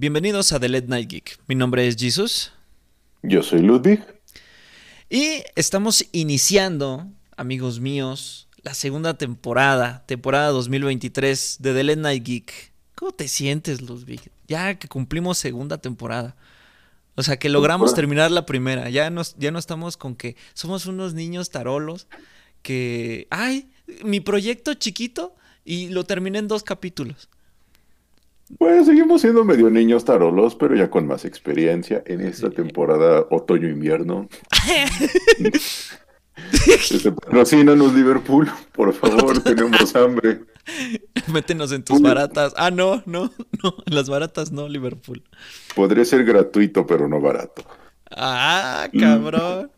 Bienvenidos a The Late Night Geek. Mi nombre es Jesus. Yo soy Ludwig. Y estamos iniciando, amigos míos, la segunda temporada, temporada 2023 de The Late Night Geek. ¿Cómo te sientes, Ludwig? Ya que cumplimos segunda temporada. O sea, que logramos terminar la primera. Ya, nos, ya no estamos con que somos unos niños tarolos que, ay, mi proyecto chiquito y lo terminé en dos capítulos. Pues seguimos siendo medio niños tarolos, pero ya con más experiencia en esta temporada otoño-invierno. Patrocínanos Liverpool, por favor, tenemos hambre. Métenos en tus baratas. Ah, no, no, no, las baratas no, Liverpool. Podría ser gratuito, pero no barato. Ah, cabrón.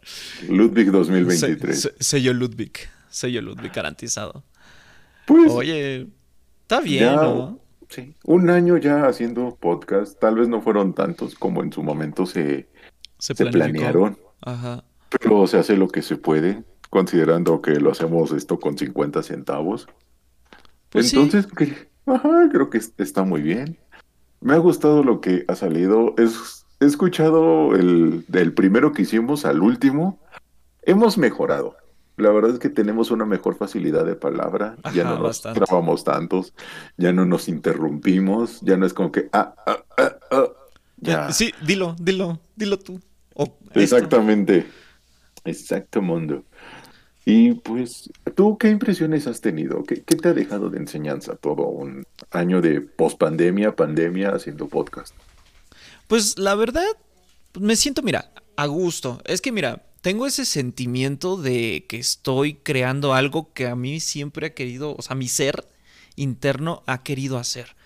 Ludwig 2023. sello Ludwig, sello Ludwig garantizado. Pues, Oye, está bien, ¿no? Sí, un año ya haciendo podcast, tal vez no fueron tantos como en su momento se, se, planearon. Ajá. Pero se hace lo que se puede, considerando que lo hacemos esto con 50 centavos. Pues Entonces, ajá, creo que está muy bien. Me ha gustado lo que ha salido. Es, he escuchado el del primero que hicimos al último. Hemos mejorado. La verdad es que tenemos una mejor facilidad de palabra, ya no nos trabamos tantos, ya no nos interrumpimos, ya no es como que, ah, ah, ah, ah ya. Sí, dilo, dilo, dilo tú. Exactamente, exacto mundo. Y pues, ¿tú qué impresiones has tenido? ¿Qué, ¿Qué, te ha dejado de enseñanza todo un año de pospandemia, pandemia, haciendo podcast? Pues la verdad, me siento, mira, a gusto. Es que mira, tengo ese sentimiento de que estoy creando algo que a mí siempre ha querido, o sea, mi ser interno ha querido hacer.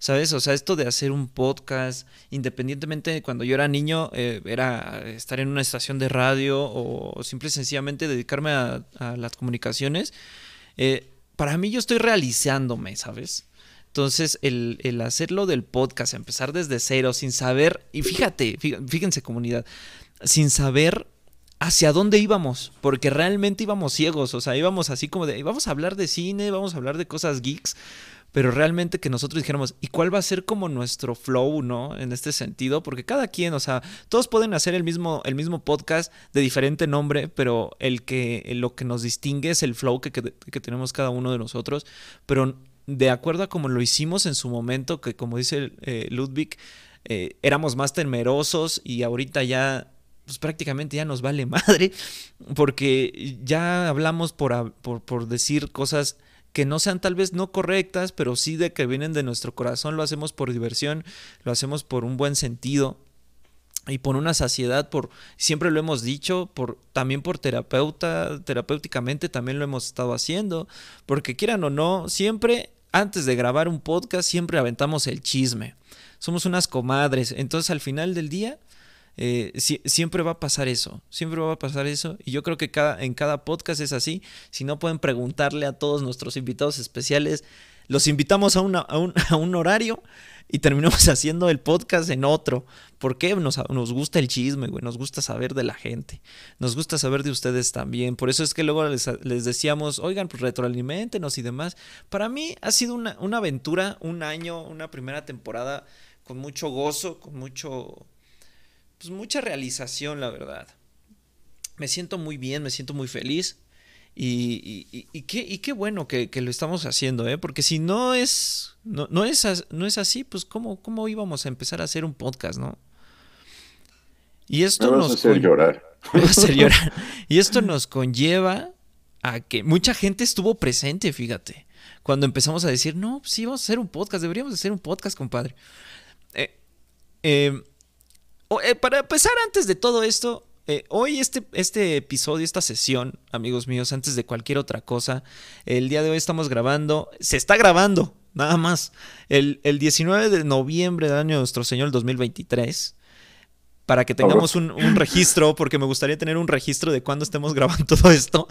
¿Sabes? O sea, esto de hacer un podcast, independientemente de cuando yo era niño, eh, era estar en una estación de radio o simple y sencillamente dedicarme a, las comunicaciones. Eh, para mí yo estoy realizándome, ¿sabes? Entonces, el, el, hacerlo del podcast, empezar desde cero, sin saber, y fíjate, fíjense comunidad, sin saber hacia dónde íbamos, porque realmente íbamos ciegos, o sea, íbamos así como de, vamos a hablar de cine, vamos a hablar de cosas geeks, pero realmente que nosotros dijéramos, ¿y cuál va a ser como nuestro flow, no? En este sentido, porque cada quien, o sea, todos pueden hacer el mismo, el mismo podcast de diferente nombre, pero el que, lo que nos distingue es el flow que, tenemos cada uno de nosotros, pero de acuerdo a como lo hicimos en su momento, que como dice eh, Ludwig, eh, éramos más temerosos y ahorita ya pues prácticamente ya nos vale madre, porque ya hablamos por, por, decir cosas que no sean tal vez no correctas, pero sí de que vienen de nuestro corazón, lo hacemos por diversión, lo hacemos por un buen sentido y por una saciedad, por siempre lo hemos dicho, por también por terapeuta, terapéuticamente también lo hemos estado haciendo, porque quieran o no, siempre antes de grabar un podcast siempre aventamos el chisme. Somos unas comadres, entonces al final del día eh, siempre va a pasar eso, siempre va a pasar eso. Y yo creo que cada, en cada podcast es así. Si no pueden preguntarle a todos nuestros invitados especiales, los invitamos a, a, un, horario y terminamos haciendo el podcast en otro. porque Nos, nos gusta el chisme, güey, nos gusta saber de la gente, nos gusta saber de ustedes también. Por eso es que luego les, decíamos, oigan, pues retroalimentenos y demás. Para mí ha sido una, una aventura, un año, una primera temporada con mucho gozo, con mucho pues mucha realización, la verdad. Me siento muy bien, me siento muy feliz. Y, y, qué, qué, bueno que, lo estamos haciendo, ¿eh? Porque si no es, no, no es, no es así, pues ¿cómo, ¿cómo íbamos a empezar a hacer un podcast, no? Y esto nos... hacer llorar. hacer llorar. Y esto nos conlleva a que mucha gente estuvo presente, fíjate. Cuando empezamos a decir, no, pues sí, vamos a hacer un podcast, deberíamos hacer un podcast, compadre. Eh, eh, eh, para empezar, antes de todo esto, eh, hoy este, este episodio, esta sesión, amigos míos, antes de cualquier otra cosa, el día de hoy estamos grabando, se está grabando, nada más, el, 19 de noviembre del año de nuestro Señor, el 2023 para que tengamos un, registro, porque me gustaría tener un registro de cuándo estemos grabando todo esto,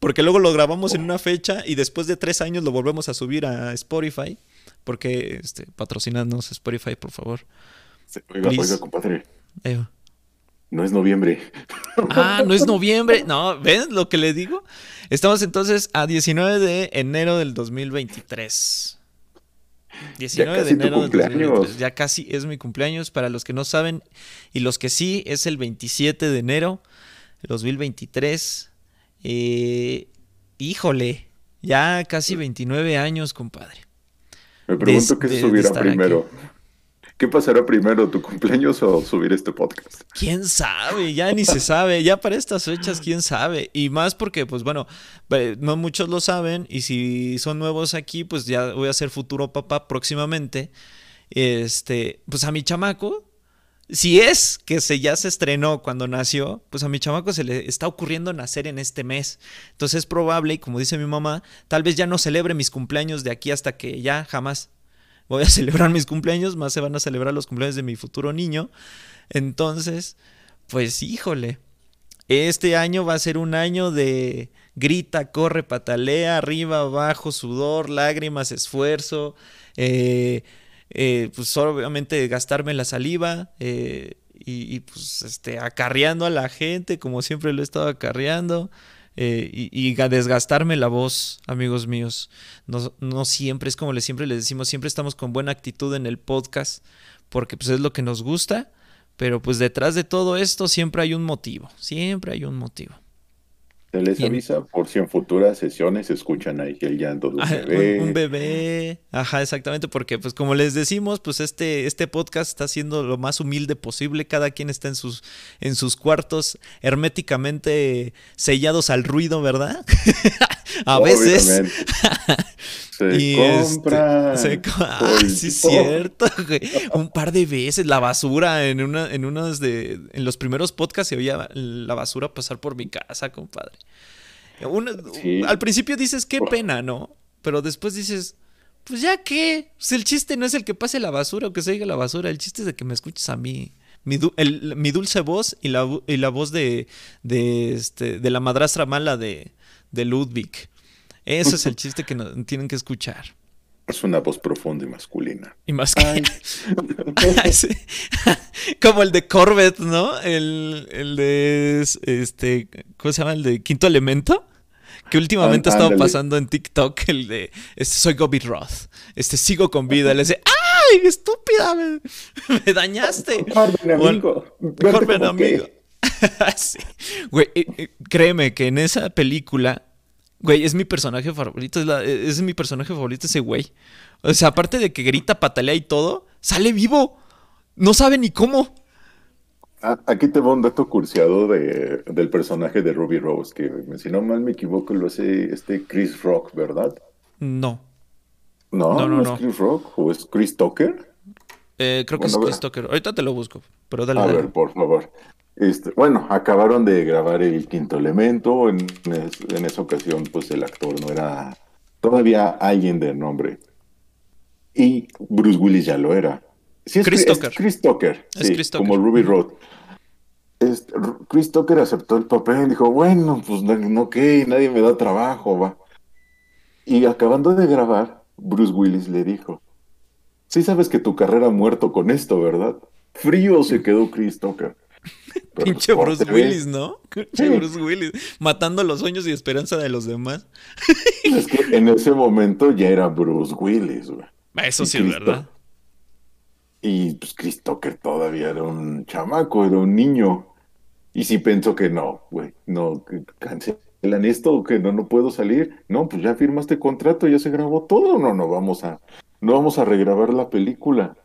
porque luego lo grabamos en una fecha y después de tres años lo volvemos a subir a Spotify, porque este, patrocinadnos Spotify, por favor. Oiga, oiga, compadre. No es noviembre. Ah, no es noviembre. No, ¿ven lo que le digo? Estamos entonces a 19 de enero del 2023. 19 de enero del Ya casi es mi cumpleaños. Para los que no saben y los que sí, es el 27 de enero de 2023. Eh, híjole, ya casi 29 años, compadre. Me pregunto qué se subiera primero. ¿Qué pasará primero, tu cumpleaños o subir este podcast? ¿Quién sabe? Ya ni se sabe. Ya para estas fechas, ¿quién sabe? Y más porque, pues bueno, no muchos lo saben y si son nuevos aquí, pues ya voy a ser futuro papá próximamente. Este, pues a mi chamaco, si es que se ya se estrenó cuando nació, pues a mi chamaco se le está ocurriendo nacer en este mes. Entonces es probable, y como dice mi mamá, tal vez ya no celebre mis cumpleaños de aquí hasta que ya jamás voy a celebrar mis cumpleaños, más se van a celebrar los cumpleaños de mi futuro niño. Entonces, pues híjole, este año va a ser un año de grita, corre, patalea, arriba, abajo, sudor, lágrimas, esfuerzo, eh, eh, pues obviamente gastarme la saliva eh, y, y, pues este, acarreando a la gente como siempre lo he estado acarreando. Eh, y, desgastarme la voz, amigos míos. No, no, siempre, es como le, siempre les decimos, siempre estamos con buena actitud en el podcast, porque pues es lo que nos gusta, pero pues detrás de todo esto siempre hay un motivo, siempre hay un motivo. Se les avisa por si en futuras sesiones escuchan ahí el llanto de un bebé. Un, bebé, ajá, exactamente, porque pues como les decimos, pues este, este podcast está siendo lo más humilde posible, cada quien está en sus, en sus cuartos herméticamente sellados al ruido, ¿verdad? A veces. Se este, compra. ah, sí, es cierto, Un par de veces la basura en una, en unos de. En los primeros podcasts se oía la basura pasar por mi casa, compadre. Al principio dices, qué pena, ¿no? Pero después dices, pues ya qué. Pues el chiste no es el que pase la basura o que se oiga la basura. El chiste es de que me escuches a mí. Mi, mi dulce voz y la, y la voz de, de, este, de la madrastra mala de, de Ludwig. Ese es el chiste que tienen que escuchar. Es una voz profunda y masculina. Y más que. Como el de Corbett, ¿no? El, el, de. Este. ¿Cómo se llama? El de Quinto Elemento. Que últimamente ha estado pasando en TikTok. El de. Este, soy Gobi Roth. Este, sigo con vida. Le dice. ¡Ay, estúpida! Me, dañaste. Mejor amigo. Mejor amigo. eh, eh, créeme que en esa película Güey, es mi personaje favorito. Es, mi personaje favorito ese güey. O sea, aparte de que grita, patalea y todo, sale vivo. No sabe ni cómo. Ah, aquí te va un dato cursiado de, del personaje de Ruby Rose, que si no mal me equivoco lo hace este Chris Rock, ¿verdad? No. No, no, no, es Chris Rock o es Chris Tucker. Eh, creo que es Chris Tucker. Ahorita te lo busco, pero dale. A ver, por favor. Este, bueno, acabaron de grabar el quinto elemento. En, esa ocasión, pues el actor no era todavía alguien de nombre. Y Bruce Willis ya lo era. Sí, es Chris Tucker. Chris Tucker, como Ruby Road. Chris Tucker aceptó el papel y dijo, bueno, pues no, no nadie me da trabajo, va. Y acabando de grabar, Bruce Willis le dijo, sí sabes que tu carrera ha muerto con esto, ¿verdad? Frío se quedó Chris Tucker. Pinche Bruce Willis, ¿no? Pinche Bruce Willis. Matando los sueños y esperanza de los demás. Es que en ese momento ya era Bruce Willis, güey. Eso sí es verdad. Y pues Chris Tucker todavía era un chamaco, era un niño. Y sí pensó que no, güey, no, cancelan esto, que no, no puedo salir. No, pues ya firmaste contrato, ya se grabó todo. No, no vamos a, no vamos a regrabar la película.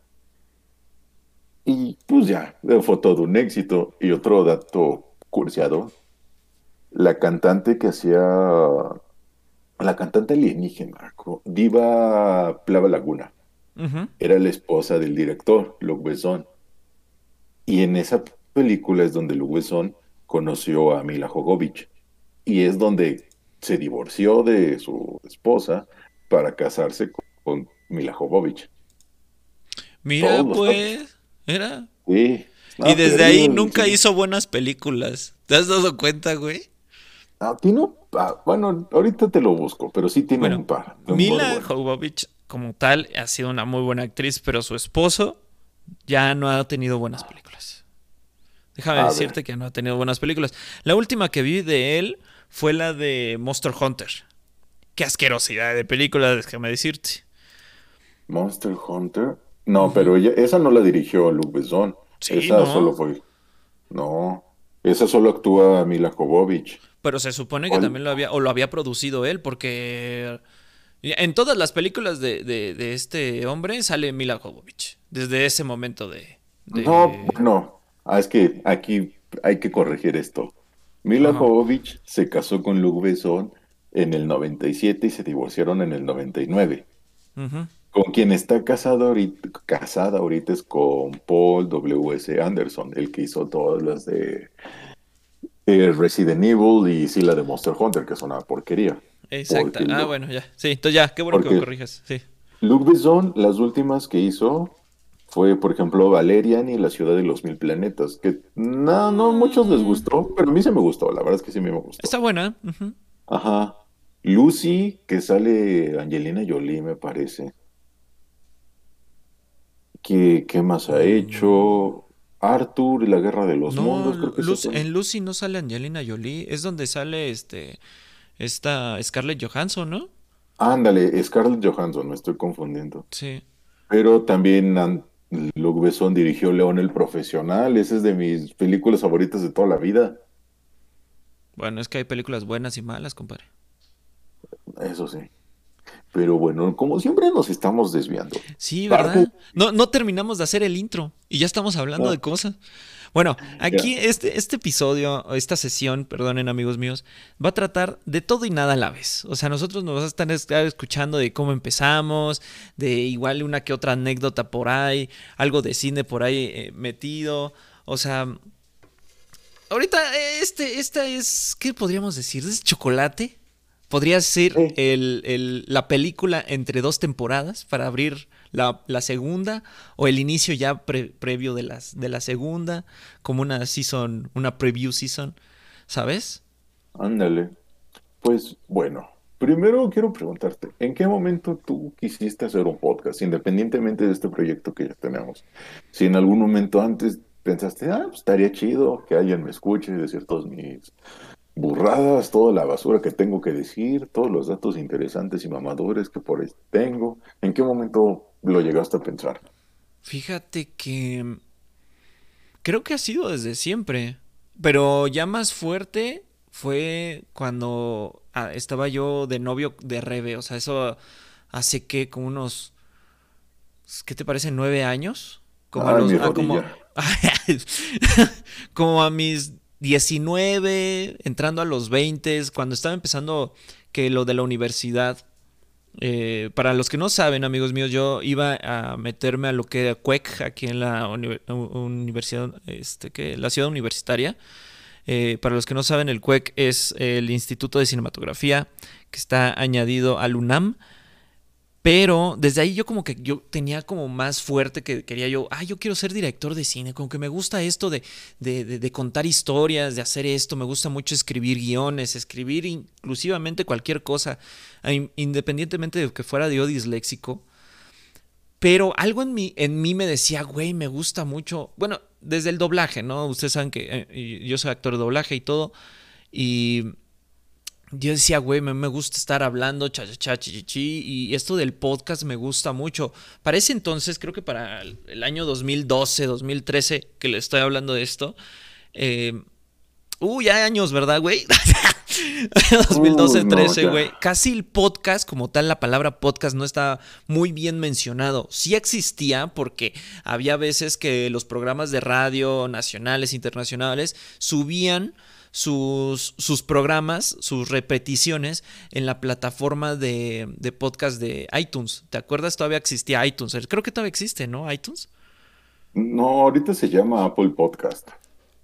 Y pues ya, fue todo un éxito. Y otro dato cursiado, la cantante que hacía, la cantante alienígena, Diva Plava Laguna, era la esposa del director, Luc Besson. Y en esa película es donde Luc Besson conoció a Mila Jovovich. Y es donde se divorció de su esposa para casarse con Mila Jovovich. Mira, pues. ¿Era? Sí. y desde ahí nunca hizo buenas películas. ¿Te has dado cuenta, güey? Ah, tiene ah, bueno, ahorita te lo busco, pero sí tiene un par. Mila Jovovich, como tal, ha sido una muy buena actriz, pero su esposo ya no ha tenido buenas películas. Déjame decirte que no ha tenido buenas películas. La última que vi de él fue la de Monster Hunter. Qué asquerosidad de película, déjame decirte. Monster Hunter. No, pero ella, esa no la dirigió Luke Besson. esa solo fue. No, esa solo actúa Mila Jovovich. Pero se supone que también lo había, o lo había producido él, porque en todas las películas de, este hombre sale Mila Jovovich, desde ese momento de... No, no, ah, es que aquí hay que corregir esto. Mila Jovovich se casó con Luke Besson en el 97 y se divorciaron en el 99. Con quien está casado ahorita, casada ahorita es con Paul W.S. Anderson, el que hizo todas las de eh, Resident Evil y sí la de Monster Hunter, que es una porquería. Exacto. Ah, bueno, ya. Sí, entonces ya, qué bueno que me corrijas. Sí. Luke Besson, las últimas que hizo fue, por ejemplo, Valerian y La Ciudad de los Mil Planetas, que no, no muchos les gustó, pero a mí se me gustó, la verdad es que sí me gustó. Está buena. Ajá. Lucy, que sale Angelina Jolie, me parece. ¿Qué, qué más ha hecho? Arthur y la Guerra de los Mundos, creo que En Lucy no sale Angelina Jolie, es donde sale este esta Scarlett Johansson, ¿no? Ándale, Scarlett Johansson, me estoy confundiendo. Sí. Pero también Luke Besson dirigió León el Profesional, esa es de mis películas favoritas de toda la vida. Bueno, es que hay películas buenas y malas, compadre. Eso sí. Pero bueno, como siempre nos estamos desviando. Sí, ¿verdad? No, no terminamos de hacer el intro y ya estamos hablando de cosas. Bueno, aquí este, este episodio, esta sesión, perdonen amigos míos, va a tratar de todo y nada a la vez. O sea, nosotros nos vamos a estar escuchando de cómo empezamos, de igual una que otra anécdota por ahí, algo de cine por ahí eh, metido. O sea, ahorita este, esta es, ¿qué podríamos decir? ¿Es chocolate? Podría ser el, la película entre dos temporadas para abrir la, segunda o el inicio ya previo de, las, de la segunda, como una season, una preview season, ¿sabes? Ándale. Pues bueno, primero quiero preguntarte, ¿en qué momento tú quisiste hacer un podcast, independientemente de este proyecto que ya tenemos? Si en algún momento antes pensaste, ah, pues estaría chido que alguien me escuche de ciertos mis burradas, toda la basura que tengo que decir, todos los datos interesantes y mamadores que por ahí tengo. ¿En qué momento lo llegaste a pensar? Fíjate que creo que ha sido desde siempre, pero ya más fuerte fue cuando ah, estaba yo de novio de Rebe, o sea, eso hace que como unos, ¿qué te parece? ¿Nueve años? Como, a, ah, como, como a mis 19, entrando a los 20, cuando estaba empezando que lo de la universidad. Eh, para los que no saben, amigos míos, yo iba a meterme a lo que era CUEC aquí en la universidad, este, que la ciudad universitaria. Eh, para los que no saben, el CUEC es el Instituto de Cinematografía que está añadido al UNAM. Pero desde ahí yo como que yo tenía como más fuerte que quería yo, ah, yo quiero ser director de cine, como que me gusta esto de, de, contar historias, de hacer esto, me gusta mucho escribir guiones, escribir inclusivamente cualquier cosa, independientemente de que fuera yo disléxico. Pero algo en mí, en mí me decía, güey, me gusta mucho, bueno, desde el doblaje, ¿no? Ustedes saben que eh, yo soy actor de doblaje y todo, y yo decía, güey, me, gusta estar hablando, cha, cha, chi, chi, y esto del podcast me gusta mucho. Para ese entonces, creo que para el año 2012, 2013, que le estoy hablando de esto, eh, uh, ya hay años, ¿verdad, güey? 2012, 13, güey. Casi el podcast, como tal, la palabra podcast no está muy bien mencionado. Sí existía porque había veces que los programas de radio nacionales, internacionales, subían sus, sus programas, sus repeticiones en la plataforma de, de, podcast de iTunes. ¿Te acuerdas? Todavía existía iTunes. Creo que todavía existe, ¿no? iTunes. No, ahorita se llama Apple Podcast.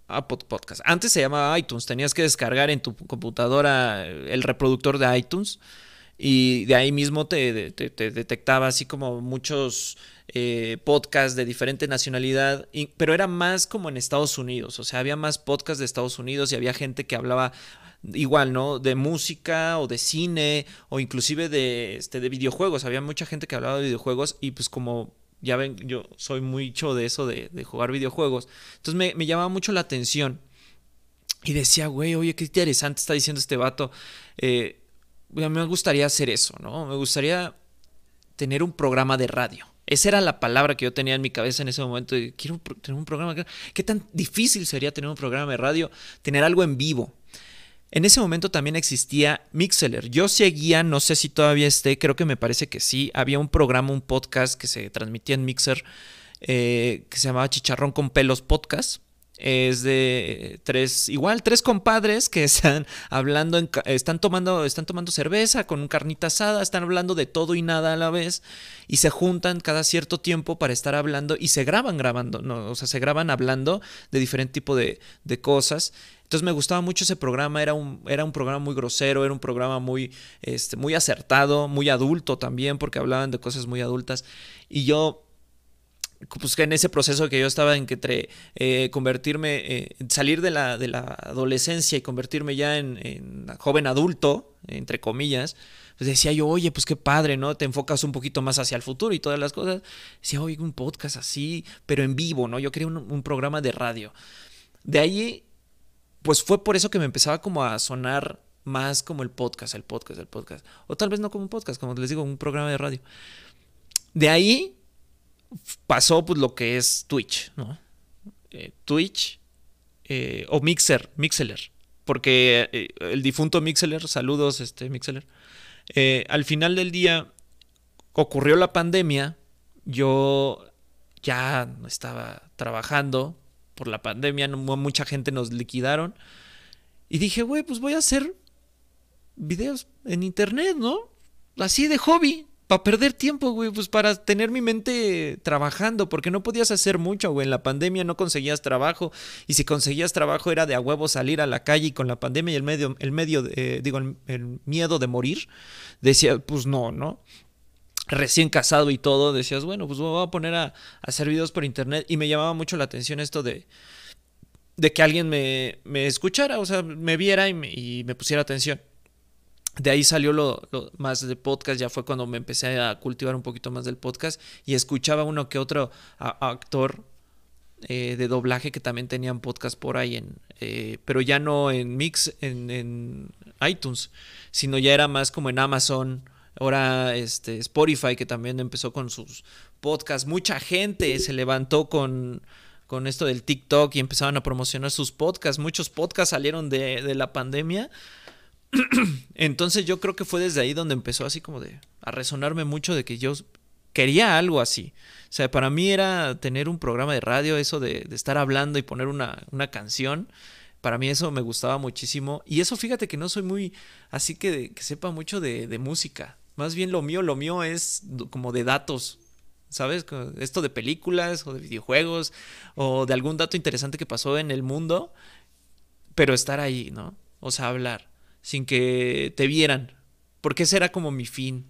Apple Podcast. Antes se llamaba iTunes. Tenías que descargar en tu computadora el reproductor de iTunes y de ahí mismo te, te detectaba así como muchos eh, podcasts de diferente nacionalidad, pero era más como en Estados Unidos, o sea, había más podcasts de Estados Unidos y había gente que hablaba igual, ¿no? De música o de cine o inclusive de, este, de videojuegos, había mucha gente que hablaba de videojuegos y pues como ya ven, yo soy mucho de eso de, jugar videojuegos, entonces me, llamaba mucho la atención. Y decía, güey, oye, qué interesante está diciendo este vato. Eh, me gustaría hacer eso, ¿no? Me gustaría tener un programa de radio. Esa era la palabra que yo tenía en mi cabeza en ese momento. Quiero tener un programa. ¿Qué tan difícil sería tener un programa de radio? Tener algo en vivo. En ese momento también existía Mixeler. Yo seguía, no sé si todavía esté, creo que me parece que sí. Había un programa, un podcast que se transmitía en Mixer eh, que se llamaba Chicharrón con Pelos Podcast es de tres, igual, tres compadres que están hablando, están, tomando, están tomando cerveza con un carnita asada, están hablando de todo y nada a la vez y se juntan cada cierto tiempo para estar hablando y se graban grabando, no, o sea, se graban hablando de diferente tipo de, de cosas. Entonces me gustaba mucho ese programa, era un, era un programa muy grosero, era un programa muy, este, muy acertado, muy adulto también, porque hablaban de cosas muy adultas. Y yo pues en ese proceso que yo estaba en que entre eh, convertirme, eh, salir de la, de la adolescencia y convertirme ya en, joven adulto, entre comillas, pues decía yo, oye, pues qué padre, ¿no? Te enfocas un poquito más hacia el futuro y todas las cosas. Decía, oye, un podcast así, pero en vivo, ¿no? Yo quería un, un programa de radio. De ahí, pues fue por eso que me empezaba como a sonar más como el podcast, el podcast, el podcast. O tal vez no como un podcast, como les digo, un programa de radio. De ahí pasó pues lo que es Twitch, ¿no? Eh, Twitch eh, o Mixer, Mixeler, porque eh, el difunto Mixeler, saludos este Mixeler, al final del día ocurrió la pandemia, yo ya estaba trabajando por la pandemia, mucha gente nos liquidaron y dije, güey, pues voy a hacer videos en internet, ¿no? Así de hobby, para perder tiempo, güey, pues para tener mi mente trabajando, porque no podías hacer mucho, güey. En la pandemia no conseguías trabajo y si conseguías trabajo era de a huevo salir a la calle y con la pandemia y el medio, el medio, eh, digo, el, miedo de morir, decía, pues no, ¿no? Recién casado y todo, decías, bueno, pues voy a poner a, hacer videos por internet y me llamaba mucho la atención esto de, de que alguien me, me escuchara, o sea, me viera y me pusiera atención de ahí salió lo, más de podcast, ya fue cuando me empecé a cultivar un poquito más del podcast y escuchaba uno que otro actor eh, de doblaje que también tenían podcast por ahí, en, eh, pero ya no en Mix, en, iTunes, sino ya era más como en Amazon, ahora este, Spotify que también empezó con sus podcasts, mucha gente se levantó con, con esto del TikTok y empezaban a promocionar sus podcasts, muchos podcasts salieron de, de la pandemia Entonces yo creo que fue desde ahí donde empezó así como de a resonarme mucho de que yo quería algo así. O sea, para mí era tener un programa de radio, eso de, estar hablando y poner una, canción. Para mí eso me gustaba muchísimo. Y eso fíjate que no soy muy así que, que sepa mucho de, de música. Más bien lo mío, lo mío es como de datos, ¿sabes? Esto de películas o de videojuegos o de algún dato interesante que pasó en el mundo, pero estar ahí, ¿no? O sea, hablar sin que te vieran. Porque ese era como mi fin.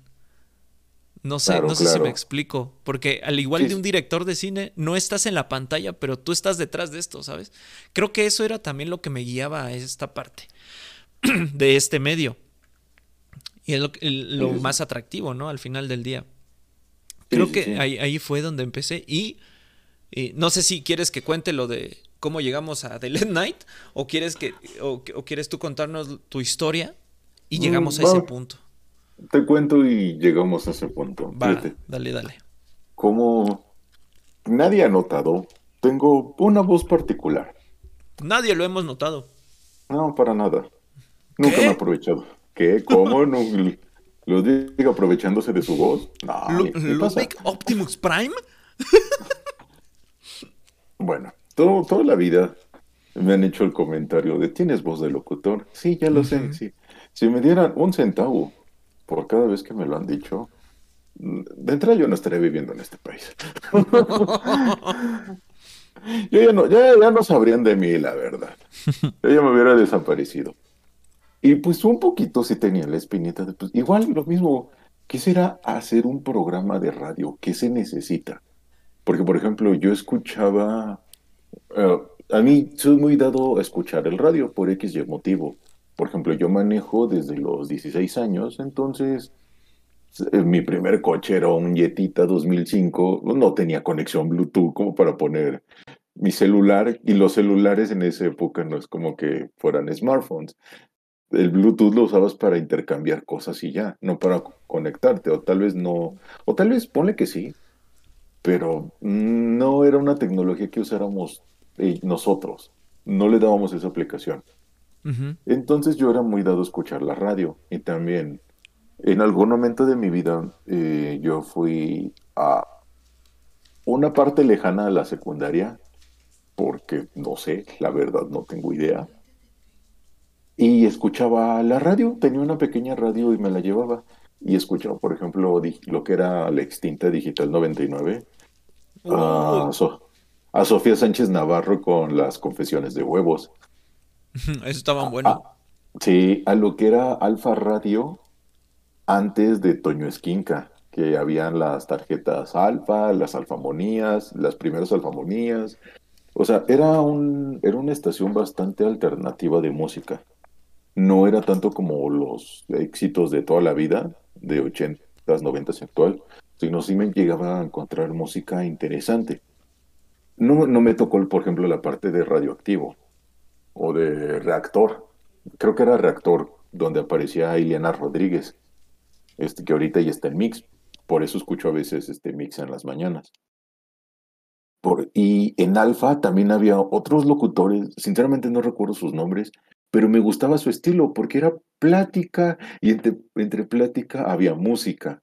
No sé, no sé si me explico. Porque al igual de un director de cine, no estás en la pantalla, pero tú estás detrás de esto, ¿sabes? Creo que eso era también lo que me guiaba a esta parte de este medio. Y es lo, más atractivo, ¿no? Al final del día. Creo que ahí, ahí, fue donde empecé. Y, y no sé si quieres que cuente lo de cómo llegamos a The Late Night o quieres que o, quieres tú contarnos tu historia y llegamos a ese punto. Te cuento y llegamos a ese punto. dale, dale. Como nadie ha notado, tengo una voz particular. Nadie lo hemos notado. No, para nada. Nunca me he aprovechado. ¿Qué? ¿Cómo? no, ¿Lo digo aprovechándose de su voz? No, ¿Ludwig Optimus Prime? bueno, todo, toda la vida me han hecho el comentario de tienes voz de locutor. Sí, ya lo sé, sí. Si me dieran un centavo por cada vez que me lo han dicho, de entrada yo no estaría viviendo en este país. yo ya no, ya, ya, no sabrían de mí, la verdad. Yo ya me hubiera desaparecido. Y pues un poquito sí tenía la espinita de, pues, igual lo mismo, quisiera hacer un programa de radio, ¿qué se necesita? Porque, por ejemplo, yo escuchaba eh, a mí soy muy dado a escuchar el radio por X motivo. Por ejemplo, yo manejo desde los 16 años, entonces eh, mi primer coche era un Yetita 2005, no tenía conexión Bluetooth como para poner mi celular y los celulares en esa época no es como que fueran smartphones. el Bluetooth lo usabas para intercambiar cosas y ya, no para conectarte, o tal vez no, o tal vez ponle que sí, pero no era una tecnología que usáramos eh, nosotros, no le dábamos esa aplicación. Entonces yo era muy dado a escuchar la radio y también en algún momento de mi vida eh, yo fui a una parte lejana a la secundaria, porque no sé, la verdad no tengo idea y escuchaba la radio, tenía una pequeña radio y me la llevaba. Y escuchaba, por ejemplo, lo que era la extinta Digital 99, a, a, Sofía Sánchez Navarro con las confesiones de huevos. Eso estaban bueno. sí, a lo que era Alfa Radio antes de Toño Esquinca, que habían las tarjetas alfa, las alfamonías, las primeras alfamonías. O sea, era, un, era una estación bastante alternativa de música no era tanto como los éxitos de toda la vida, de 80s, 90s actual, sino sí me llegaba a encontrar música interesante. No, no me tocó, por ejemplo, la parte de radioactivo o de reactor. Creo que era reactor, donde aparecía Ileana Rodríguez, este, que ahorita ya está en mix. Por eso escucho a veces este mix en las mañanas. Por, y en Alfa también había otros locutores, sinceramente no recuerdo sus nombres, pero me gustaba su estilo porque era plática y entre, entre plática había música.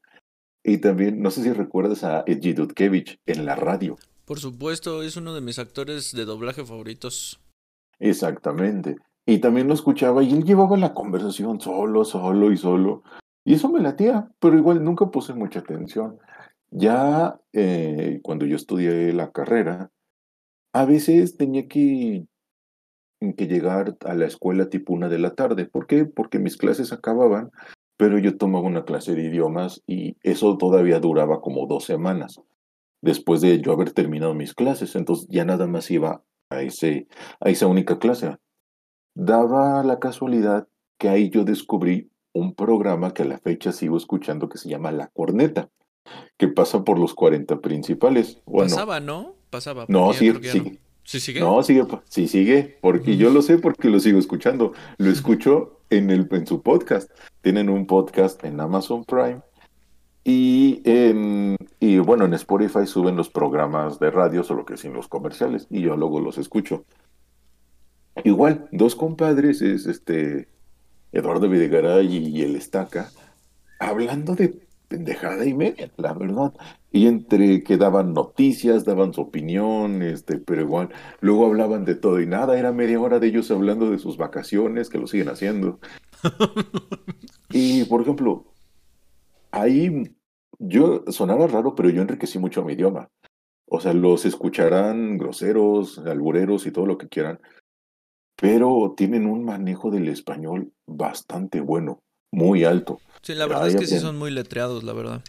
Y también, no sé si recuerdas a Edgy Dudkevich en la radio. Por supuesto, es uno de mis actores de doblaje favoritos. Exactamente. Y también lo escuchaba y él llevaba la conversación solo, solo y solo. Y eso me latía, pero igual nunca puse mucha atención. Ya eh, cuando yo estudié la carrera, a veces tenía que que llegar a la escuela tipo una de la tarde. ¿Por qué? Porque mis clases acababan, pero yo tomaba una clase de idiomas y eso todavía duraba como dos semanas después de yo haber terminado mis clases. Entonces ya nada más iba a, ese, a esa única clase. Daba la casualidad que ahí yo descubrí un programa que a la fecha sigo escuchando que se llama La Corneta, que pasa por los 40 principales. Pasaba, ¿no? Pasaba. No, sí, sí. ¿Sí sigue? No, sigue, sí sigue, porque yo lo sé porque lo sigo escuchando. Lo escucho en, el, en su podcast. Tienen un podcast en Amazon Prime y, y bueno, en Spotify suben los programas de radio, solo que sin los comerciales, y yo luego los escucho. Igual, dos compadres, es este Eduardo Videgaray y el Estaca, hablando de pendejada y media, la verdad. Y entre que daban noticias, daban su opinión, este, pero igual, luego hablaban de todo y nada, era media hora de ellos hablando de sus vacaciones, que lo siguen haciendo. y, por ejemplo, ahí yo sonaba raro, pero yo enriquecí mucho mi idioma. O sea, los escucharán groseros, albureros y todo lo que quieran, pero tienen un manejo del español bastante bueno, muy alto. Sí, la verdad es que sí son muy letreados, la verdad.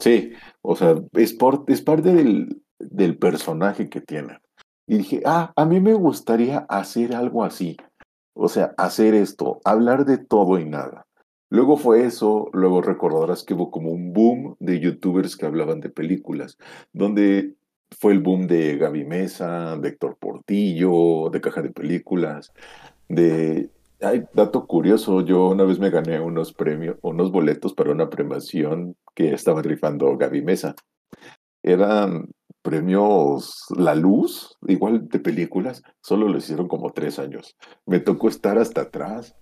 Sí, o sea, es, es parte del, del personaje que tiene. Y dije, ah, a mí me gustaría hacer algo así. O sea, hacer esto, hablar de todo y nada. Luego fue eso, luego recordarás que hubo como un boom de youtubers que hablaban de películas, donde fue el boom de Gaby Mesa, de Héctor Portillo, de Caja de Películas, de Ay, dato curioso, yo una vez me gané unos premios, unos boletos para una premiación que estaba rifando Gaby Mesa. Eran premios La Luz, igual de películas, solo lo hicieron como tres años. Me tocó estar hasta atrás.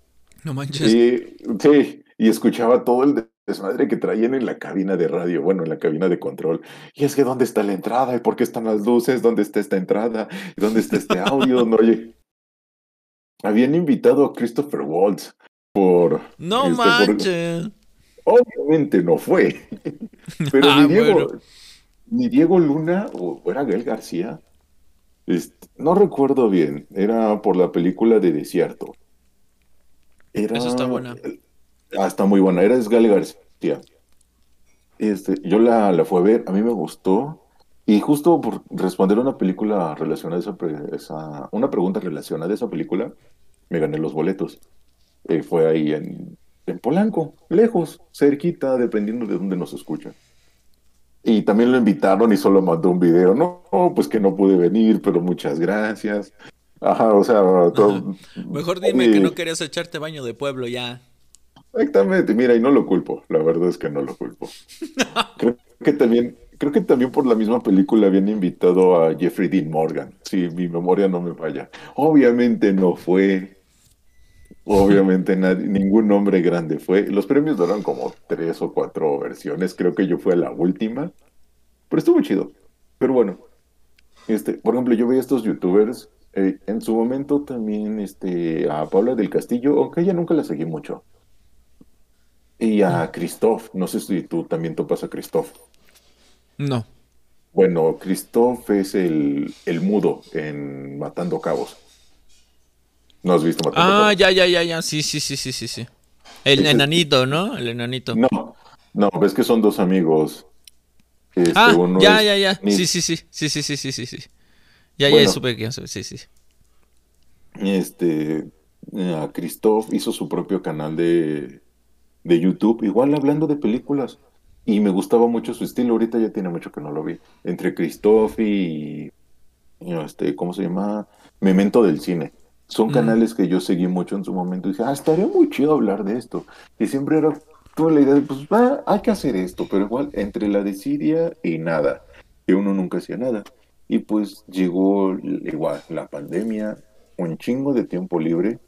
No manches. Y, sí, y escuchaba todo el desmadre que traían en la cabina de radio, bueno, en la cabina de control. Y es que, ¿dónde está la entrada? ¿Y por qué están las luces? ¿Dónde está esta entrada? ¿Y dónde está este audio? No, oye, habían invitado a Christopher Waltz por. No este, manches. Obviamente no fue. Pero ah, ni, Diego, ni Diego Luna o era Gael García. Este, no recuerdo bien. Era por la película de Desierto. Era, Esa está buena. Ah, está muy buena. Era Gael García. Este, yo la, la fui a ver, a mí me gustó. Y justo por responder una película relacionada a esa, una pregunta relacionada a esa película, me gané los boletos. Eh, fue ahí en, en Polanco, lejos, cerquita, dependiendo de dónde nos escuchan. Y también lo invitaron y solo mandó un video. No, pues que no pude venir, pero muchas gracias. Ajá, o sea, mejor dime que no querías echarte baño de pueblo ya. Exactamente, mira, y no lo culpo, la verdad es que no lo culpo. creo que también, creo que también por la misma película habían invitado a Jeffrey Dean Morgan, si mi memoria no me falla. Obviamente no fue, obviamente ningún nombre grande fue. Los premios duraron como tres o cuatro versiones, creo que yo fui a la última, pero estuvo chido. Pero bueno, este, por ejemplo, yo veía estos youtubers eh, en su momento también este, a Paula del Castillo, aunque ella nunca la seguí mucho. Y a Christoph, no sé si tú también topas a Christoph. No. Bueno, Christoph es el, el mudo en Matando Cabos. ¿No has visto Matando ah, Cabos? Ah, ya, ya, ya, ya. Sí, sí, sí, sí, sí. sí. El enanito, ¿no? El enanito. No, no, ves que son dos amigos. Este, ah, ya, ya, ya, ya. Sí, sí, sí, sí, sí, sí, sí, sí. Ya, bueno, ya supe que sí, sí. Este, eh, Christoph hizo su propio canal de, de YouTube, igual hablando de películas. Y me gustaba mucho su estilo, ahorita ya tiene mucho que no lo vi. Entre Christoph y, este, ¿cómo se llama? Memento del cine. Son mm. canales que yo seguí mucho en su momento. Y dije, ah, estaría muy chido hablar de esto. Y siempre era toda la idea de, pues, va, hay que hacer esto. Pero igual, entre la desidia y nada, que uno nunca hacía nada. Y pues llegó igual la pandemia, un chingo de tiempo libre,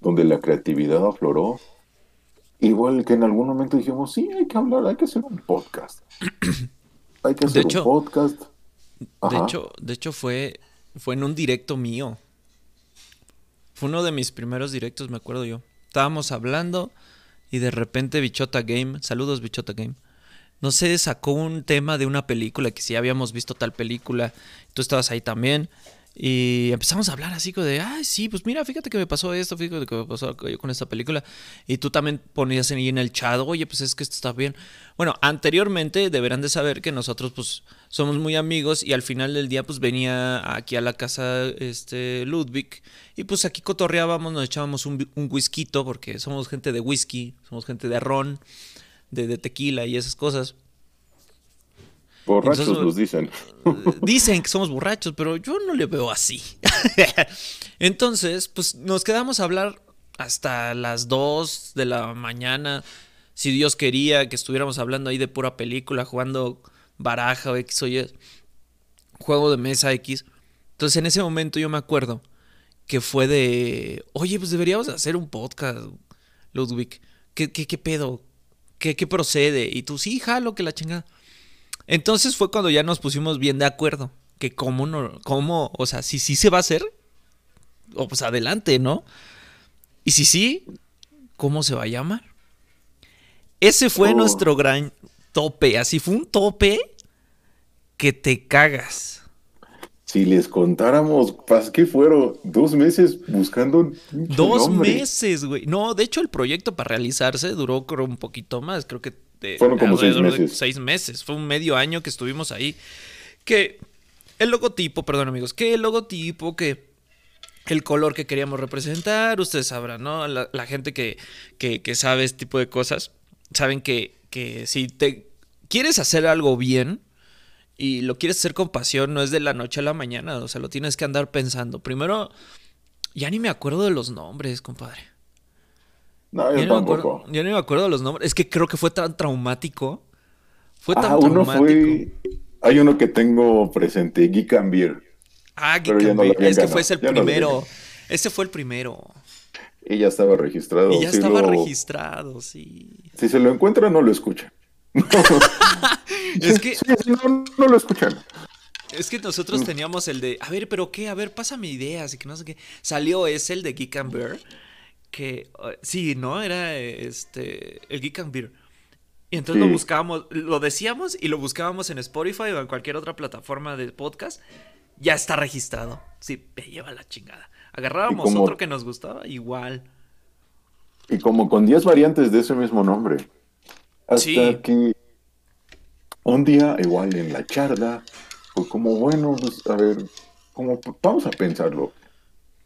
donde la creatividad afloró. Igual que en algún momento dijimos, sí, hay que hablar, hay que hacer un podcast. hay que hacer un podcast. De hecho, de hecho fue, fue en un directo mío. Fue uno de mis primeros directos, me acuerdo yo. Estábamos hablando y de repente Bichota Game, saludos Bichota Game, no sé, sacó un tema de una película, que si habíamos visto tal película, tú estabas ahí también. Y empezamos a hablar así como de, ay, sí, pues mira, fíjate que me pasó esto, fíjate que me pasó yo con esta película. Y tú también ponías ahí en el chat, oye, pues es que esto está bien. Bueno, anteriormente deberán de saber que nosotros pues somos muy amigos y al final del día pues venía aquí a la casa este Ludwig y pues aquí cotorreábamos, nos echábamos un, un whisky porque somos gente de whisky, somos gente de ron de, tequila y esas cosas. Borrachos nos dicen. Dicen que somos borrachos, pero yo no le veo así. Entonces, pues nos quedamos a hablar hasta las 2 de la mañana. Si Dios quería que estuviéramos hablando ahí de pura película, jugando baraja o X o Y, juego de mesa X. Entonces en ese momento yo me acuerdo que fue de, oye, pues deberíamos hacer un podcast, Ludwig. ¿Qué, qué, qué pedo? ¿Qué, procede? Y tú, sí, jalo, que la chingada. Entonces fue cuando ya nos pusimos bien de acuerdo. Que cómo no, cómo, o sea, si sí se va a hacer, o pues adelante, ¿no? Y si sí, ¿cómo se va a llamar? Ese fue oh. nuestro gran tope. Así fue un tope que te cagas. Si les contáramos, ¿qué fueron? ¿Dos meses buscando Dos meses, güey. No, de hecho el proyecto para realizarse duró creo un poquito más. Creo que... fueron como seis meses. seis meses. Fue un medio año que estuvimos ahí. Que el logotipo, perdón amigos, que el logotipo, que el color que queríamos representar, ustedes sabrán, ¿no? La, gente que, que, que, sabe este tipo de cosas, saben que, que si te quieres hacer algo bien, y lo quieres hacer con pasión, no es de la noche a la mañana, o sea, lo tienes que andar pensando. Primero, ya ni me acuerdo de los nombres, compadre. No, yo ya tampoco. ya ni me acuerdo los nombres. Es que creo que fue tan traumático. Fue tan ah, uno Fue... Hay uno que tengo presente, Geek and Beer. Ah, Geek and Beer. es que fue el primero. Ese fue el primero. Y ya estaba registrado. Y ya estaba registrado, sí. Si se lo encuentra, no lo escucha. es que. no, lo escuchan. Es que nosotros teníamos el de. A ver, pero qué, a ver, pásame ideas y que no sé qué. Salió ese, el de Geek and Beer. Que. Uh, sí, ¿no? Era este. El Geek and Beer. Y entonces lo buscábamos, lo decíamos y lo buscábamos en Spotify o en cualquier otra plataforma de podcast. Ya está registrado. Sí, me lleva la chingada. Agarrábamos otro que nos gustaba, igual. Y como con 10 variantes de ese mismo nombre. Hasta que un día, igual en la charla, fue como, bueno, pues, a ver, como, vamos a pensarlo.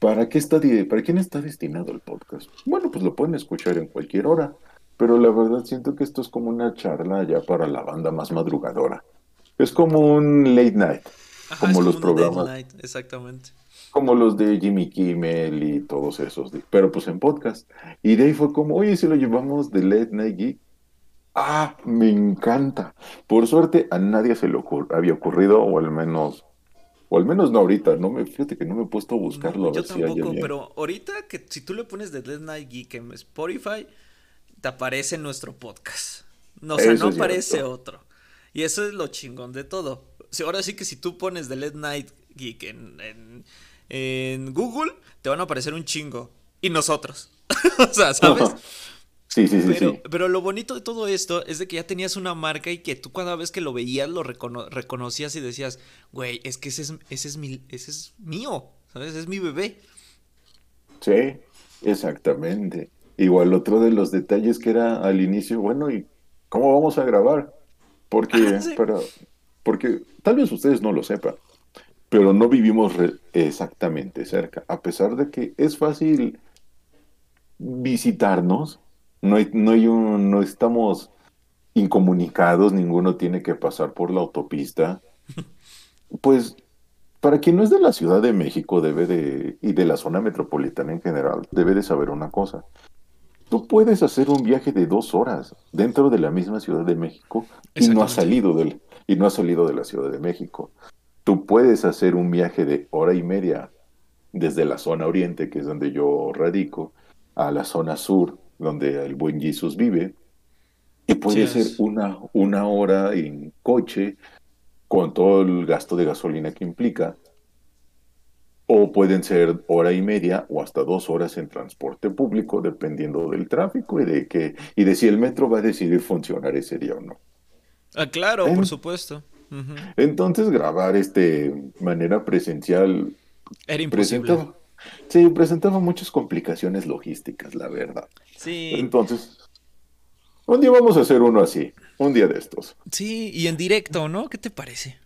¿Para qué está, para quién está destinado el podcast? Bueno, pues lo pueden escuchar en cualquier hora, pero la verdad siento que esto es como una charla ya para la banda más madrugadora. Es como un late night, como, los programas. exactamente. como los de Jimmy Kimmel y todos esos, pero pues en podcast. Y de ahí fue como, oye, si lo llevamos de Late Night Geek. Ah, me encanta. Por suerte a nadie se le había ocurrido, o al menos, o al menos no ahorita, no me, fíjate que no me he puesto a buscarlo. yo tampoco, pero ahorita que si tú le pones de Late Night Geek en Spotify, te aparece nuestro podcast. No, o sea, no aparece otro. Y eso es lo chingón de todo. ahora sí que si tú pones The Late Night Geek en, en, Google, te van a aparecer un chingo. Y nosotros. o sea, ¿sabes? Sí, sí, sí pero, pero, lo bonito de todo esto es de que ya tenías una marca y que tú cada vez que lo veías lo reconocías y decías, güey, es que ese es, ese es, mi, ese es mío, ¿sabes? Es mi bebé. Sí, exactamente. Igual otro de los detalles que era al inicio, bueno, ¿y cómo vamos a grabar? Porque, para, porque tal vez ustedes no lo sepan, pero no vivimos exactamente cerca. A pesar de que es fácil visitarnos, no, hay, no, hay un, no estamos incomunicados, ninguno tiene que pasar por la autopista. Pues para quien no es de la Ciudad de México debe de, y de la zona metropolitana en general, debe de saber una cosa. Tú puedes hacer un viaje de dos horas dentro de la misma Ciudad de México y no has salido del, y no ha salido de la Ciudad de México. Tú puedes hacer un viaje de hora y media desde la zona oriente, que es donde yo radico, a la zona sur, donde el buen Jesús vive, y puede ser una, una hora en coche con todo el gasto de gasolina que implica, o pueden ser hora y media o hasta dos horas en transporte público, dependiendo del tráfico y de que y de si el metro va a decidir funcionar ese día o no. Ah, claro, por supuesto. Entonces grabar este manera presencial era imposible. Sí, presentaba muchas complicaciones logísticas, la verdad. Sí. Entonces, un día vamos a hacer uno así, un día de estos. Sí, y en directo, ¿no? ¿Qué te parece?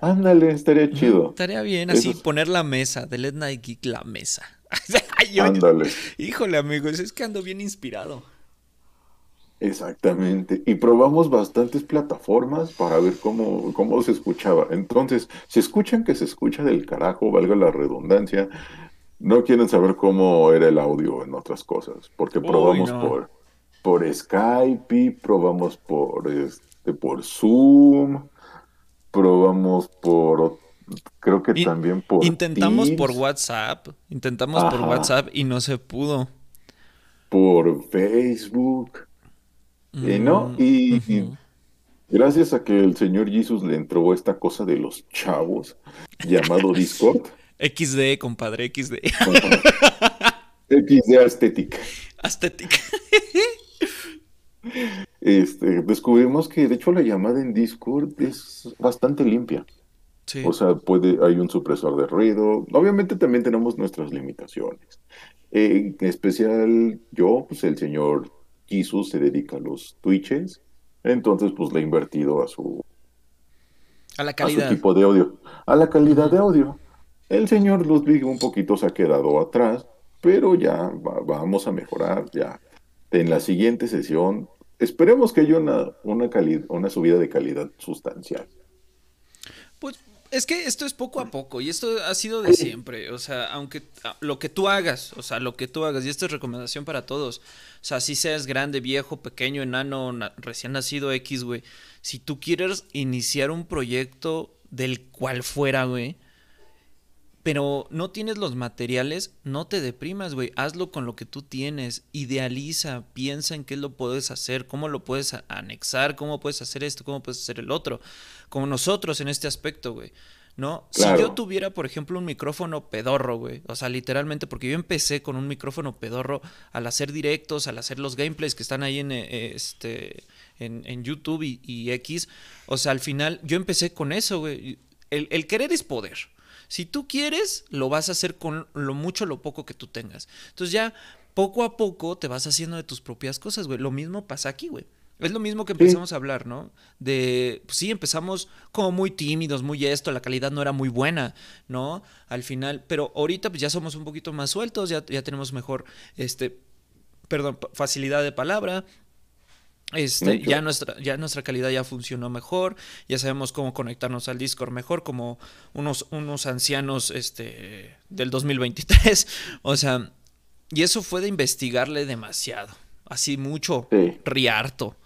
Ándale, estaría chido. estaría bien, así poner la mesa, de Let Night Geek la mesa. Ándale. Híjole, amigos, es que ando bien inspirado. Exactamente. Y probamos bastantes plataformas para ver cómo, cómo se escuchaba. Entonces, si escuchan que se escucha del carajo, valga la redundancia, no quieren saber cómo era el audio en otras cosas, porque probamos por, por Skype, probamos por, este, por Zoom, probamos por creo que también por intentamos por WhatsApp intentamos por WhatsApp y no se pudo. Por Facebook. Y no mm, y, gracias a que el señor Jesus le entró esta cosa de los chavos llamado Discord XD compadre XD XD estética estética este, descubrimos que de hecho la llamada en Discord es bastante limpia. O sea, puede, hay un supresor de ruido. Obviamente también tenemos nuestras limitaciones. en especial yo, pues el señor Jesus se dedica a los Twitches. Entonces, pues le he invertido a su a la calidad. A su tipo de audio. A la calidad de audio. El señor Ludwig un poquito se ha quedado atrás, pero ya vamos a mejorar. Ya en la siguiente sesión esperemos que haya una, una, una subida de calidad sustancial. Pues es que esto es poco a poco y esto ha sido de siempre. O sea, aunque ah, lo que tú hagas, o sea, lo que tú hagas, y esto es recomendación para todos. O sea, si seas grande, viejo, pequeño, enano, recién nacido X, güey. Si tú quieres iniciar un proyecto del cual fuera, güey, pero no tienes los materiales, no te deprimas, güey. Hazlo con lo que tú tienes. Idealiza, piensa en qué lo puedes hacer, cómo lo puedes anexar, cómo puedes hacer esto, cómo puedes hacer el otro. Como nosotros en este aspecto, güey. ¿No? Si yo tuviera, por ejemplo, un micrófono pedorro, güey. O sea, literalmente, porque yo empecé con un micrófono pedorro al hacer directos, al hacer los gameplays que están ahí en eh, este. En, YouTube y, X. O sea, al final, yo empecé con eso, güey. El, el querer es poder. Si tú quieres, lo vas a hacer con lo mucho o lo poco que tú tengas. Entonces ya poco a poco te vas haciendo de tus propias cosas, güey. Lo mismo pasa aquí, güey. Es lo mismo que empezamos a hablar, ¿no? De, pues sí, empezamos como muy tímidos, muy esto, la calidad no era muy buena, ¿no? Al final, pero ahorita pues ya somos un poquito más sueltos, ya, ya tenemos mejor, este, perdón, facilidad de palabra, Este, ya nuestra, ya nuestra calidad ya funcionó mejor, ya sabemos cómo conectarnos al Discord mejor, como unos, unos ancianos este, del 2023. O sea, y eso fue de investigarle demasiado, así mucho, riarto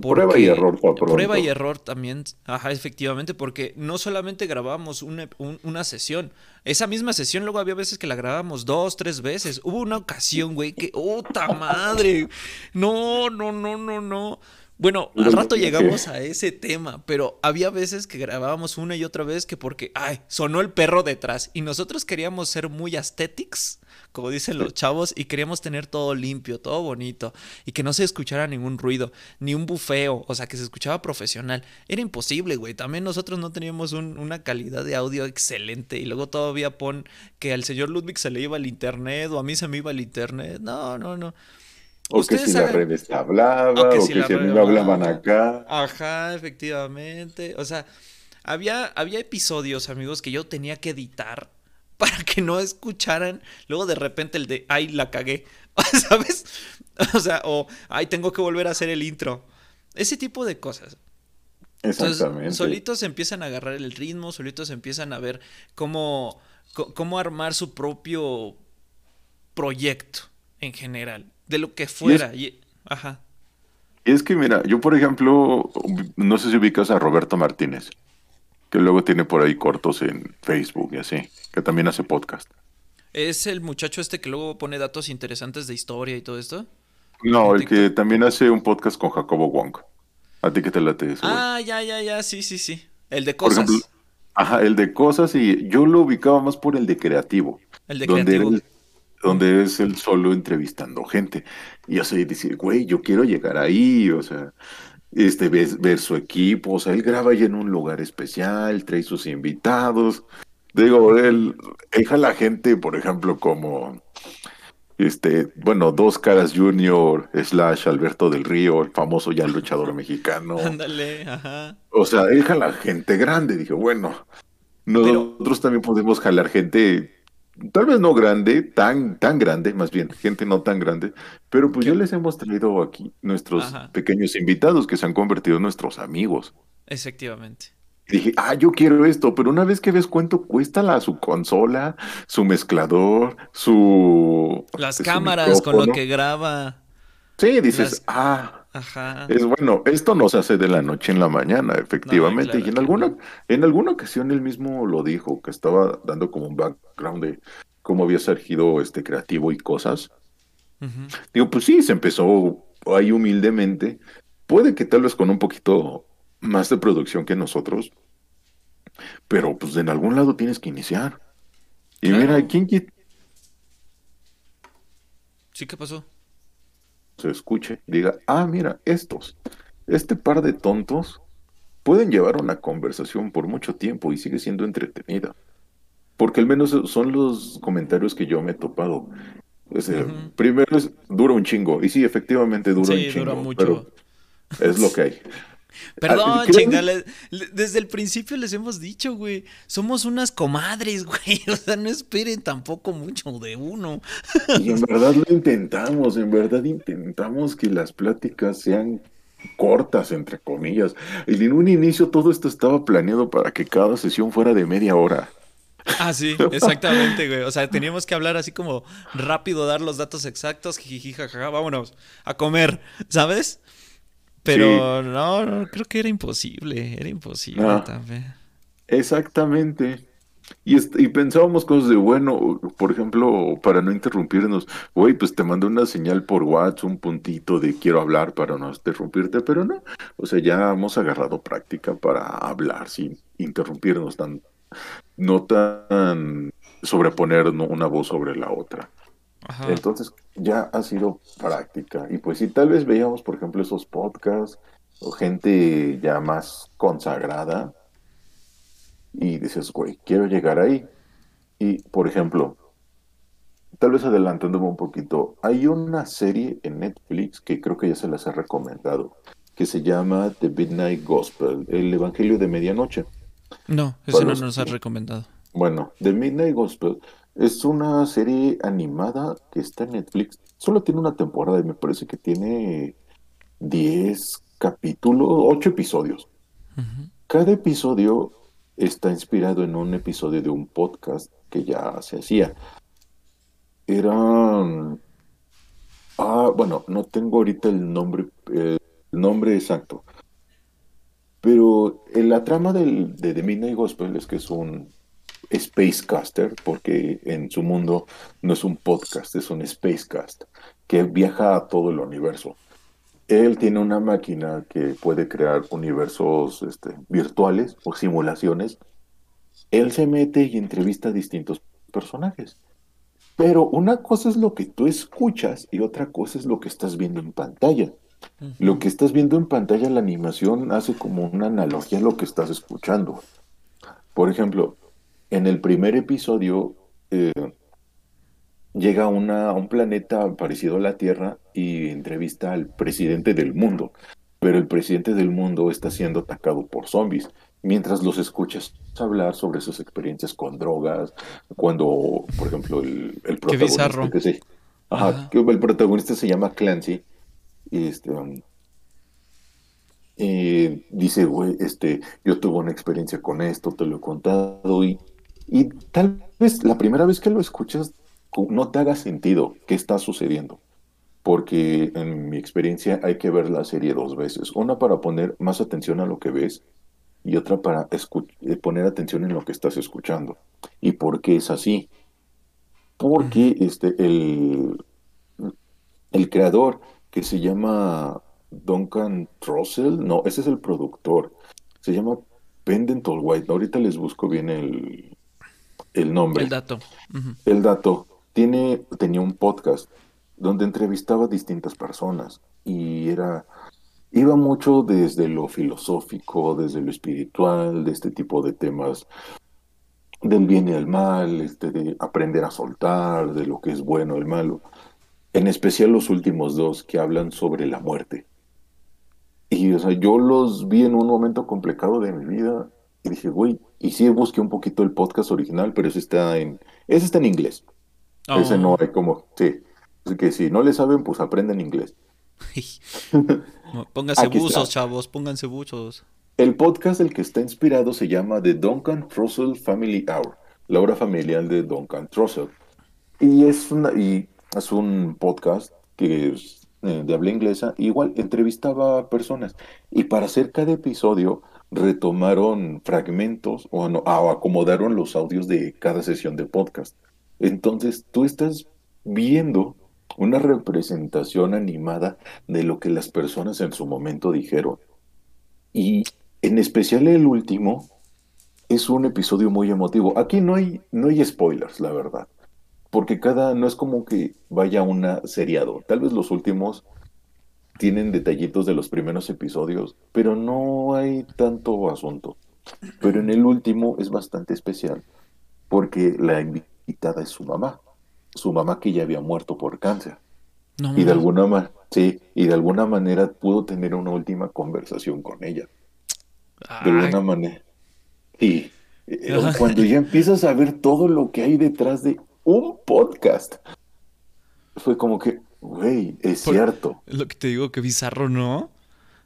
prueba y error, Prueba y error también, ajá, efectivamente, porque no solamente grabábamos una, una, sesión, esa misma sesión luego había veces que la grabábamos dos, tres veces. Hubo una ocasión, güey, que, ¡Ota madre! No, no, no, no, no. Bueno, al rato llegamos a ese tema, pero había veces que grabábamos una y otra vez que porque, ay, sonó el perro detrás y nosotros queríamos ser muy aesthetics, como dicen los chavos, y queríamos tener todo limpio, todo bonito y que no se escuchara ningún ruido, ni un bufeo, o sea, que se escuchaba profesional. Era imposible, güey. También nosotros no teníamos una calidad de audio excelente y luego todavía pon que al señor Ludwig se le iba el internet o a mí se me iba el internet. No, no, no. O que si la red hablaba, o que, si, a mí me hablaban acá. Ajá, efectivamente. O sea, había, había episodios, amigos, que yo tenía que editar para que no escucharan luego de repente el de, ay, la cagué, ¿sabes? O sea, o, ay, tengo que volver a hacer el intro. Ese tipo de cosas. Exactamente. solitos empiezan a agarrar el ritmo, solitos empiezan a ver cómo, cómo armar su propio proyecto en general de lo que fuera. Y ajá. Y es que, mira, yo por ejemplo, no sé si ubicas a Roberto Martínez, que luego tiene por ahí cortos en Facebook y así, que también hace podcast. ¿Es el muchacho este que luego pone datos interesantes de historia y todo esto? No, el que también hace un podcast con Jacobo Wong. A ti que te late eso. Ah, ya, ya, ya, sí, sí, sí. El de cosas. ajá, el de cosas y yo lo ubicaba más por el de creativo. El de creativo donde es él solo entrevistando gente. Y yo sé, decir, güey, yo quiero llegar ahí, o sea, este, ver, ver su equipo, o sea, él graba ahí en un lugar especial, trae sus invitados. Digo, él, deja a la gente, por ejemplo, como, este, bueno, Dos Caras Junior, slash Alberto del Río, el famoso ya luchador mexicano. Ándale, ajá. O sea, deja a la gente grande. Dije, bueno, nosotros también podemos jalar gente tal vez no grande, tan, tan grande, más bien, gente no tan grande, pero pues ya les hemos traído aquí nuestros pequeños invitados que se han convertido en nuestros amigos. Efectivamente. dije, ah, yo quiero esto, pero una vez que ves cuánto cuesta la, su consola, su mezclador, su... Las cámaras con lo que graba. Sí, dices, ah, Ajá. Es bueno, esto no se hace de la noche en la mañana, efectivamente. y en alguna, en alguna ocasión él mismo lo dijo, que estaba dando como un background de cómo había surgido este creativo y cosas. Digo, pues sí, se empezó ahí humildemente. Puede que tal vez con un poquito más de producción que nosotros, pero pues en algún lado tienes que iniciar. Y mira, ¿quién Sí, ¿qué pasó? Se escuche, diga, ah, mira, estos, este par de tontos pueden llevar una conversación por mucho tiempo y sigue siendo entretenida. Porque al menos son los comentarios que yo me he topado. Primero es, dura un chingo. Y sí, efectivamente dura un chingo. Dura mucho. Pero es lo que hay. Perdón, ah, chingale. Desde el principio les hemos dicho, güey. Somos unas comadres, güey. O sea, no esperen tampoco mucho de uno. Y en verdad lo intentamos. En verdad intentamos que las pláticas sean cortas, entre comillas. Y en un inicio todo esto estaba planeado para que cada sesión fuera de media hora. Ah, sí, exactamente, güey. O sea, teníamos que hablar así como rápido, dar los datos exactos, jiji, jajaja, vámonos a comer, ¿sabes? Pero no, creo que era imposible, era imposible también. Exactamente. Y, y pensábamos cosas de, bueno, por ejemplo, para no interrumpirnos, güey, pues te mando una señal por WhatsApp, un puntito de quiero hablar para no interrumpirte, pero no. O sea, ya hemos agarrado práctica para hablar sin interrumpirnos tan, no tan sobreponer una voz sobre la otra. Entonces ya ha sido práctica. Y pues si tal vez veíamos, por ejemplo, esos podcasts o gente ya más consagrada y dices, güey, quiero llegar ahí. Y, por ejemplo, tal vez adelantándome un poquito, hay una serie en Netflix que creo que ya se las he recomendado, que se llama The Midnight Gospel, el Evangelio de Medianoche. No, eso no nos ha recomendado. Bueno, The Midnight Gospel es una serie animada que está en Netflix. Solo tiene una temporada y me parece que tiene 10 capítulos, 8 episodios. Cada episodio está inspirado en un episodio de un podcast que ya se hacía. Era... Ah, bueno, no tengo ahorita el nombre, el nombre exacto. Pero en la trama del, de The Midnight Gospel es que es un Spacecaster, porque en su mundo no es un podcast, es un Spacecast, que viaja a todo el universo. Él tiene una máquina que puede crear universos este, virtuales o simulaciones. Él se mete y entrevista a distintos personajes. Pero una cosa es lo que tú escuchas y otra cosa es lo que estás viendo en pantalla. Lo que estás viendo en pantalla, la animación hace como una analogía a lo que estás escuchando. Por ejemplo, en el primer episodio eh, llega una, a un planeta parecido a la Tierra y entrevista al presidente del mundo. Pero el presidente del mundo está siendo atacado por zombies. Mientras los escuchas hablar sobre sus experiencias con drogas, cuando, por ejemplo, el, el protagonista. Que se, que el protagonista se llama Clancy. Y este, um, eh, dice, güey, este, yo tuve una experiencia con esto, te lo he contado, y, y tal vez la primera vez que lo escuchas no te haga sentido qué está sucediendo. Porque en mi experiencia hay que ver la serie dos veces. Una para poner más atención a lo que ves y otra para eh, poner atención en lo que estás escuchando. ¿Y por qué es así? Porque este, el, el creador que se llama Duncan Trussell, no, ese es el productor, se llama Pendental White. Ahorita les busco bien el, el nombre. El dato. El dato tiene, tenía un podcast donde entrevistaba a distintas personas y era, iba mucho desde lo filosófico, desde lo espiritual, de este tipo de temas del bien y el mal, este, de aprender a soltar, de lo que es bueno, el malo. En especial los últimos dos que hablan sobre la muerte. Y o sea, yo los vi en un momento complicado de mi vida y dije, güey, y sí busqué un poquito el podcast original, pero ese está en, ese está en inglés. Ese no oh. hay como, sí. Así que si no le saben, pues aprenden inglés. pónganse buzos, chavos, pónganse buzos. El podcast del que está inspirado se llama The Duncan Trussell Family Hour, la hora familiar de Duncan Trussell. Y es, una, y es un podcast que es eh, de habla inglesa, igual entrevistaba a personas. Y para hacer cada episodio retomaron fragmentos o, no, o acomodaron los audios de cada sesión de podcast. Entonces tú estás viendo una representación animada de lo que las personas en su momento dijeron. Y en especial el último es un episodio muy emotivo. Aquí no hay, no hay spoilers, la verdad. Porque cada, no es como que vaya una seriado. Tal vez los últimos tienen detallitos de los primeros episodios, pero no hay tanto asunto. Pero en el último es bastante especial, porque la invitada es su mamá, su mamá que ya había muerto por cáncer. y de alguna manera, sí, y de alguna manera pudo tener una última conversación con ella. De alguna manera. Y eh, cuando ya empiezas a ver todo lo que hay detrás de un podcast, fue como que, güey, es cierto. Es lo que te digo, que bizarro, ¿no?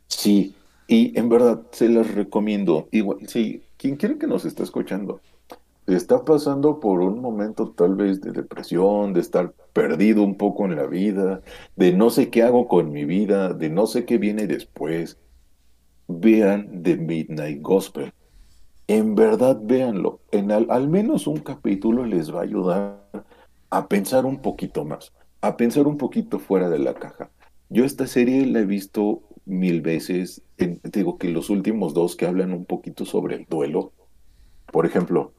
Sí, y en verdad se las recomiendo. Igual, sí, quien quiere que nos esté escuchando, está pasando por un momento tal vez de depresión, de estar perdido un poco en la vida, de no sé qué hago con mi vida, de no sé qué viene después, vean The Midnight Gospel. En verdad véanlo. En al, menos un capítulo les va a ayudar a pensar un poquito más, a pensar un poquito fuera de la caja. Yo esta serie la he visto mil veces. digo que los últimos dos que hablan un poquito sobre el duelo. Por ejemplo,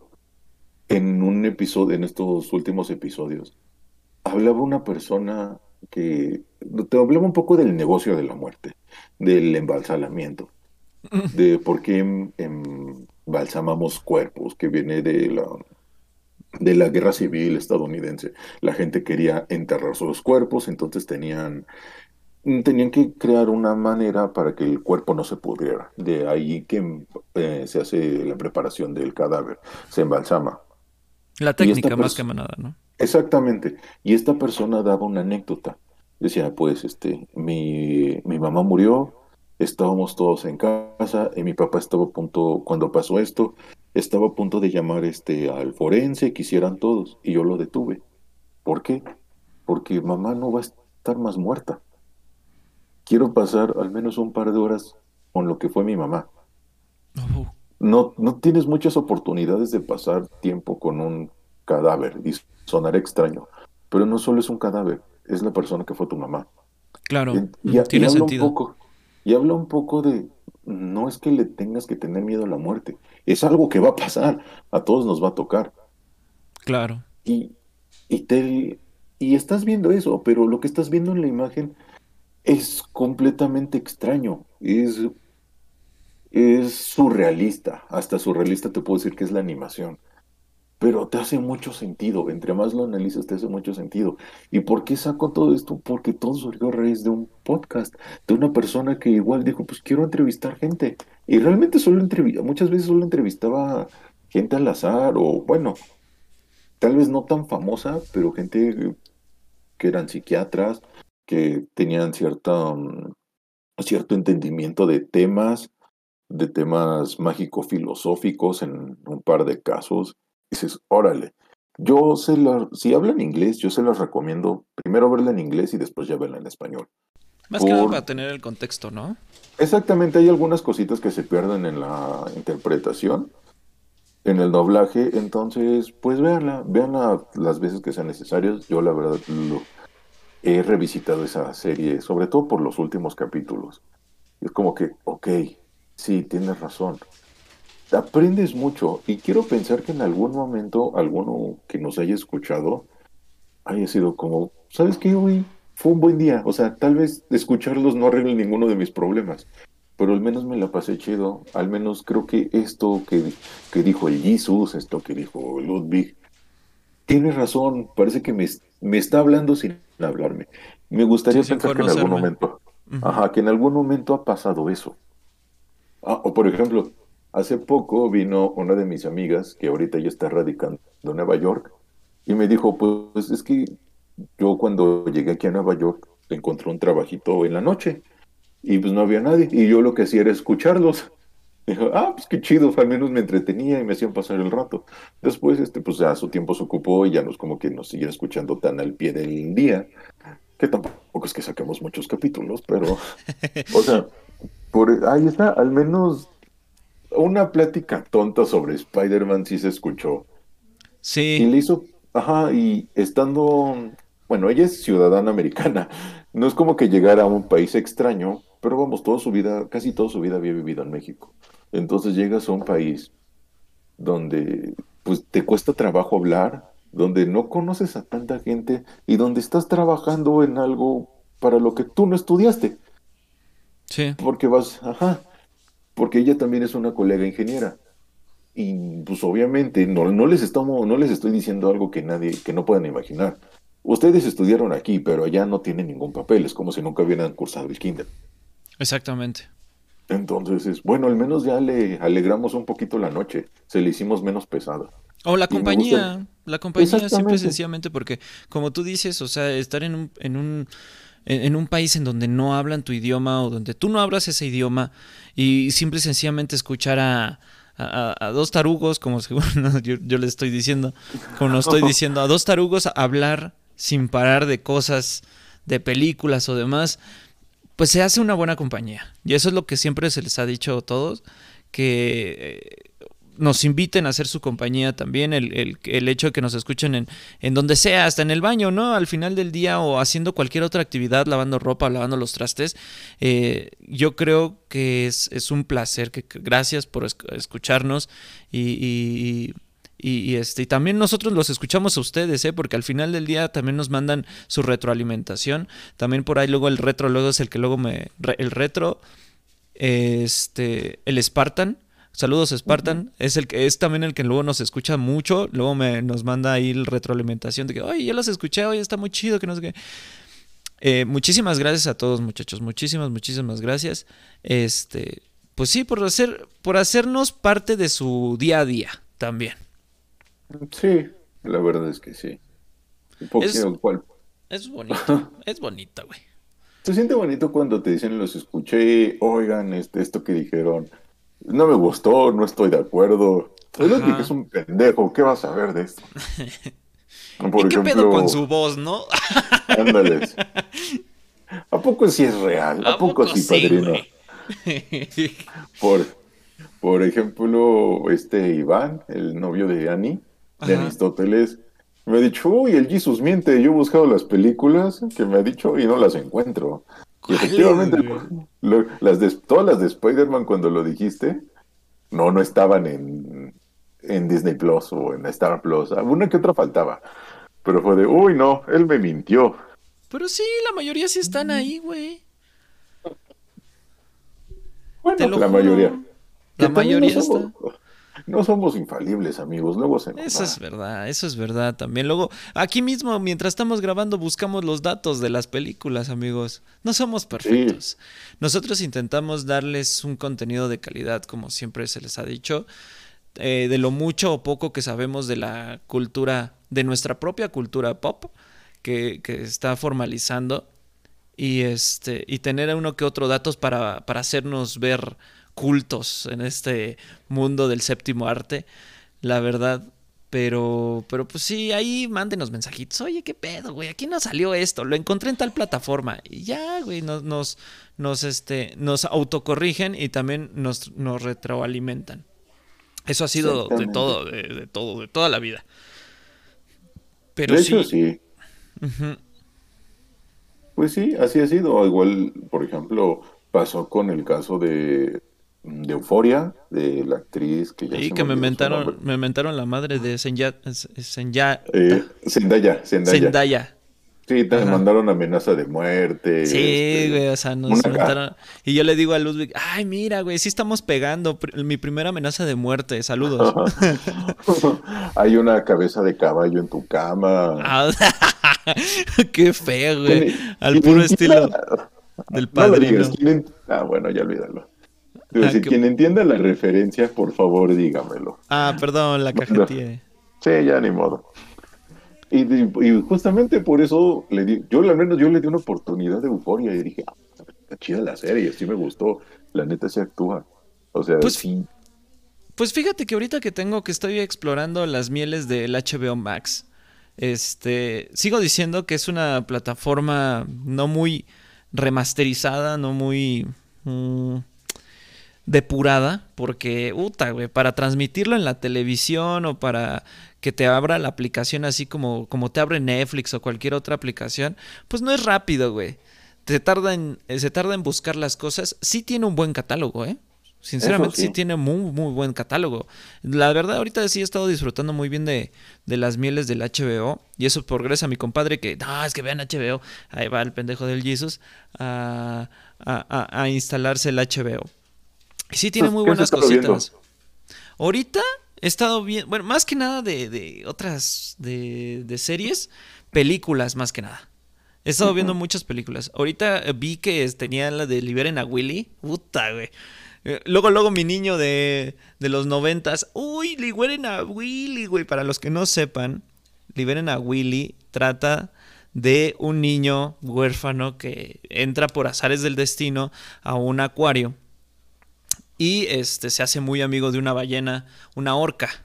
en un episodio, en estos últimos episodios, hablaba una persona que te hablaba un poco del negocio de la muerte, del embalsamamiento, de por qué embalsamamos cuerpos, que viene de la, de la guerra civil estadounidense. La gente quería enterrar sus cuerpos, entonces tenían tenían que crear una manera para que el cuerpo no se pudriera. De ahí que eh, se hace la preparación del cadáver, se embalsama. La técnica más que nada, ¿no? Exactamente. Y esta persona daba una anécdota Decía, pues, este, mi, mi mamá murió, estábamos todos en casa y mi papá estaba a punto, cuando pasó esto, estaba a punto de llamar este, al forense, quisieran todos, y yo lo detuve. ¿Por qué? Porque mamá no va a estar más muerta. Quiero pasar al menos un par de horas con lo que fue mi mamá. No, no tienes muchas oportunidades de pasar tiempo con un cadáver, y sonará extraño, pero no solo es un cadáver, es la persona que fue tu mamá. Claro, y, tiene sentido. Un poco, y habla un poco de, no es que le tengas que tener miedo a la muerte, es algo que va a pasar, a todos nos va a tocar. Claro. Y, y, te, y estás viendo eso, pero lo que estás viendo en la imagen es completamente extraño, es, es surrealista, hasta surrealista te puedo decir que es la animación pero te hace mucho sentido, entre más lo analizas te hace mucho sentido. ¿Y por qué saco todo esto? Porque todo surgió a raíz de un podcast, de una persona que igual dijo, pues quiero entrevistar gente. Y realmente solo entrevistaba, muchas veces solo entrevistaba gente al azar o bueno, tal vez no tan famosa, pero gente que eran psiquiatras, que tenían cierta, mm, cierto entendimiento de temas, de temas mágico-filosóficos en un par de casos dices, órale, yo se la, si hablan inglés, yo se los recomiendo primero verla en inglés y después ya verla en español. Más que nada para tener el contexto, ¿no? Exactamente, hay algunas cositas que se pierden en la interpretación, en el doblaje, entonces, pues véanla, véanla las veces que sean necesarias. Yo la verdad lo, he revisitado esa serie, sobre todo por los últimos capítulos. Es como que, ok, sí, tienes razón aprendes mucho y quiero pensar que en algún momento alguno que nos haya escuchado haya sido como, ¿sabes qué? Hoy fue un buen día. O sea, tal vez escucharlos no arregle ninguno de mis problemas, pero al menos me la pasé chido. Al menos creo que esto que, que dijo el Jesus, esto que dijo Ludwig, tiene razón. Parece que me, me está hablando sin hablarme. Me gustaría pensar que en algún momento, ajá, que en algún momento ha pasado eso. Ah, o por ejemplo, Hace poco vino una de mis amigas, que ahorita ya está radicando en Nueva York, y me dijo, pues es que yo cuando llegué aquí a Nueva York encontré un trabajito en la noche y pues no había nadie y yo lo que hacía era escucharlos. Dijo, ah, pues qué chido, al menos me entretenía y me hacían pasar el rato. Después, este, pues ya su tiempo se ocupó y ya no es como que nos siguiera escuchando tan al pie del día, que tampoco es que saquemos muchos capítulos, pero, o sea, por ahí está, al menos una plática tonta sobre Spider-Man sí se escuchó. Sí. Y le hizo, ajá, y estando, bueno, ella es ciudadana americana. No es como que llegara a un país extraño, pero vamos, toda su vida, casi toda su vida había vivido en México. Entonces llegas a un país donde pues te cuesta trabajo hablar, donde no conoces a tanta gente y donde estás trabajando en algo para lo que tú no estudiaste. Sí. Porque vas, ajá, porque ella también es una colega ingeniera. Y pues obviamente no, no les estamos, no les estoy diciendo algo que nadie, que no puedan imaginar. Ustedes estudiaron aquí, pero allá no tienen ningún papel, es como si nunca hubieran cursado el kinder. Exactamente. Entonces, bueno, al menos ya le alegramos un poquito la noche, se le hicimos menos pesada. O la compañía, la compañía simple y sencillamente porque, como tú dices, o sea, estar en un, en un en, un país en donde no hablan tu idioma o donde tú no hablas ese idioma y simple y sencillamente escuchar a, dos tarugos, como yo, yo les estoy diciendo, como nos estoy diciendo, a dos tarugos hablar sin parar de cosas, de películas o demás, pues se hace una buena compañía. Y eso es lo que siempre se les ha dicho a todos, que eh, nos inviten a hacer su compañía también, el, el, hecho de que nos escuchen en, en, donde sea, hasta en el baño, ¿no? Al final del día o haciendo cualquier otra actividad, lavando ropa, lavando los trastes, eh, yo creo que es, es, un placer, que, gracias por escucharnos y, y, este, y también nosotros los escuchamos a ustedes, ¿eh? porque al final del día también nos mandan su retroalimentación. También por ahí luego el retro, luego es el que luego me... El retro, este, el Spartan Saludos Spartan, es el que es también el que luego nos escucha mucho, luego me, nos manda ahí el retroalimentación de que, oye, yo los escuché, oye, está muy chido, que no sé qué. Eh, muchísimas gracias a todos, muchachos, muchísimas, muchísimas gracias. Este, pues sí, por hacer, por hacernos parte de su día a día también. Sí, la verdad es que sí. Un poquito, Es bonito, es bonito, güey. Se siente bonito cuando te dicen, los escuché, oigan, este, esto que dijeron, no me gustó, no estoy de acuerdo. El que es un pendejo, ¿qué vas a ver de esto? ¿Y qué pedo con su voz, no? Ándales. ¿A poco sí es real? ¿A, poco, sí, padrino? por, por ejemplo, este Iván, el novio de Annie, de Aristóteles, me ha dicho, uy, el Jesus miente, yo he buscado las películas que me ha dicho y no las encuentro. Efectivamente, las de, todas las de Spider-Man cuando lo dijiste, no, no estaban en, en Disney Plus o en Star Plus. Una que otra faltaba. Pero fue de, uy, no, él me mintió. Pero sí, la mayoría sí están ahí, güey. Bueno, la mayoría. La mayoría está. No somos infalibles, amigos. Luego se Eso es verdad, eso es verdad también. Luego, aquí mismo, mientras estamos grabando, buscamos los datos de las películas, amigos. No somos perfectos. Nosotros intentamos darles un contenido de calidad, como siempre se les ha dicho. Eh, de lo mucho o poco que sabemos de la cultura, de nuestra propia cultura pop, que, que está formalizando. Y este. Y tener uno que otro datos para, para hacernos ver cultos en este mundo del séptimo arte, la verdad. Pero, pero pues sí, ahí mándenos mensajitos. Oye, ¿qué pedo, güey? Aquí no salió esto. Lo encontré en tal plataforma. Y ya, güey, nos, nos, nos, este, nos autocorrigen y también nos, nos retroalimentan. Eso ha sido de todo, de, todo, de toda la vida. Pero sí. sí. Pues sí, así ha sido. Igual, por ejemplo, pasó con el caso de de Euforia, de la actriz que ya Sí, que me mentaron, me mentaron la madre de Zendaya. Eh, Zendaya, Zendaya. Sí, te mandaron amenaza de muerte. Sí, este, güey, o sea, nos mentaron. Y yo le digo a Ludwig, ay, mira, güey, sí estamos pegando. Mi primera amenaza de muerte, saludos. Hay una cabeza de caballo en tu cama. Qué feo, güey. Al puro estilo del padrino. ah, bueno, ya olvídalo. Ah, quien entienda la referencia, por favor, dígamelo. Ah, perdón, la cajetilla. Sí, ya ni modo. Y, justamente por eso le di, yo al menos yo le di una oportunidad de euforia y dije, ah, está chida la serie, sí me gustó, la neta se actúa. O sea, pues, sí. Pues fíjate que ahorita que tengo que estoy explorando las mieles del HBO Max, este, sigo diciendo que es una plataforma no muy remasterizada, no muy... Mm, depurada, porque, puta, güey, para transmitirlo en la televisión o para que te abra la aplicación así como, como te abre Netflix o cualquier otra aplicación, pues no es rápido, güey. Te tarda en, eh, se tarda en buscar las cosas. Sí tiene un buen catálogo, ¿eh? Sinceramente sí. tiene muy, muy buen catálogo. La verdad, ahorita sí he estado disfrutando muy bien de, de las mieles del HBO. Y eso gracias a mi compadre que, no, es que vean HBO. Ahí va el pendejo del Jesus a, a, a instalarse el HBO. Sí, tiene muy buenas cositas. Ahorita he estado bien, bueno, más que nada de, otras, de, series, películas más que nada. He estado viendo muchas películas. Ahorita vi que tenía la de Liberen a Willy. Puta, güey. Eh, luego, luego mi niño de, de los noventas. Uy, liberen a Willy, güey. Para los que no sepan, Liberen a Willy trata de un niño huérfano que entra por azares del destino a un acuario y este, se hace muy amigo de una ballena, una orca.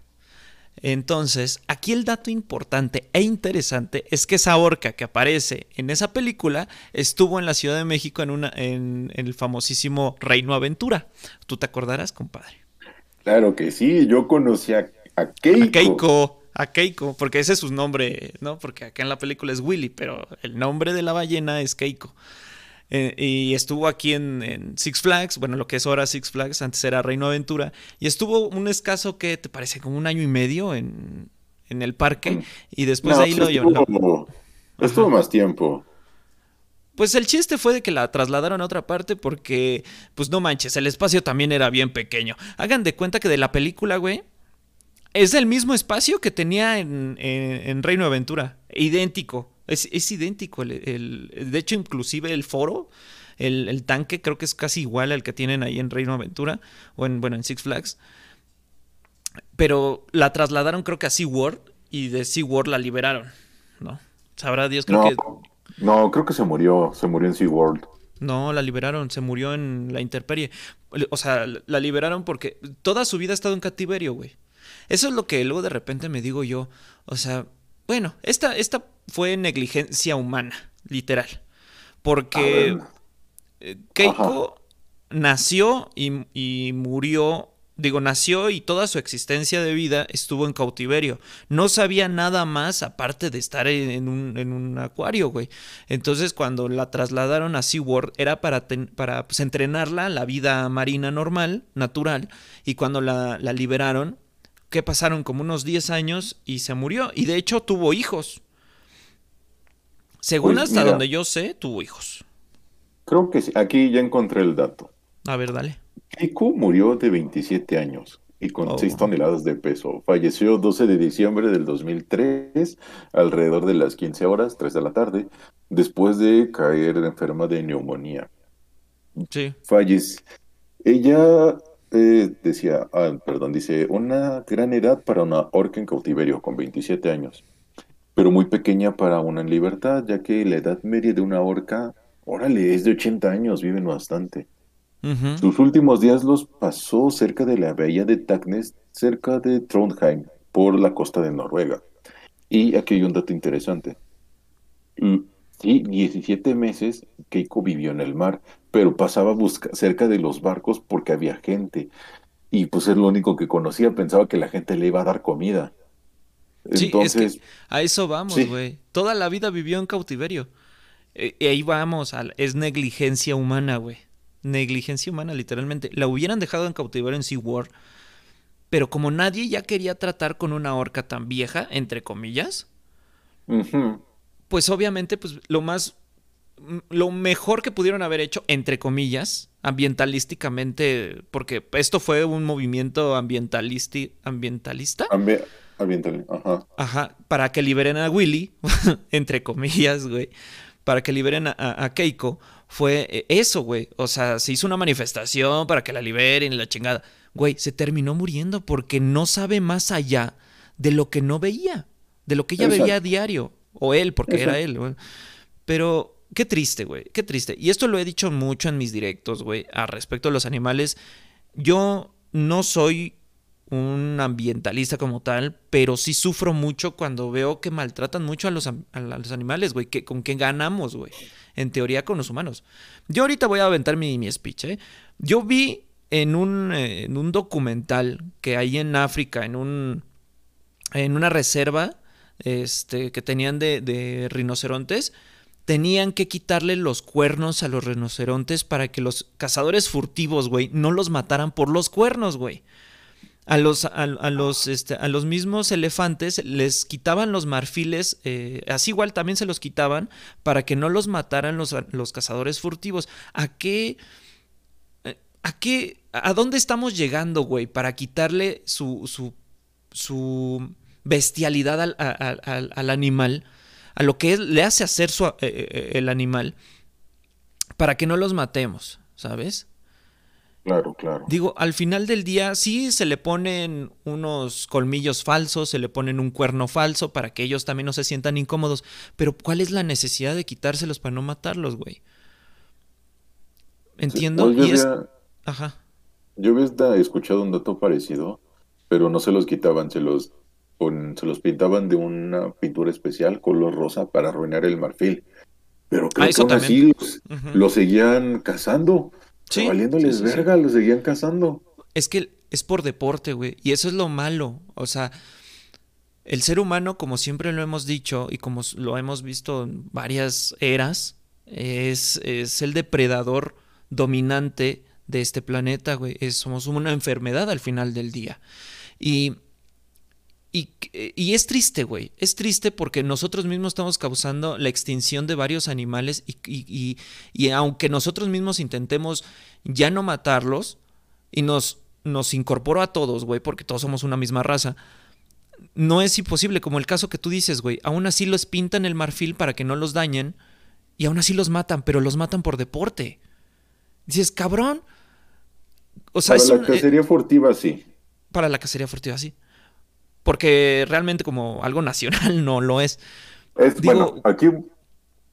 Entonces, aquí el dato importante e interesante es que esa orca que aparece en esa película estuvo en la Ciudad de México en, una, en, el famosísimo Reino Aventura. ¿Tú te acordarás, compadre? Claro que sí, yo conocí a, Keiko. A Keiko, a Keiko, porque ese es su nombre, ¿no? Porque acá en la película es Willy, pero el nombre de la ballena es Keiko. Eh, y estuvo aquí en, Six Flags, bueno, lo que es ahora Six Flags, antes era Reino Aventura, y estuvo un escaso que te parece como un año y medio en, el parque, y después de ahí lo llevaron. Estuvo, más tiempo. Pues el chiste fue de que la trasladaron a otra parte porque, pues no manches, el espacio también era bien pequeño. Hagan de cuenta que de la película, güey, es el mismo espacio que tenía en, en Reino Aventura, idéntico. Es, idéntico. El, de hecho, inclusive el foro, el, tanque, creo que es casi igual al que tienen ahí en Reino Aventura o en, bueno, en Six Flags. Pero la trasladaron creo que a SeaWorld y de SeaWorld la liberaron, ¿no? Sabrá Dios, creo que No, creo que se murió, se murió en SeaWorld. No, la liberaron, se murió en la interperie. O sea, la liberaron porque toda su vida ha estado en cautiverio, güey. Eso es lo que luego de repente me digo yo. O sea, bueno, esta, esta fue negligencia humana, literal. Porque eh, Keiko nació y, y murió Digo, nació y toda su existencia de vida estuvo en cautiverio. No sabía nada más aparte de estar en un, en un acuario, güey. Entonces, cuando la trasladaron a SeaWorld, era para, para pues, entrenarla a la vida marina normal, natural. Y cuando la, la liberaron, que pasaron como unos 10 años y se murió. Y de hecho tuvo hijos. Según pues hasta donde yo sé, tuvo hijos. Creo que sí. Aquí ya encontré el dato. A ver, dale. Keiko murió de 27 años y con 6 toneladas de peso. Falleció 12 de diciembre del 2003, alrededor de las 15 horas, 3 de la tarde, después de caer enferma de neumonía. Sí. Falleció. Ella decía, ah, perdón, dice, una gran edad para una orca en cautiverio, con 27 años, pero muy pequeña para una en libertad, ya que la edad media de una orca, órale, es de 80 años, viven bastante. Sus últimos días los pasó cerca de la bahía de Tagnes, cerca de Trondheim, por la costa de Noruega. Y aquí hay un dato interesante. Sí, 17 meses Keiko vivió en el mar, pero pasaba cerca de los barcos porque había gente. Y pues es lo único que conocía, pensaba que la gente le iba a dar comida. Entonces, sí, a eso vamos, güey. Toda la vida vivió en cautiverio. E, y ahí vamos, es negligencia humana, güey negligencia humana, literalmente. La hubieran dejado en cautiverio en SeaWorld, pero como nadie ya quería tratar con una orca tan vieja, entre comillas, pues obviamente, pues lo más, lo mejor que pudieron haber hecho, entre comillas, ambientalísticamente, porque esto fue un movimiento ambientalisti ambientalista. ajá. Ajá, para que liberen a Willy, entre comillas, güey, para que liberen a Keiko, fue eh, eso, güey. O sea, se hizo una manifestación para que la liberen la chingada. Güey, se terminó muriendo porque no sabe más allá de lo que no veía, de lo que ella veía a diario. O él, porque era él. Güey. Pero qué triste, güey, qué triste. Y esto lo he dicho mucho en mis directos, güey, a respecto de los animales. Yo no soy un ambientalista como tal, pero sí sufro mucho cuando veo que maltratan mucho a los, a los animales, güey, que con qué ganamos, güey en teoría con los humanos. Yo ahorita voy a aventar mi, mi speech. ¿eh? Yo vi en un, eh, en un documental que hay en África, en, un, en una reserva este, que tenían de rinocerontes, tenían que quitarle los cuernos a los rinocerontes para que los cazadores furtivos, güey, no los mataran por los cuernos, güey a los, a, los, este, a los mismos elefantes les quitaban los marfiles, eh, así igual también se los quitaban para que no los mataran los, los cazadores furtivos. ¿A qué? ¿A qué? ¿A dónde estamos llegando, güey? Para quitarle su, su, su bestialidad al, al, animal, a lo que le hace hacer su, eh, eh, el animal, para que no los matemos, ¿sabes? Claro, claro. Digo, al final del día sí se le ponen unos colmillos falsos, se le ponen un cuerno falso para que ellos también no se sientan incómodos, pero ¿cuál es la necesidad de quitárselos para no matarlos, güey? Entiendo. y es... Ajá. Yo había escuchado un dato parecido, pero no se los quitaban, se los, se los pintaban de una pintura especial color rosa para arruinar el marfil. Pero creo ah, que aún así los seguían cazando. Sí, valiéndoles verga, los seguían cazando. Es que es por deporte, güey. Y eso es lo malo. O sea, el ser humano, como siempre lo hemos dicho y como lo hemos visto en varias eras, es, es el depredador dominante de este planeta, güey. somos una enfermedad al final del día. Y y, es triste, güey. Es triste porque nosotros mismos estamos causando la extinción de varios animales y, y, aunque nosotros mismos intentemos ya no matarlos y nos, nos incorporo a todos, güey, porque todos somos una misma raza, no es imposible, como el caso que tú dices, güey. Aún así los pintan el marfil para que no los dañen y aún así los matan, pero los matan por deporte. Dices, cabrón. O sea, para la eh, cacería furtiva, sí. Para la cacería furtiva, sí porque realmente como algo nacional no lo es. bueno, aquí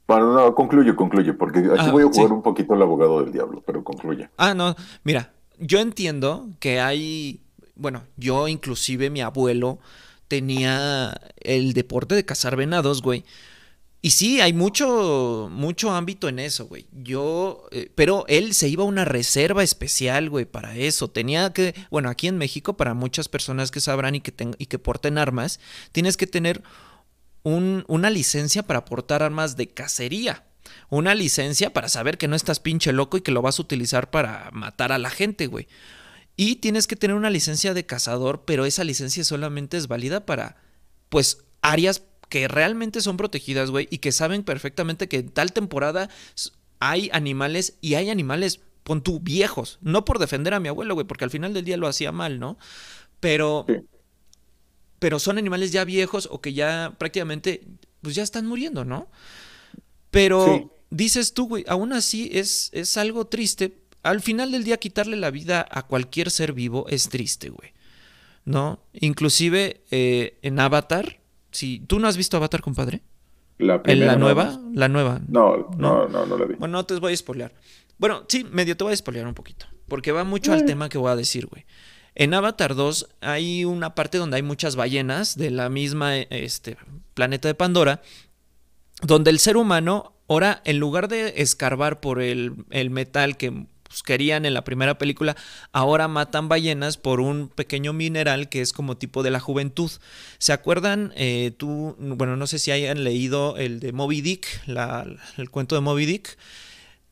Bueno, no, concluye, concluye, porque aquí ah, voy a jugar un poquito el abogado del diablo, pero concluye. Ah, no, mira, yo entiendo que hay, bueno, yo inclusive mi abuelo tenía el deporte de cazar venados, güey. Y sí, hay mucho, mucho ámbito en eso, güey. Yo, eh, pero él se iba a una reserva especial, güey, para eso. Tenía que, bueno, aquí en México, para muchas personas que sabrán y que, y que porten armas, tienes que tener un, una licencia para portar armas de cacería. Una licencia para saber que no estás pinche loco y que lo vas a utilizar para matar a la gente, güey. Y tienes que tener una licencia de cazador, pero esa licencia solamente es válida para, pues, áreas que realmente son protegidas, güey, y que saben perfectamente que en tal temporada hay animales y hay animales, pon tú, viejos. No por defender a mi abuelo, güey, porque al final del día lo hacía mal, ¿no? Pero... Pero son animales ya viejos o que ya prácticamente, pues ya están muriendo, ¿no? Pero dices tú, güey, aún así es, es algo triste. Al final del día quitarle la vida a cualquier ser vivo es triste, güey. ¿No? Inclusive eh, en Avatar, si tú no has visto Avatar, compadre. La ¿En la nueva? La nueva. No, no, no, no, la vi. Bueno, no te voy a spoilear. Bueno, sí, medio te voy a spoilear un poquito. Porque va mucho al tema que voy a decir, güey. En Avatar 2 hay una parte donde hay muchas ballenas de la misma este, planeta de Pandora, donde el ser humano, ahora, en lugar de escarbar por el, el metal que pues, querían en la primera película, ahora matan ballenas por un pequeño mineral que es como tipo de la juventud. ¿Se acuerdan? Eh, tú, bueno, no sé si hayan leído el de Moby Dick, el cuento de Moby Dick.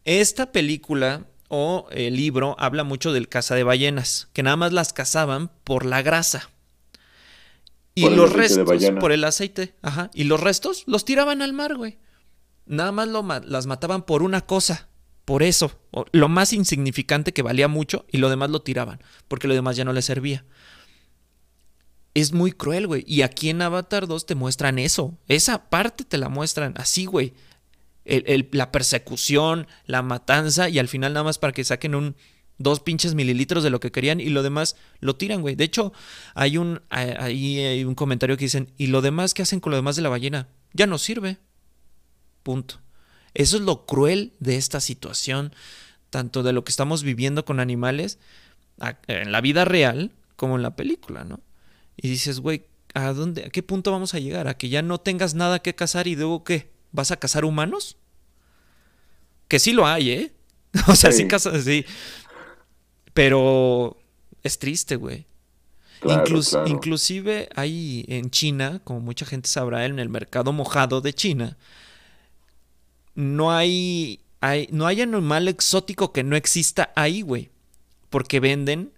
Esta película o el libro habla mucho del caza de ballenas, que nada más las cazaban por la grasa. Y los restos, por el aceite, ajá. Y los restos los tiraban al mar, güey. Nada más lo, las mataban por una cosa, por eso, lo más insignificante que valía mucho y lo demás lo tiraban, porque lo demás ya no les servía. Es muy cruel, güey. Y aquí en Avatar 2 te muestran eso. Esa parte te la muestran así, güey. la persecución, la matanza y al final nada más para que saquen un dos pinches mililitros de lo que querían y lo demás lo tiran, güey. De hecho, hay un, ahí hay un comentario que dicen, ¿y lo demás qué hacen con lo demás de la ballena? Ya no sirve. Punto. Eso es lo cruel de esta situación, tanto de lo que estamos viviendo con animales en la vida real como en la película, ¿no? Y dices, güey, ¿a dónde, a qué punto vamos a llegar? ¿A que ya no tengas nada que cazar y luego qué? ¿Vas a cazar humanos? Que sí lo hay, ¿eh? O sea, sí, cazas, sí. Pero es triste, güey. Inclusive hay en China, como mucha gente sabrá, en el mercado mojado de China, no hay, hay, no hay animal exótico que no exista ahí, güey. Porque venden,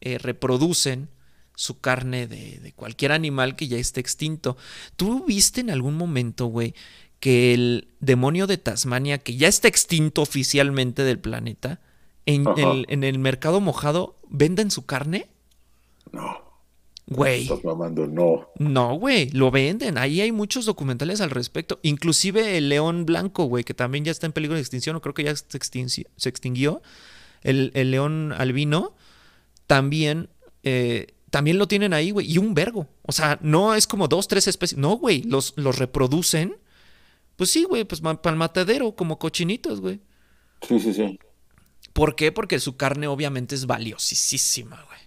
eh, reproducen su carne de, de, cualquier animal que ya esté extinto. ¿Tú viste en algún momento, güey, que el demonio de Tasmania, que ya está extinto oficialmente del planeta, en, el, en el mercado mojado, venden su carne? No. Güey. Estás mamando, no. No, güey, lo venden. Ahí hay muchos documentales al respecto. Inclusive el león blanco, güey, que también ya está en peligro de extinción, o creo que ya se, extinguió. El, león albino, también, eh, también lo tienen ahí, güey. Y un vergo. O sea, no es como dos, tres especies. No, güey, los, los reproducen. Pues sí, güey, pues para el matadero, como cochinitos, güey. Sí, sí, sí. ¿Por qué? Porque su carne obviamente es valiosísima, güey.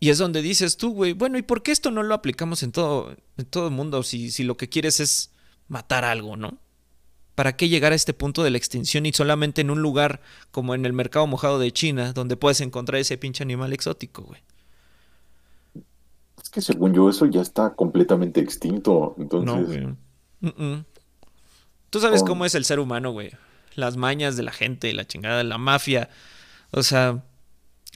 Y es donde dices tú, güey, bueno, ¿y por qué esto no lo aplicamos en todo, en todo el mundo si, si lo que quieres es matar algo, ¿no? ¿Para qué llegar a este punto de la extinción y solamente en un lugar como en el mercado mojado de China, donde puedes encontrar ese pinche animal exótico, güey? Es que según yo eso ya está completamente extinto, entonces... No, güey. Tú sabes cómo es el ser humano, güey. Las mañas de la gente, la chingada de la mafia. O sea,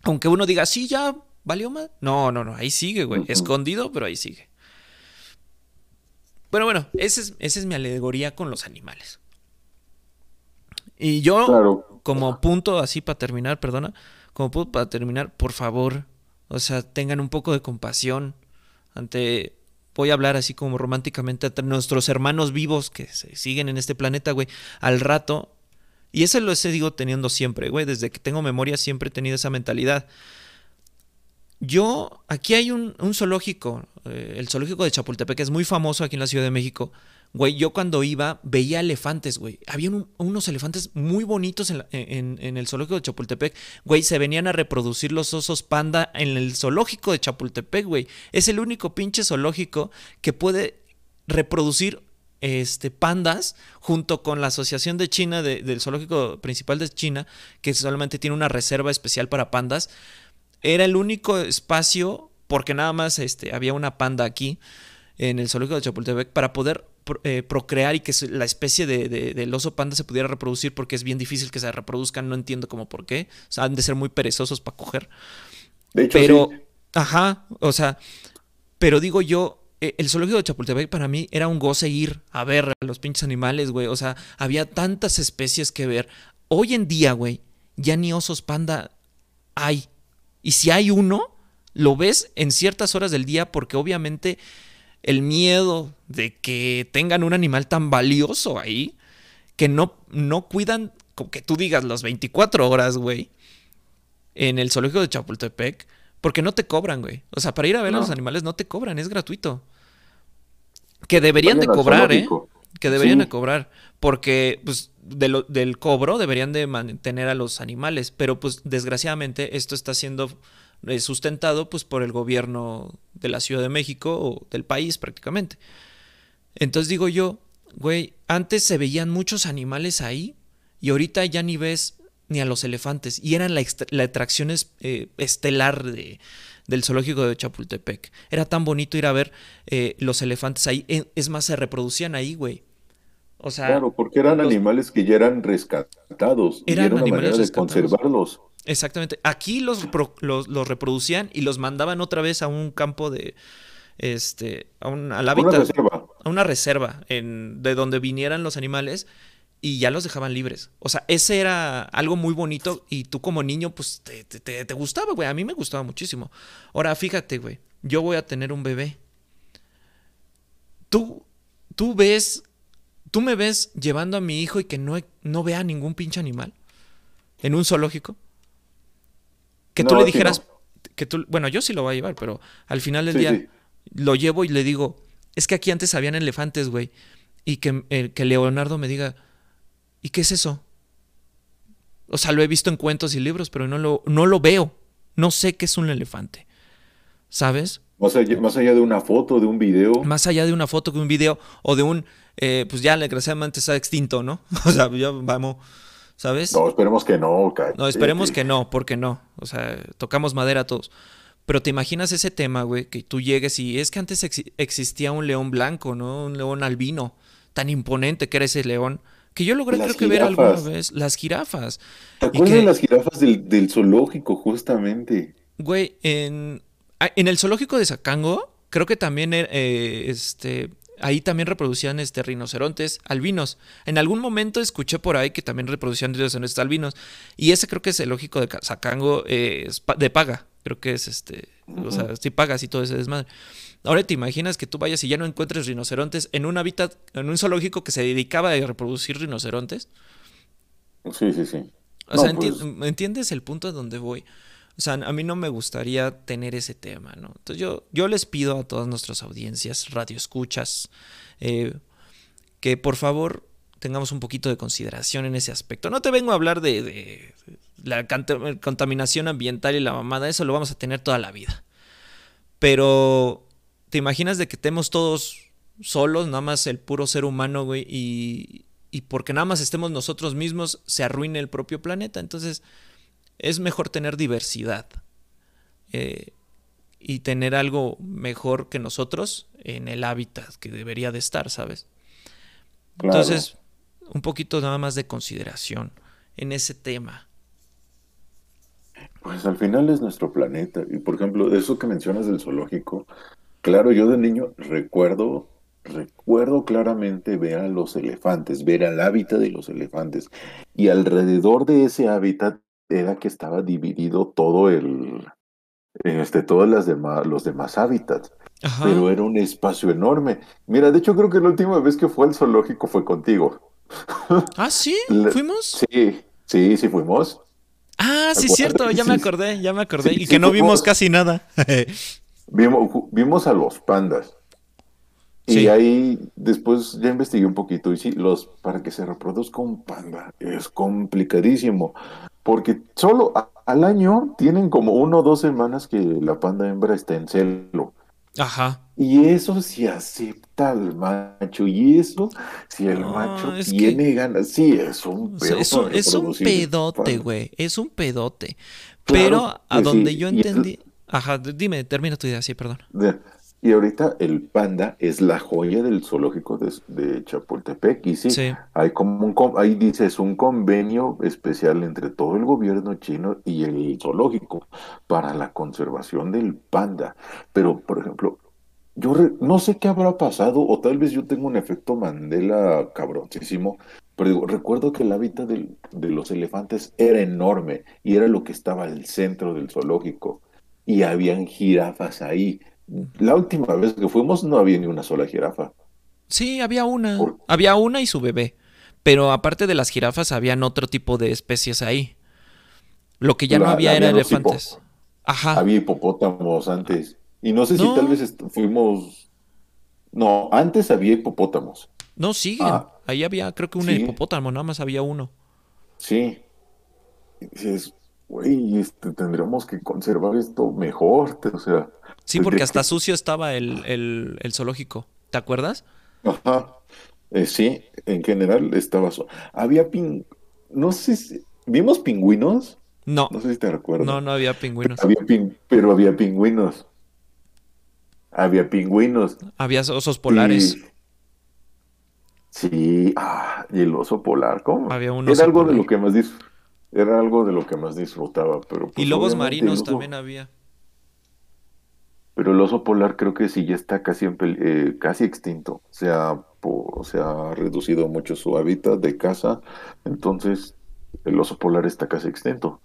aunque uno diga, sí, ya ¿Valió más? No, no, no, ahí sigue, güey. Escondido, pero ahí sigue. Bueno, bueno, esa es, esa es mi alegoría con los animales. Y yo, como punto así para terminar, perdona, como punto para terminar, por favor, o sea, tengan un poco de compasión ante, voy a hablar así como románticamente, ante nuestros hermanos vivos que se siguen en este planeta, güey, al rato. Y eso lo he digo teniendo siempre, güey, desde que tengo memoria siempre he tenido esa mentalidad. Yo, aquí hay un, zoológico, eh, el zoológico de Chapultepec, que es muy famoso aquí en la Ciudad de México. Güey, yo cuando iba veía elefantes, güey. Había unos elefantes muy bonitos en, en, el zoológico de Chapultepec. Güey, se venían a reproducir los osos panda en el zoológico de Chapultepec, güey. Es el único pinche zoológico que puede reproducir este, pandas junto con la Asociación de China del Zoológico Principal de China, que solamente tiene una reserva especial para pandas. Era el único espacio, porque nada más este, había una panda aquí en el zoológico de Chapultepec, para poder eh, procrear y que la especie de, del oso panda se pudiera reproducir, porque es bien difícil que se reproduzcan, no entiendo cómo por qué. O sea, han de ser muy perezosos para coger. De hecho, pero, ajá, o sea, pero digo yo, eh, el zoológico de Chapultepec para mí era un goce ir a ver a los pinches animales, güey. O sea, había tantas especies que ver. Hoy en día, güey, ya ni osos panda hay. Y si hay uno, lo ves en ciertas horas del día porque obviamente el miedo de que tengan un animal tan valioso ahí, que no, no cuidan, que tú digas, las 24 horas, güey, en el zoológico de Chapultepec, porque no te cobran, güey. O sea, para ir a ver a los animales no te cobran, es gratuito. Que deberían de cobrar, ¿eh? Que deberían de cobrar. Porque, pues, del cobro deberían de mantener a los animales. Pero, pues, desgraciadamente, esto está siendo eh, sustentado, pues, por el gobierno de la Ciudad de México o del país prácticamente. Entonces digo yo, güey, antes se veían muchos animales ahí y ahorita ya ni ves ni a los elefantes. Y eran la, la atracción eh, estelar de, del zoológico de Chapultepec. Era tan bonito ir a ver eh, los elefantes ahí. Es más, se reproducían ahí, güey. O sea, claro, porque eran animales que ya eran rescatados. Eran animales de conservarlos. Exactamente. Aquí los, los, reproducían y los mandaban otra vez a un campo de. Este. A un, al hábitat. Una reserva. A una reserva. En, de donde vinieran los animales y ya los dejaban libres. O sea, ese era algo muy bonito y tú como niño, pues te, te, te gustaba, güey. A mí me gustaba muchísimo. Ahora, fíjate, güey, yo voy a tener un bebé. Tú, tú ves, tú me ves llevando a mi hijo y que no, no vea ningún pinche animal en un zoológico. Que tú le dijeras, que tú, bueno, yo sí lo voy a llevar, pero al final del día lo llevo y le digo, es que aquí antes habían elefantes, güey. Y que, eh, que Leonardo me diga, ¿Y qué es eso? O sea, lo he visto en cuentos y libros, pero no lo, no lo veo. No sé qué es un elefante. ¿Sabes? Más allá, de una foto, de un video. Más allá de una foto, de un video, o de un, eh, pues ya desgraciadamente está extinto, ¿no? O sea, ya vamos, ¿sabes? No, esperemos que no. No, esperemos que no, porque no. O sea, tocamos madera todos. Pero te imaginas ese tema, güey, que tú llegues y es que antes existía un león blanco, ¿no? Un león albino, tan imponente que era ese león que yo logré creo que ver alguna vez. Las jirafas. ¿Te acuerdas de las jirafas del, zoológico, justamente? Güey, en, ah, en el zoológico de Zacango, creo que también eh, este, ahí también reproducían este, rinocerontes albinos. En algún momento escuché por ahí que también reproducían rinocerontes albinos. Y ese creo que es el lógico de Zacango eh, de paga. Creo que es este. O sea, si pagas y todo ese desmadre. Ahora te imaginas que tú vayas y ya no encuentres rinocerontes en un hábitat, en un zoológico que se dedicaba a reproducir rinocerontes. Sí, sí, sí. O sea, pues ¿entiendes el punto a donde voy? O sea, a mí no me gustaría tener ese tema, ¿no? Entonces yo, yo les pido a todas nuestras audiencias, radioescuchas, eh, que por favor tengamos un poquito de consideración en ese aspecto. No te vengo a hablar de, de la contaminación ambiental y la mamada, eso lo vamos a tener toda la vida. Pero ¿Te imaginas de que estemos todos solos, nada más el puro ser humano, güey, y, y porque nada más estemos nosotros mismos, se arruine el propio planeta? Entonces, es mejor tener diversidad eh, y tener algo mejor que nosotros en el hábitat que debería de estar, ¿sabes? Entonces, un poquito nada más de consideración en ese tema. Pues al final es nuestro planeta. Y por ejemplo, eso que mencionas del zoológico, Claro, yo de niño recuerdo, recuerdo claramente ver a los elefantes, ver al hábitat de los elefantes. Y alrededor de ese hábitat era que estaba dividido todo el, este, todos las demás, los demás hábitats. Pero era un espacio enorme. Mira, de hecho creo que la última vez que fue al zoológico fue contigo. Ah, sí, fuimos. Sí, sí, sí fuimos. Ah, sí, cierto, ya me acordé, ya me acordé. y que no vimos casi nada. Vimos, vimos a los pandas. Y ahí después ya investigué un poquito y sí, los para que se reproduzca un panda es complicadísimo, porque solo al año tienen como uno o dos semanas que la panda hembra está en celo. Ajá. Y eso si acepta al macho, y eso si el macho tiene ganas, sí, es un es un pedote, güey, es un pedote. Pero a donde yo entendí... Ajá, dime, termina tu idea, sí, perdón. Y ahorita el panda es la joya del zoológico de, Chapultepec. Y sí, hay como un, ahí dices, un convenio especial entre todo el gobierno chino y el zoológico para la conservación del panda. Pero, por ejemplo, yo no sé qué habrá pasado, o tal vez yo tengo un efecto Mandela cabroncísimo, pero digo, recuerdo que el hábitat de los elefantes era enorme y era lo que estaba al centro del zoológico. Y habían jirafas ahí la última vez que fuimos no había ni una sola jirafa. Sí, había una. Había una y su bebé. Pero aparte de las jirafas, habían otro tipo de especies ahí. Lo que ya no había era elefantes. Ajá. Había hipopótamos antes. Y no sé si tal vez fuimos. No, antes había hipopótamos. No, siguen. Ah. Ahí había, creo que un hipopótamo, nada más había uno. Sí. Dices, güey, este, tendríamos que conservar esto mejor. O sea. Sí, porque hasta sucio estaba el, zoológico. ¿Te acuerdas? Ajá. Eh, sí, en general estaba. Había pin. No sé si. ¿Vimos pingüinos? No. No sé si te recuerdas. No, no había pingüinos. Había Pero había pingüinos. Había pingüinos. Había osos polares. Sí, ah, y el oso polar, ¿cómo? Había un Era algo de lo que más Era algo de lo que más disfrutaba, pero. y pues, lobos marinos también había. Pero el oso polar creo que sí ya está casi, eh, casi extinto. Se ha, se ha reducido mucho su hábitat de caza. Entonces, el oso polar está casi extinto.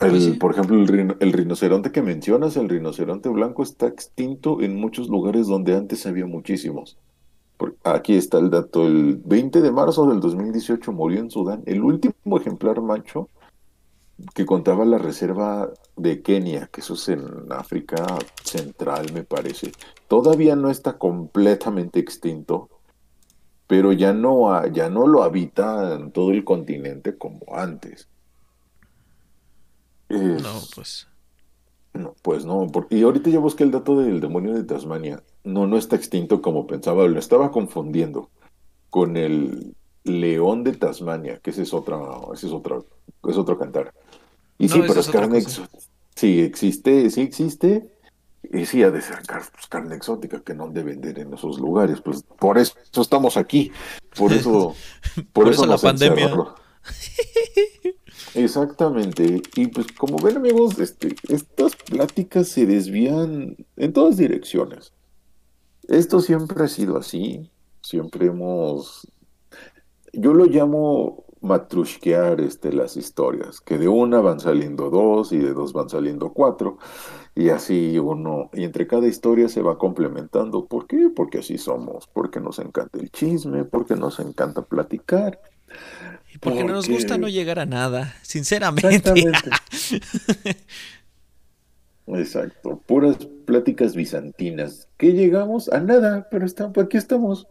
El, Por ejemplo, el, rinoceronte que mencionas, el rinoceronte blanco, está extinto en muchos lugares donde antes había muchísimos. aquí está el dato. El 20 de marzo del 2018 murió en Sudán el último ejemplar macho que contaba la reserva de Kenia, que eso es en África Central, me parece. Todavía no está completamente extinto, pero ya no, ya no lo habita en todo el continente como antes. no, pues. No, pues no. y ahorita ya busqué el dato del demonio de Tasmania. No, no está extinto como pensaba, lo estaba confundiendo con el león de Tasmania, que ese es otra, ese es otra, es otro cantar. Y sí, pero es carne exótica. Sí, existe, sí existe. Y sí, ha de ser pues, carne exótica que no han de vender en esos lugares. Pues por eso estamos aquí. Por eso, por, eso, la pandemia. Exactamente. Y pues como ven amigos, este, estas pláticas se desvían en todas direcciones. Esto siempre ha sido así. Siempre hemos... Yo lo llamo matrusquear este, las historias, que de una van saliendo dos y de dos van saliendo cuatro, y así uno, y entre cada historia se va complementando. ¿Por qué? Porque así somos, porque nos encanta el chisme, porque nos encanta platicar. Y porque, no nos gusta no llegar a nada, sinceramente. Exacto, puras pláticas bizantinas. ¿Qué llegamos? A nada, pero está, aquí estamos.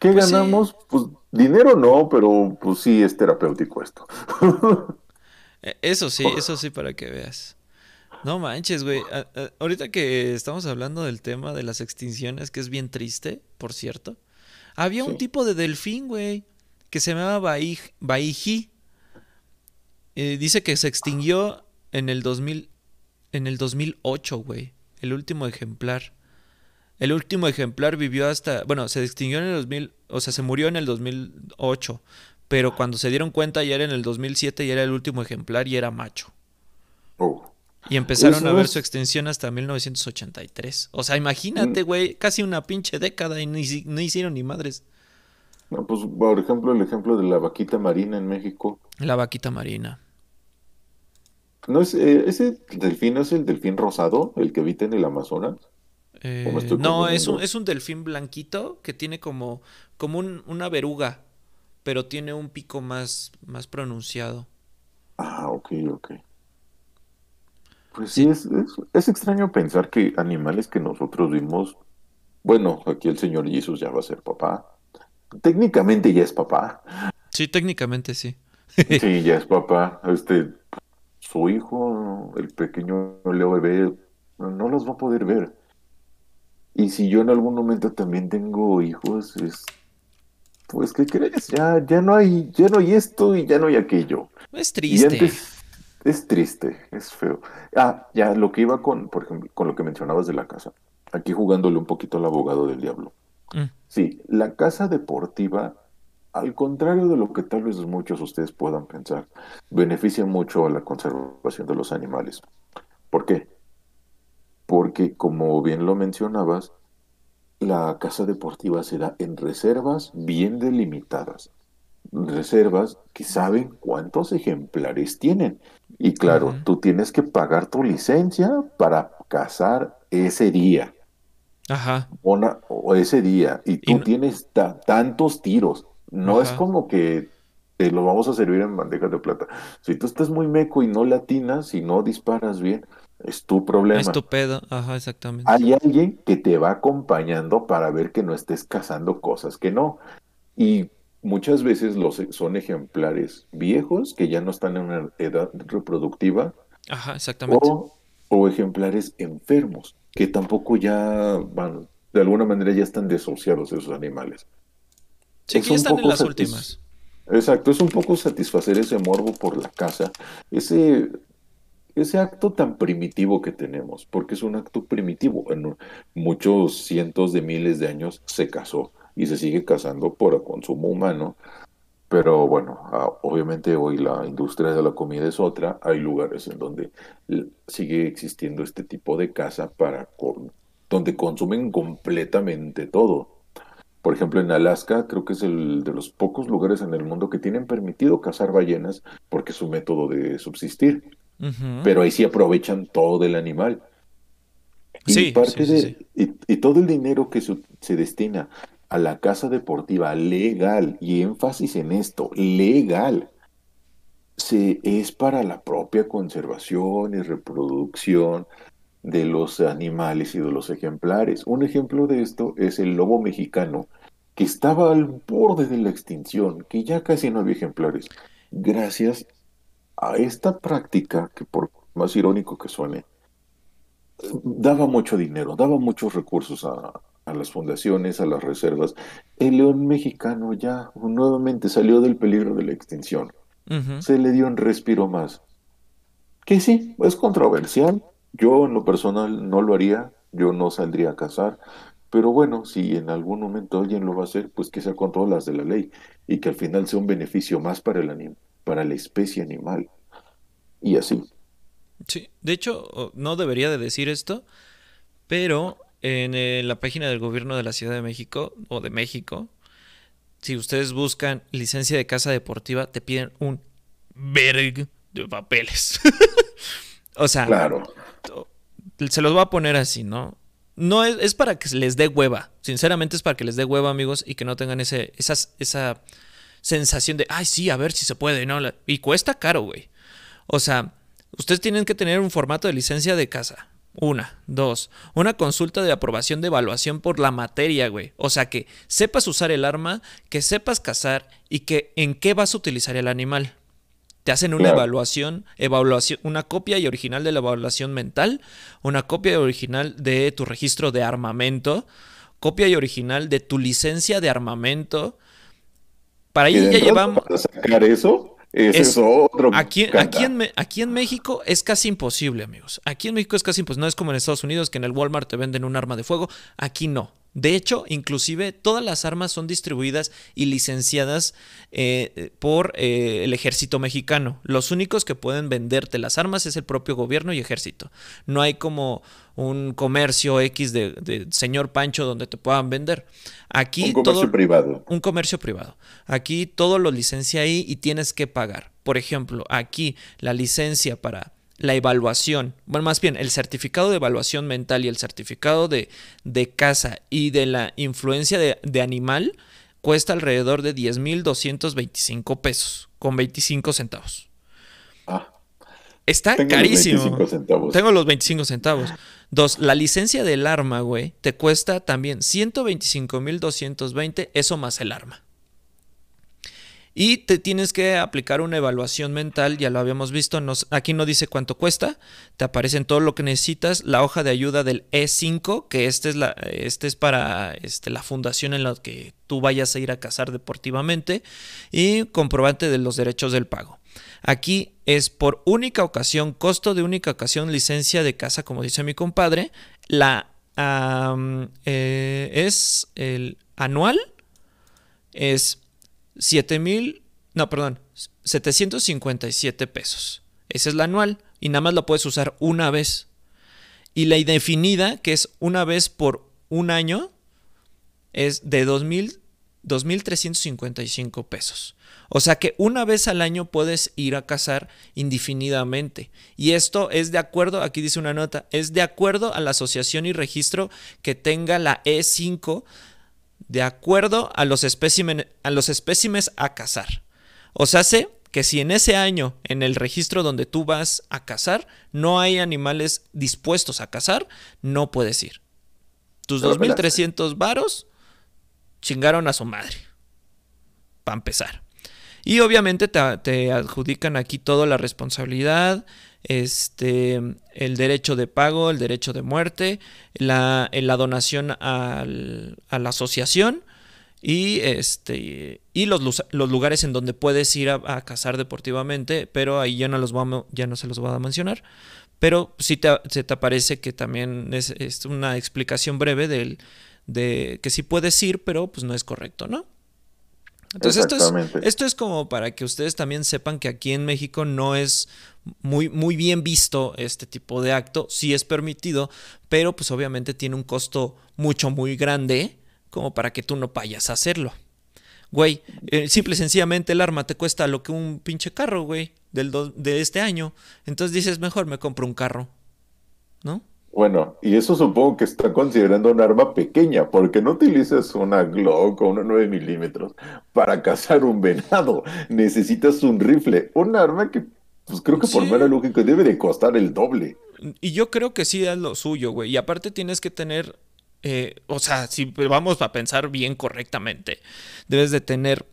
¿Qué pues ganamos? Pues dinero no, pero pues sí es terapéutico esto. E, eso sí, eso sí para que veas. No manches, güey. Ahorita que estamos hablando del tema de las extinciones, que es bien triste, por cierto. Había un tipo de delfín, güey, que se llamaba Baiji. Eh, dice que se extinguió en el 2000, en el 2008, güey. El último ejemplar. El último ejemplar vivió hasta, bueno, se extinguió en el 2000, o sea, se murió en el 2008, pero cuando se dieron cuenta ya era en el 2007 y era el último ejemplar y era macho. Oh. Y empezaron a ver su extensión hasta 1983. O sea, imagínate, mm. güey, casi una pinche década y ni, no hicieron ni madres. No, pues, por ejemplo, el ejemplo de la vaquita marina en México. La vaquita marina. ¿No es, eh, ese delfín no es el delfín rosado, el que habita en el Amazonas? Eh, no, es un, es un delfín blanquito que tiene como, como una veruga, pero tiene un pico más, más pronunciado. Ah, ok, ok. Pues sí, es, es, extraño pensar que animales que nosotros vimos Bueno, aquí el señor Jesús ya va a ser papá. Técnicamente ya es papá. Sí, técnicamente sí. sí, ya es papá. Este, su hijo, el pequeño Leo bebé, no los va a poder ver. Y si yo en algún momento también tengo hijos, es pues ¿qué crees? Ya, ya no hay, ya no hay esto y ya no hay aquello. Es triste. es triste, es feo. Ah, ya lo que iba con, por ejemplo, con lo que mencionabas de la casa. Aquí jugándole un poquito al abogado del diablo. Mm. Sí, la casa deportiva, al contrario de lo que tal vez muchos de ustedes puedan pensar, beneficia mucho a la conservación de los animales. ¿Por qué? Porque, como bien lo mencionabas, la casa deportiva se da en reservas bien delimitadas. Reservas que saben cuántos ejemplares tienen. Y claro, tú tienes que pagar tu licencia para cazar ese día. Ajá. o ese día. Y tú tienes tantos tiros. No es como que te lo vamos a servir en bandejas de plata. Si tú estás muy meco y no latinas y no disparas bien, es tu problema. Es tu pedo, ajá, exactamente. Hay alguien que te va acompañando para ver que no estés cazando cosas que no. Y muchas veces los, son ejemplares viejos que ya no están en una edad reproductiva. Ajá, exactamente. O, ejemplares enfermos, que tampoco ya van, de alguna manera ya están desociados esos animales. Sí, que ya están en las últimas. Exacto, es un poco satisfacer ese morbo por la casa, ese ese acto tan primitivo que tenemos, porque es un acto primitivo. En muchos cientos de miles de años se casó y se sigue casando por consumo humano, pero bueno, ah, obviamente hoy la industria de la comida es otra. Hay lugares en donde sigue existiendo este tipo de caza para donde consumen completamente todo. Por ejemplo, en Alaska creo que es el de los pocos lugares en el mundo que tienen permitido cazar ballenas porque es su método de subsistir pero ahí sí aprovechan todo del animal. Y parte de, Y, todo el dinero que se, destina a la casa deportiva legal, y énfasis en esto, legal, se, es para la propia conservación y reproducción de los animales y de los ejemplares. Un ejemplo de esto es el lobo mexicano, que estaba al borde de la extinción, que ya casi no había ejemplares, gracias a esta práctica, que por más irónico que suene, daba mucho dinero, daba muchos recursos a, las fundaciones, a las reservas. El león mexicano ya nuevamente salió del peligro de la extinción. Se le dio un respiro más. Que sí, es controversial. Yo en lo personal no lo haría, yo no saldría a cazar, pero bueno, si en algún momento alguien lo va a hacer, pues que sea con todas las de la ley y que al final sea un beneficio más para el, animal para la especie animal. Y así. Sí, de hecho, no debería de decir esto, pero en eh, la página del gobierno de la Ciudad de México o de México, si ustedes buscan licencia de casa deportiva, te piden un verg de papeles. o sea, claro. se los voy a poner así, ¿no? No es, es, para que les dé hueva. Sinceramente es para que les dé hueva, amigos, y que no tengan ese, esas, esa sensación de, ay, sí, a ver si se puede, ¿no? Y cuesta caro, güey. O sea, ustedes tienen que tener un formato de licencia de casa. Una, dos, una consulta de aprobación de evaluación por la materia, güey. O sea, que sepas usar el arma, que sepas cazar y que en qué vas a utilizar el animal. Te hacen una evaluación, evaluación, una copia y original de la evaluación mental, una copia y original de tu registro de armamento, copia y original de tu licencia de armamento, para ahí ya llevamos. Para sacar eso, es, otro. Aquí, aquí, en, aquí en México es casi imposible, amigos. Aquí en México es casi imposible. No es como en Estados Unidos que en el Walmart te venden un arma de fuego. Aquí no. De hecho, inclusive todas las armas son distribuidas y licenciadas eh, por eh, el ejército mexicano. Los únicos que pueden venderte las armas es el propio gobierno y ejército. No hay como un comercio X de, señor Pancho donde te puedan vender. Aquí un comercio privado. Un comercio privado. Aquí todo lo licencia ahí y tienes que pagar. Por ejemplo, aquí la licencia para la evaluación, bueno, más bien el certificado de evaluación mental y el certificado de, de casa y de la influencia de, animal cuesta alrededor de 10.225 pesos con 25 centavos. Ah, Está carísimo. Tengo los 25 centavos. Dos, la licencia del arma, güey, te cuesta también 125.220, eso más el arma. Y te tienes que aplicar una evaluación mental, ya lo habíamos visto, aquí no dice cuánto cuesta, te aparece todo lo que necesitas, la hoja de ayuda del E5, que este es, la, este es para este, la fundación en la que tú vayas a ir a cazar deportivamente, y comprobante de los derechos del pago. Aquí es por única ocasión, costo de única ocasión, licencia de casa, como dice mi compadre, la eh, es el anual, es 7 mil, no, perdón, 757 pesos. Ese es la anual y nada más la puedes usar una vez. Y la indefinida, que es una vez por un año, es de 2.355 pesos. O sea que una vez al año puedes ir a cazar indefinidamente. Y esto es de acuerdo, aquí dice una nota, es de acuerdo a la asociación y registro que tenga la E5 de acuerdo a los, espécimen, a los espécimes a cazar. O sea, sé que si en ese año, en el registro donde tú vas a cazar, no hay animales dispuestos a cazar, no puedes ir. Tus 2.300 varos chingaron a su madre. Para empezar. Y obviamente te, te, adjudican aquí toda la responsabilidad, este, el derecho de pago, el derecho de muerte, la, la donación a la asociación y, este, y los, los, lugares en donde puedes ir a, cazar deportivamente, pero ahí ya no, los vamos, ya no se los voy a mencionar. Pero sí te, se te aparece que también es, es una explicación breve del, de que sí puedes ir, pero pues no es correcto, ¿no? Entonces esto es, esto es como para que ustedes también sepan que aquí en México no es muy, muy bien visto este tipo de acto, sí es permitido, pero pues obviamente tiene un costo mucho, muy grande como para que tú no vayas a hacerlo. Güey, eh, simple y sencillamente el arma te cuesta lo que un pinche carro, güey, del de este año. Entonces dices, mejor me compro un carro, ¿no? Bueno, y eso supongo que está considerando un arma pequeña, porque no utilizas una Glock o una 9 milímetros para cazar un venado. Necesitas un rifle, un arma que, pues creo que por mera lógica debe de costar el doble. Y yo creo que sí es lo suyo, güey. Y aparte tienes que tener, eh, o sea, si vamos a pensar bien correctamente, debes de tener,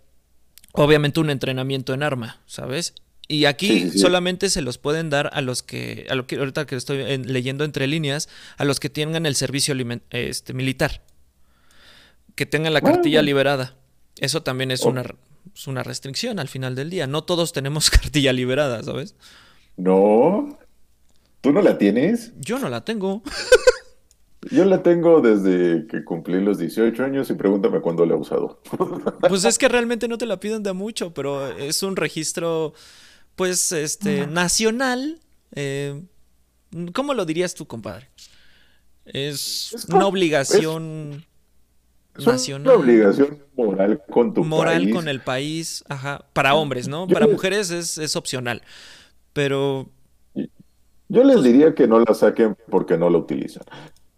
obviamente, un entrenamiento en arma, ¿sabes? Y aquí solamente se los pueden dar a los que, a lo que ahorita que estoy leyendo entre líneas, a los que tengan el servicio este, militar, que tengan la cartilla liberada. Eso también es, una, es una restricción al final del día. No todos tenemos cartilla liberada, ¿sabes? No. ¿Tú no la tienes? Yo no la tengo. Yo la tengo desde que cumplí los 18 años y pregúntame cuándo la he usado. Pues es que realmente no te la piden de mucho, pero es un registro pues, este, nacional. Eh, ¿Cómo lo dirías tú, compadre? Es, una obligación nacional. Una obligación moral con tu moral con el país, ajá. Para hombres, ¿no? Para mujeres es, opcional. Pero. Yo les pues diría que no la saquen porque no la utilizan.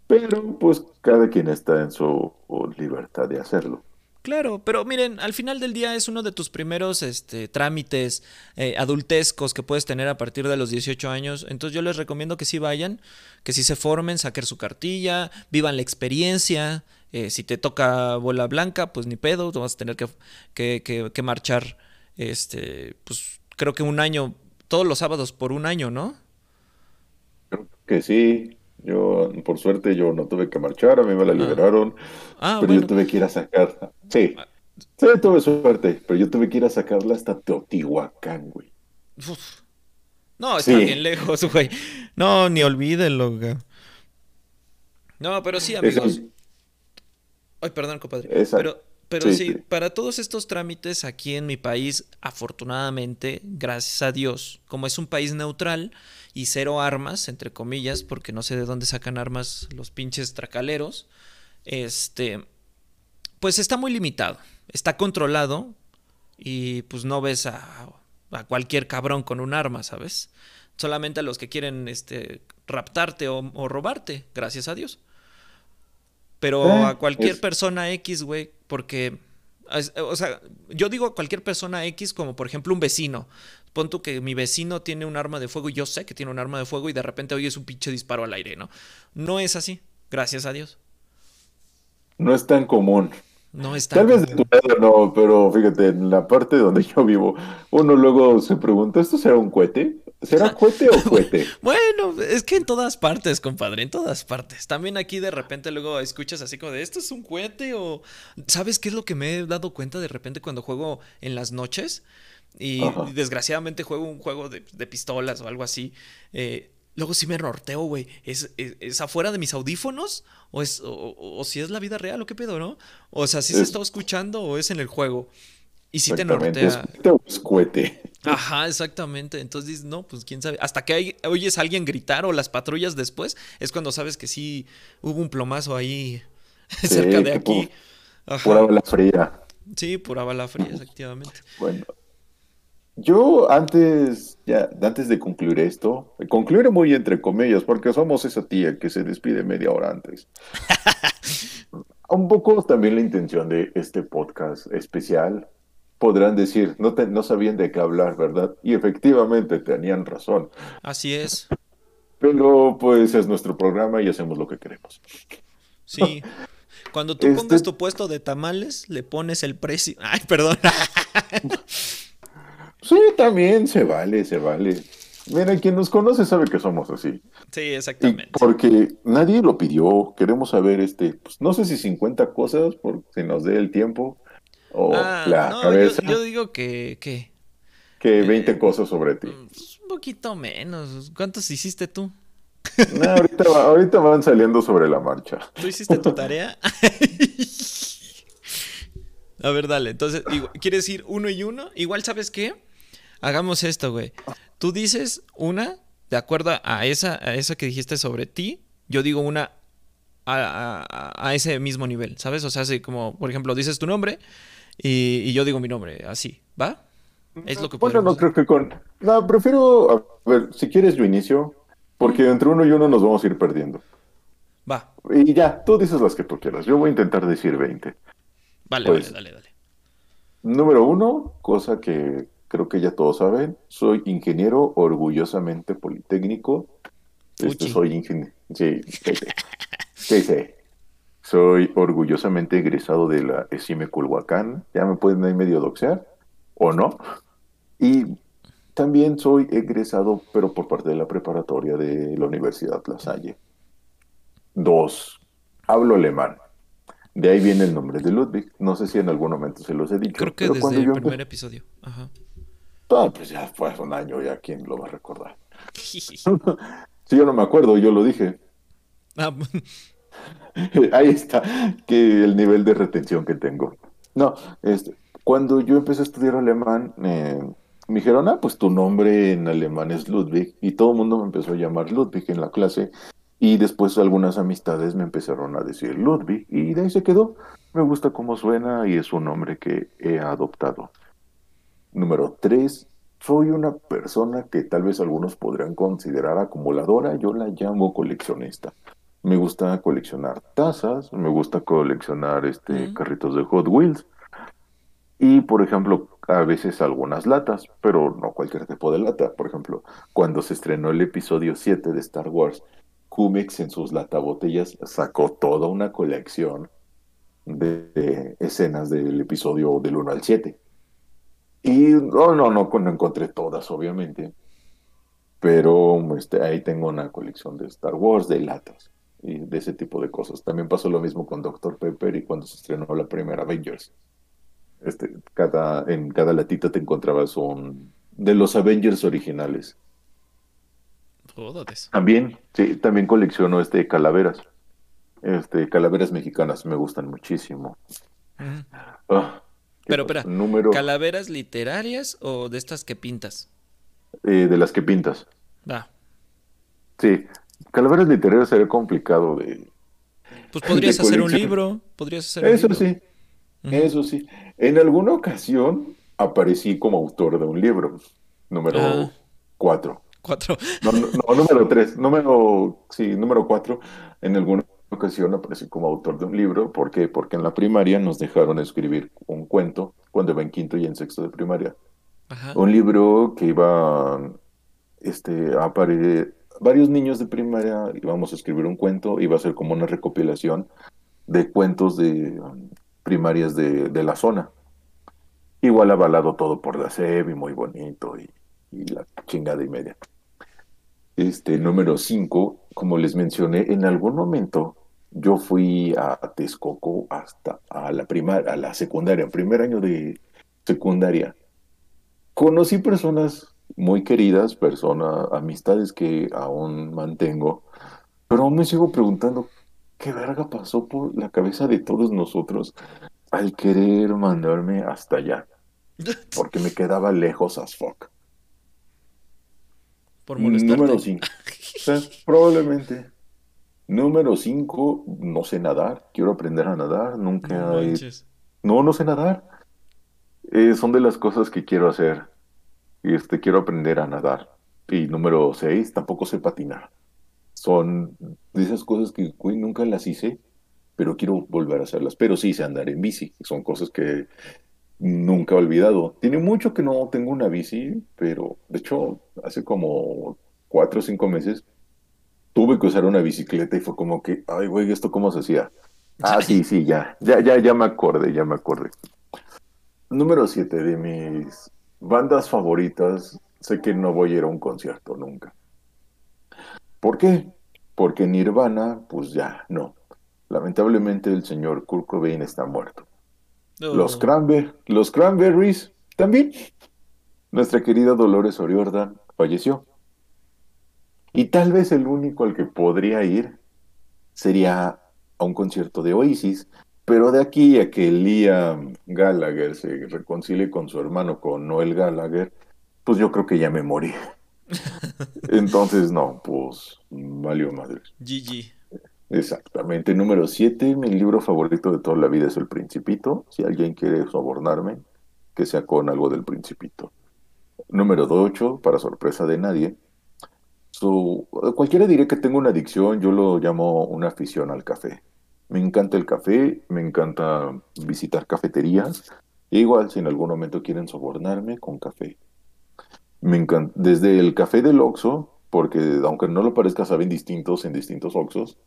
Pero, pues, cada quien está en su libertad de hacerlo. Claro, pero miren, al final del día es uno de tus primeros este, trámites eh, adultescos que puedes tener a partir de los 18 años. Entonces yo les recomiendo que sí vayan, que sí se formen, saquen su cartilla, vivan la experiencia. Eh, si te toca bola blanca, pues ni pedo, vas a tener que, que, que marchar, este, pues creo que un año, todos los sábados por un año, ¿no? Creo que sí. Yo, por suerte, yo no tuve que marchar, a mí me la ah. liberaron, ah, pero yo tuve que ir a sacar. Sí, sí, tuve suerte, pero yo tuve que ir a sacarla hasta Teotihuacán, güey. No, está bien lejos, güey. No, ni olvídenlo, güey. No, pero sí, amigos. Ay, perdón, compadre. Pero, pero sí, para todos estos trámites aquí en mi país, afortunadamente, gracias a Dios, como es un país neutral, y cero armas, entre comillas, porque no sé de dónde sacan armas los pinches tracaleros, este, pues está muy limitado, está controlado y pues no ves a, a cualquier cabrón con un arma, ¿sabes? Solamente a los que quieren este, raptarte o, robarte, gracias a Dios. Pero eh, a cualquier persona X, güey, porque O sea, yo digo a cualquier persona X como por ejemplo un vecino. Pon tú que mi vecino tiene un arma de fuego y yo sé que tiene un arma de fuego y de repente oyes un pinche disparo al aire, ¿no? No es así, gracias a Dios. No es tan común. No es Tal vez de tu lado no, pero fíjate, en la parte donde yo vivo, uno luego se pregunta, ¿esto será un cohete? ¿Será cohete o cohete? bueno, es que en todas partes, compadre, en todas partes. También aquí de repente luego escuchas así como de, ¿esto es un cohete o...? ¿Sabes qué es lo que me he dado cuenta de repente cuando juego en las noches? Y desgraciadamente juego un juego de, pistolas o algo así. Eh, luego sí me norteo, güey. ¿Es, ¿Es, afuera de mis audífonos? ¿O, es, o, si es la vida real o qué pedo, no? O sea, si se está escuchando o es en el juego. Y si te nortea. Es cohete. Ajá, exactamente. Entonces dices, no, pues quién sabe. Hasta que hay, oyes a alguien gritar o las patrullas después, es cuando sabes que sí hubo un plomazo ahí cerca de aquí. Pura bala fría. Sí, pura bala fría, efectivamente. Bueno, yo antes, ya, antes de concluir esto, concluir muy entre comillas, porque somos esa tía que se despide media hora antes. un poco también la intención de este podcast especial podrán decir, no, no sabían de qué hablar, ¿verdad? Y efectivamente tenían razón. Así es. Pero pues es nuestro programa y hacemos lo que queremos. Sí. Cuando tú pongas este tu puesto de tamales, le pones el precio. Ay, perdón. sí, también se vale, se vale. Mira, quien nos conoce sabe que somos así. Sí, exactamente. porque nadie lo pidió. Queremos saber, este, pues, no sé si 50 cosas, por si nos dé el tiempo. O ah, la cabeza. Yo, digo que. Que, que 20 eh, cosas sobre ti. Pues, un poquito menos. ¿Cuántos hiciste tú? ahorita, van saliendo sobre la marcha. ¿Tú hiciste tu tarea? A ver, dale. Entonces, ¿quieres ir uno y uno? Igual, ¿sabes qué? Hagamos esto, güey. Tú dices una, de acuerdo a esa, a esa que dijiste sobre ti. Yo digo una a, a, ese mismo nivel, ¿sabes? O sea, así como, por ejemplo, dices tu nombre y, yo digo mi nombre, así, ¿va? Es lo que Bueno, no creo que con. No, prefiero. A ver, si quieres, yo inicio. Porque entre uno y uno nos vamos a ir perdiendo. Va. Y ya, tú dices las que tú quieras. Yo voy a intentar decir 20. Vale, pues, vale, dale, dale. Número uno, cosa que creo que ya todos saben. Soy ingeniero orgullosamente politécnico. Este, soy ingeniero. Sí, sí, sí. Soy orgullosamente egresado de la ESIME Culhuacán. Ya me pueden ahí medio doxear, o no. Y también soy egresado, pero por parte de la preparatoria de la Universidad La Salle. Dos, hablo alemán. De ahí viene el nombre de Ludwig. No sé si en algún momento se los he dicho. Creo que desde el primer episodio. Ajá. Ah, pues ya fue hace un año, ya quién lo va a recordar. si yo no me acuerdo, yo lo dije. Ah, Ahí está, que el nivel de retención que tengo. No, este, cuando yo empecé a estudiar alemán, me dijeron, ah, pues tu nombre en alemán es Ludwig, y todo el mundo me empezó a llamar Ludwig en la clase, y después algunas amistades me empezaron a decir Ludwig, y de ahí se quedó. Me gusta cómo suena y es un nombre que he adoptado. Número tres, soy una persona que tal vez algunos podrían considerar acumuladora, yo la llamo coleccionista. Me gusta coleccionar tazas, me gusta coleccionar este carritos de Hot Wheels y, por ejemplo, a veces algunas latas, pero no cualquier tipo de lata. Por ejemplo, cuando se estrenó el episodio 7 de Star Wars, Cumex en sus latabotellas sacó toda una colección de, escenas del episodio del 1 al 7. Y no, no, no, no encontré todas, obviamente. Pero este, ahí tengo una colección de Star Wars, de latas y de ese tipo de cosas. También pasó lo mismo con Dr. Pepper y cuando se estrenó la primera Avengers. Este, cada, en cada latita te encontrabas un de los Avengers originales. También, sí, también colecciono este calaveras. Este, calaveras mexicanas me gustan muchísimo. Ah, Pero espera, número... ¿calaveras literarias o de estas que pintas? Eh, de las que pintas. Va. Sí, Calaveras literarias sería complicado de. Pues podrías hacer un libro, podrías hacer Eso sí, eso sí. En alguna ocasión aparecí como autor de un libro, número ah. cuatro. Cuatro. No, no, número tres, número, sí, número cuatro. En alguna ocasión aparecí como autor de un libro. ¿Por qué? Porque en la primaria nos dejaron escribir un cuento cuando iba en quinto y en sexto de primaria. Un libro que iba este, a aparecer varios niños de primaria íbamos a escribir un cuento, iba a ser como una recopilación de cuentos de um, primarias de, la zona. Igual avalado todo por la SEB y muy bonito y, la chingada y media. Este, número 5, como les mencioné, en algún momento yo fui a Texcoco hasta a la primaria, a la secundaria, primer año de secundaria. Conocí personas muy queridas, personas, amistades que aún mantengo, pero aún me sigo preguntando qué verga pasó por la cabeza de todos nosotros al querer mandarme hasta allá, porque me quedaba lejos as fuck. Por molestarte. Número 5. probablemente. Número 5, no sé nadar. Quiero aprender a nadar. Nunca no, no, no sé nadar. Eh, son de las cosas que quiero hacer este, quiero aprender a nadar. Y número seis, tampoco sé patinar. Son de esas cosas que nunca las hice, pero quiero volver a hacerlas. Pero sí sé andar en bici, son cosas que nunca he olvidado. Tiene mucho que no tengo una bici, pero de hecho, hace como cuatro o cinco meses tuve que usar una bicicleta y fue como que, ay, güey, ¿esto cómo se hacía? Ah, sí, sí, ya, ya, ya, ya me acordé, ya me acordé. Número siete de mis bandas favoritas, sé que no voy a ir a un concierto nunca. ¿Por qué? Porque Nirvana, pues ya, no. Lamentablemente el señor Kurt Cobain está muerto. Los, Cranber los Cranberries también. Nuestra querida Dolores O'Riordan falleció. Y tal vez el único al que podría ir sería a un concierto de Oasis, pero de aquí a que Liam Gallagher se reconcilie con su hermano, con Noel Gallagher, pues yo creo que ya me morí. Entonces, no, pues valió madre. GG. Exactamente. Número 7, mi libro favorito de toda la vida es El Principito. Si alguien quiere sobornarme, que sea con algo del Principito. Número 8, para sorpresa de nadie. Su, cualquiera diría que tengo una adicción, yo lo llamo una afición al café. Me encanta el café, me encanta visitar cafeterías. E igual, si en algún momento quieren sobornarme con café. Me encanta, desde el café del Oxxo, porque aunque no lo parezca, saben distintos en distintos Oxxos,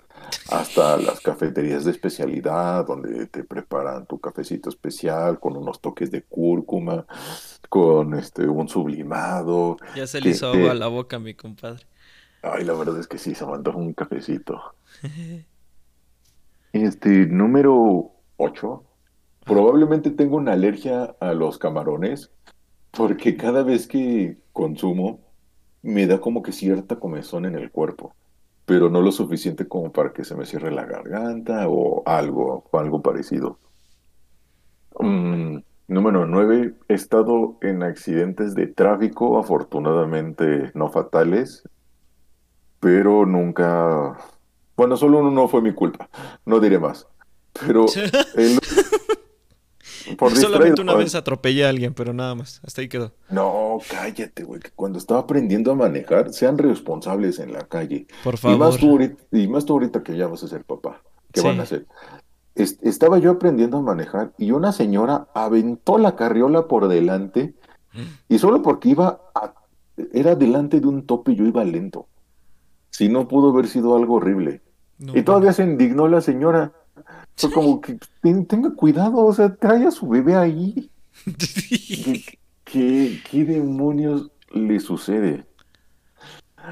hasta las cafeterías de especialidad, donde te preparan tu cafecito especial con unos toques de cúrcuma, con este un sublimado. Ya se le hizo agua a la boca, mi compadre. Ay, la verdad es que sí, se mandó un cafecito. Este, número 8. Probablemente tengo una alergia a los camarones porque cada vez que consumo me da como que cierta comezón en el cuerpo, pero no lo suficiente como para que se me cierre la garganta o algo, algo parecido. Mm, número 9. He estado en accidentes de tráfico, afortunadamente no fatales, pero nunca bueno, solo uno no fue mi culpa, no diré más. Pero por Solamente una vez atropellé a alguien, pero nada más, hasta ahí quedó. No, cállate, güey, cuando estaba aprendiendo a manejar, sean responsables en la calle. Por favor. Y más tú ahorita, y más tú ahorita que ya vas a ser papá. ¿Qué van a hacer? estaba yo aprendiendo a manejar y una señora aventó la carriola por delante y solo porque iba a, era delante de un tope y yo iba lento. Si no pudo haber sido algo horrible y todavía se indignó la señora. Fue como que tenga cuidado, o sea, trae a su bebé ahí. ¿Qué, qué, demonios le sucede?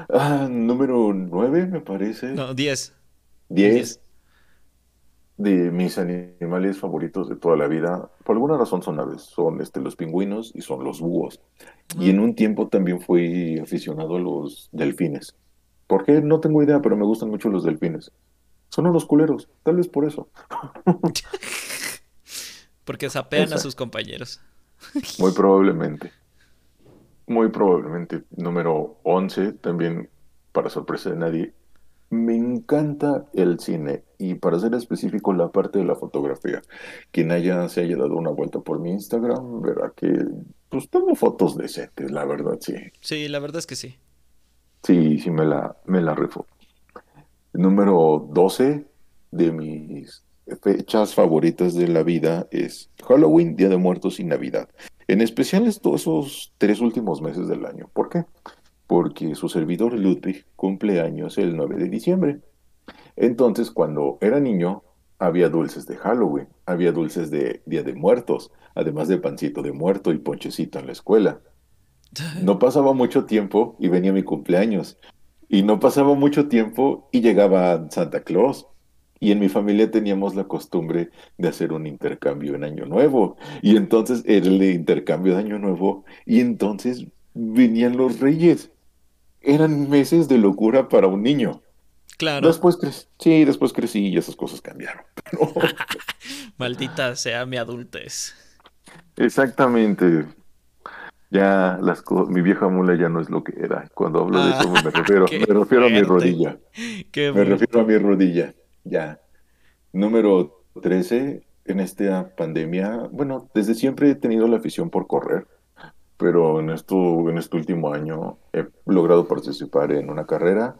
Ah, número nueve, me parece. No, diez. Diez. De mis animales favoritos de toda la vida, por alguna razón son aves, son este, los pingüinos y son los búhos. Y mm. en un tiempo también fui aficionado a los delfines. ¿Por qué? No tengo idea, pero me gustan mucho los delfines. Son unos culeros, tal vez por eso. Porque sapean a sus compañeros. Muy probablemente. Muy probablemente. Número 11, también para sorpresa de nadie. Me encanta el cine y para ser específico la parte de la fotografía. Quien haya se haya dado una vuelta por mi Instagram verá que pues tengo fotos decentes, la verdad, sí. Sí, la verdad es que sí. Sí, sí me la, me la. Número 12, de mis fechas favoritas de la vida es Halloween, Día de Muertos y Navidad. En especial estos esos tres últimos meses del año. ¿Por qué? Porque su servidor Ludwig cumple años el 9 de diciembre. Entonces, cuando era niño, había dulces de Halloween, había dulces de Día de Muertos, además de pancito de muerto y ponchecito en la escuela. No pasaba mucho tiempo y venía mi cumpleaños. Y no pasaba mucho tiempo y llegaba Santa Claus. Y en mi familia teníamos la costumbre de hacer un intercambio en Año Nuevo. Y entonces era el intercambio de Año Nuevo. Y entonces venían los reyes. Eran meses de locura para un niño. Claro. Después crecí, sí, después crecí y esas cosas cambiaron. Maldita sea mi adultez. Exactamente. Ya las mi vieja mula ya no es lo que era. Cuando hablo de eso me refiero, me refiero a mi rodilla. me refiero a mi rodilla. Ya. Número 13, en esta pandemia, bueno, desde siempre he tenido la afición por correr, pero en, esto, en este último año he logrado participar en una carrera,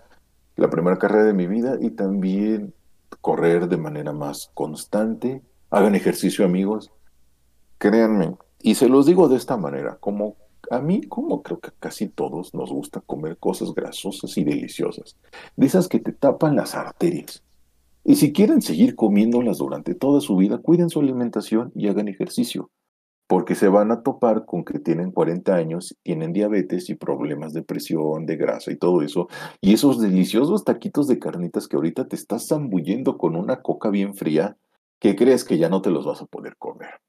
la primera carrera de mi vida, y también correr de manera más constante. Hagan ejercicio, amigos. Créanme, y se los digo de esta manera, como a mí, como creo que casi todos nos gusta comer cosas grasosas y deliciosas, de esas que te tapan las arterias. Y si quieren seguir comiéndolas durante toda su vida, cuiden su alimentación y hagan ejercicio, porque se van a topar con que tienen 40 años, tienen diabetes y problemas de presión, de grasa y todo eso, y esos deliciosos taquitos de carnitas que ahorita te estás zambullendo con una coca bien fría, que crees que ya no te los vas a poder comer.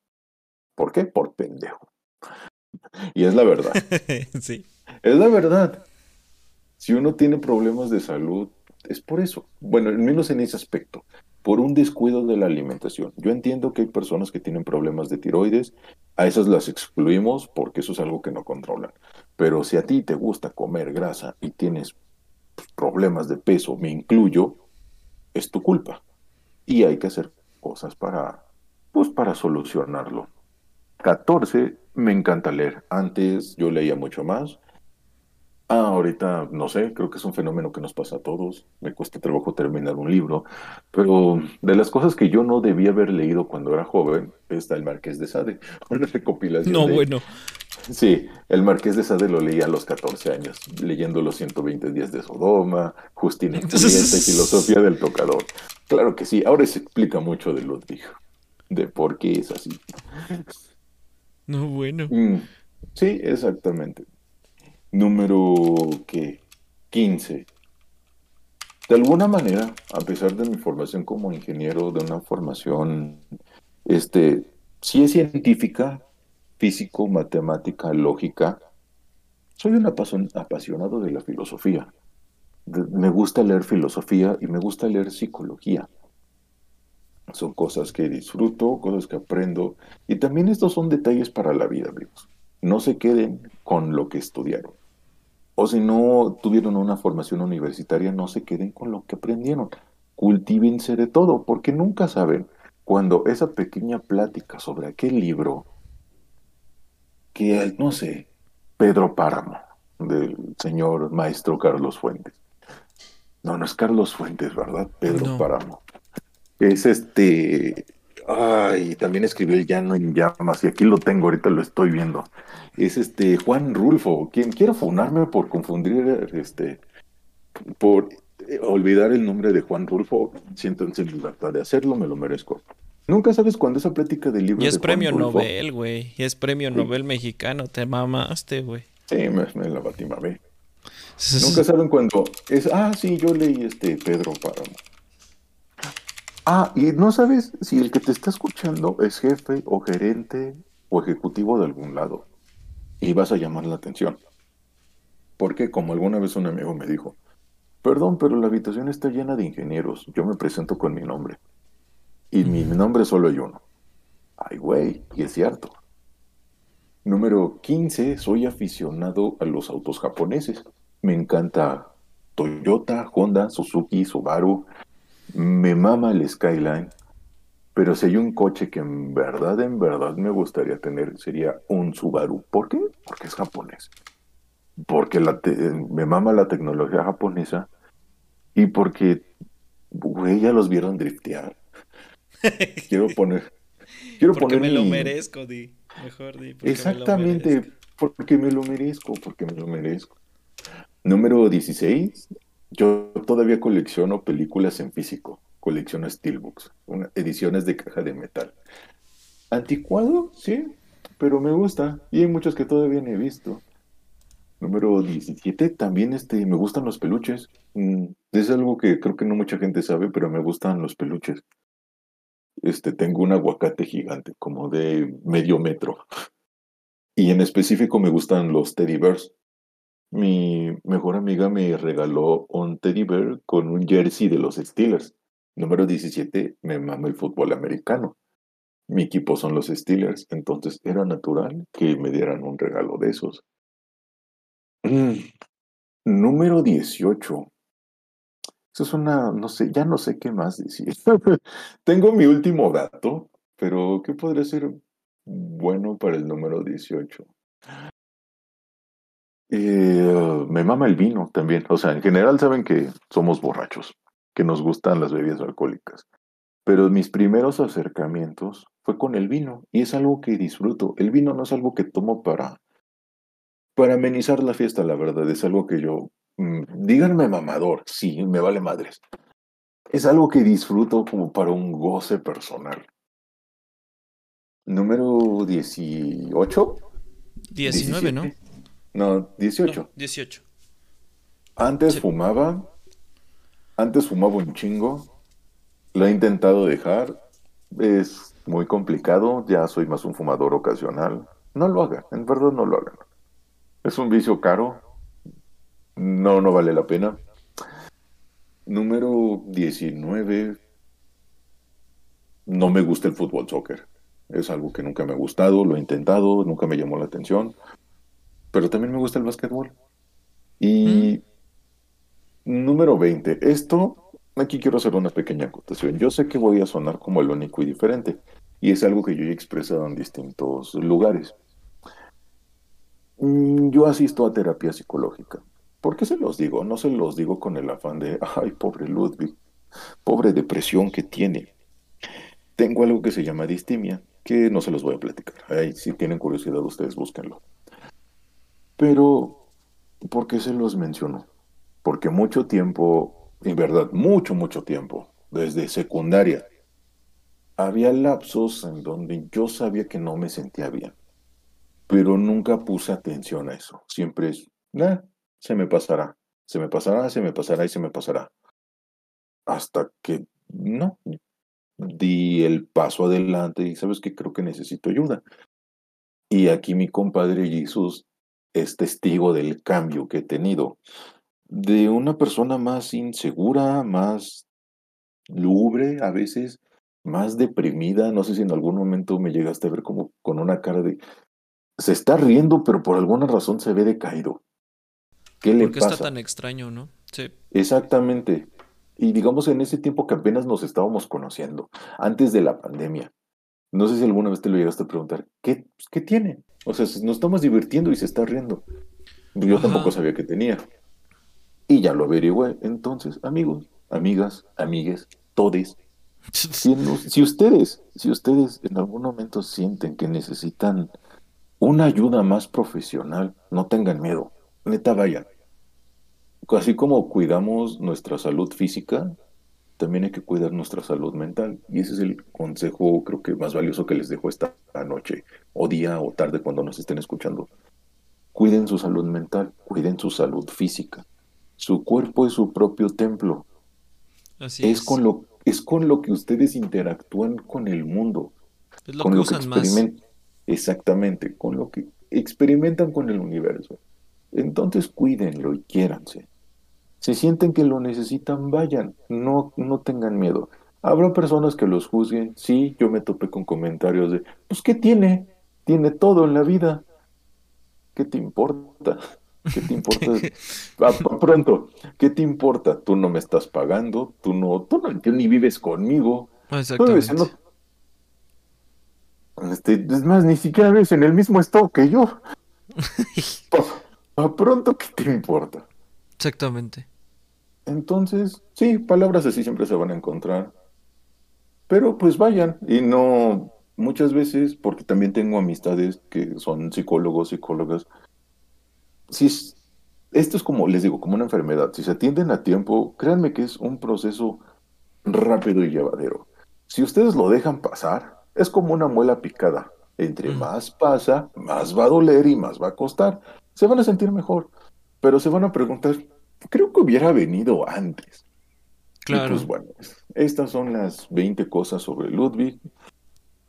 ¿Por qué? Por pendejo. Y es la verdad. sí. Es la verdad. Si uno tiene problemas de salud, es por eso. Bueno, al menos en ese aspecto, por un descuido de la alimentación. Yo entiendo que hay personas que tienen problemas de tiroides, a esas las excluimos porque eso es algo que no controlan. Pero si a ti te gusta comer grasa y tienes problemas de peso, me incluyo, es tu culpa. Y hay que hacer cosas para, pues, para solucionarlo. 14, me encanta leer. Antes yo leía mucho más. Ah, ahorita no sé, creo que es un fenómeno que nos pasa a todos. Me cuesta trabajo terminar un libro, pero de las cosas que yo no debía haber leído cuando era joven está El Marqués de Sade, una recopilación. No, bueno. Sí, El Marqués de Sade lo leía a los 14 años, leyendo los 120 días de Sodoma, Justina y Filosofía del Tocador. Claro que sí, ahora se explica mucho de Ludwig, de por qué es así. No, bueno. Mm, sí, exactamente. Número ¿qué? 15. De alguna manera, a pesar de mi formación como ingeniero, de una formación, este, sí es científica, físico, matemática, lógica, soy un apasionado de la filosofía. me gusta leer filosofía y me gusta leer psicología. Son cosas que disfruto, cosas que aprendo, y también estos son detalles para la vida, amigos. No se queden con lo que estudiaron o si no tuvieron una formación universitaria, no se queden con lo que aprendieron. Cultívense de todo, porque nunca saben cuando esa pequeña plática sobre aquel libro que, no sé, Pedro Páramo, del señor maestro Carlos Fuentes. No, no es Carlos Fuentes, ¿verdad? Pedro Páramo. Es este Ay, también escribió el Llano en llamas, y aquí lo tengo, ahorita lo estoy viendo. Es este Juan Rulfo, quien quiero funarme por confundir, este, por eh, olvidar el nombre de Juan Rulfo, siéntense en libertad de hacerlo, me lo merezco. Nunca sabes cuándo esa plática de libros. Y es premio Nobel, güey. Y es premio Nobel mexicano. Te mamaste, güey. Sí, me, me la batí. Nunca saben cuándo es. Ah, sí, yo leí este Pedro Páramo. Ah, y no sabes si el que te está escuchando es jefe o gerente o ejecutivo de algún lado. Y vas a llamar la atención. Porque como alguna vez un amigo me dijo, perdón, pero la habitación está llena de ingenieros. Yo me presento con mi nombre. Y mi nombre solo hay uno. Ay, güey, y es cierto. Número 15, soy aficionado a los autos japoneses. Me encanta Toyota, Honda, Suzuki, Subaru, me mama el Skyline, pero si hay un coche que en verdad, en verdad me gustaría tener, sería un Subaru. ¿Por qué? Porque es japonés. Porque la me mama la tecnología japonesa y porque güey, ya los vieron driftear. quiero poner. Quiero porque poner. me lo merezco, Di. Mejor di. Exactamente, porque me lo merezco, porque me lo merezco. Número 16. Yo todavía colecciono películas en físico. Colecciono Steelbooks, ediciones de caja de metal. Anticuado, sí, pero me gusta. Y hay muchos que todavía no he visto. Número 17, también este, me gustan los peluches. Mm, es algo que creo que no mucha gente sabe, pero me gustan los peluches. Este, tengo un aguacate gigante, como de medio metro. Y en específico me gustan los teddy bears. Mi mejor amiga me regaló un teddy bear con un jersey de los Steelers. Número 17, me mama el fútbol americano. Mi equipo son los Steelers, entonces era natural que me dieran un regalo de esos. Mm, número 18. Eso es una, no sé, ya no sé qué más decir. Tengo mi último dato, pero ¿qué podría ser bueno para el número 18? Eh, me mama el vino también. O sea, en general saben que somos borrachos, que nos gustan las bebidas alcohólicas. Pero mis primeros acercamientos fue con el vino y es algo que disfruto. El vino no es algo que tomo para, para amenizar la fiesta, la verdad. Es algo que yo Mm, díganme mamador, sí, me vale madres. Es algo que disfruto como para un goce personal. Número 18. 19, ¿no? No, 18. 18. Antes fumaba. Antes fumaba un chingo. Lo he intentado dejar. Es muy complicado. Ya soy más un fumador ocasional. No lo hagan. En verdad no lo hagan. Es un vicio caro no, no vale la pena. Número 19. No me gusta el fútbol soccer. Es algo que nunca me ha gustado, lo he intentado, nunca me llamó la atención. Pero también me gusta el básquetbol. Y mm. número 20. Esto, aquí quiero hacer una pequeña acotación. Yo sé que voy a sonar como el único y diferente. Y es algo que yo he expresado en distintos lugares. Mm, yo asisto a terapia psicológica. ¿Por qué se los digo? No se los digo con el afán de, ay, pobre Ludwig, pobre depresión que tiene. Tengo algo que se llama distimia, que no se los voy a platicar. Ay, si tienen curiosidad, ustedes búsquenlo. Pero, ¿por qué se los menciono? Porque mucho tiempo, en verdad, mucho, mucho tiempo, desde secundaria, había lapsos en donde yo sabía que no me sentía bien, pero nunca puse atención a eso. Siempre es, nah, se me pasará, se me pasará, se me pasará y se me pasará. Hasta que no, di el paso adelante y sabes que creo que necesito ayuda. Y aquí mi compadre Jesús es testigo del cambio que he tenido. De una persona más insegura, más lubre a veces, más deprimida. No sé si en algún momento me llegaste a ver como con una cara de... Se está riendo, pero por alguna razón se ve decaído. ¿Qué le está tan extraño, no? Sí. Exactamente. Y digamos en ese tiempo que apenas nos estábamos conociendo, antes de la pandemia. No sé si alguna vez te lo llegaste a preguntar, ¿qué, qué tiene? O sea, nos estamos divirtiendo y se está riendo. Yo tampoco sabía que tenía. Y ya lo averigüé. Entonces, amigos, amigas, amigues, todes. Si, si ustedes, si ustedes en algún momento sienten que necesitan una ayuda más profesional, no tengan miedo neta vaya. Así como cuidamos nuestra salud física, también hay que cuidar nuestra salud mental. Y ese es el consejo, creo que más valioso que les dejo esta noche, o día, o tarde, cuando nos estén escuchando. Cuiden su salud mental, cuiden su salud física. Su cuerpo es su propio templo. Así es, Con lo, es con lo que ustedes interactúan con el mundo. Es lo que usan más. Exactamente, con lo que experimentan con el universo. Entonces cuídenlo y quiéranse. Si sienten que lo necesitan, vayan, no, no tengan miedo. Habrá personas que los juzguen. Sí, yo me topé con comentarios de, pues, ¿qué tiene? Tiene todo en la vida. ¿Qué te importa? ¿Qué te importa? Ah, pronto, ¿qué te importa? Tú no me estás pagando, tú no, tú no, ni vives conmigo. Exactamente. este, es más, ni siquiera vives en el mismo estado que yo. A pronto, ¿qué te importa? Exactamente. Entonces, sí, palabras así siempre se van a encontrar. Pero pues vayan y no muchas veces, porque también tengo amistades que son psicólogos, psicólogas. Si esto es como, les digo, como una enfermedad. Si se atienden a tiempo, créanme que es un proceso rápido y llevadero. Si ustedes lo dejan pasar, es como una muela picada. Entre mm. más pasa, más va a doler y más va a costar. Se van a sentir mejor, pero se van a preguntar, creo que hubiera venido antes. Claro. pues bueno, estas son las 20 cosas sobre Ludwig,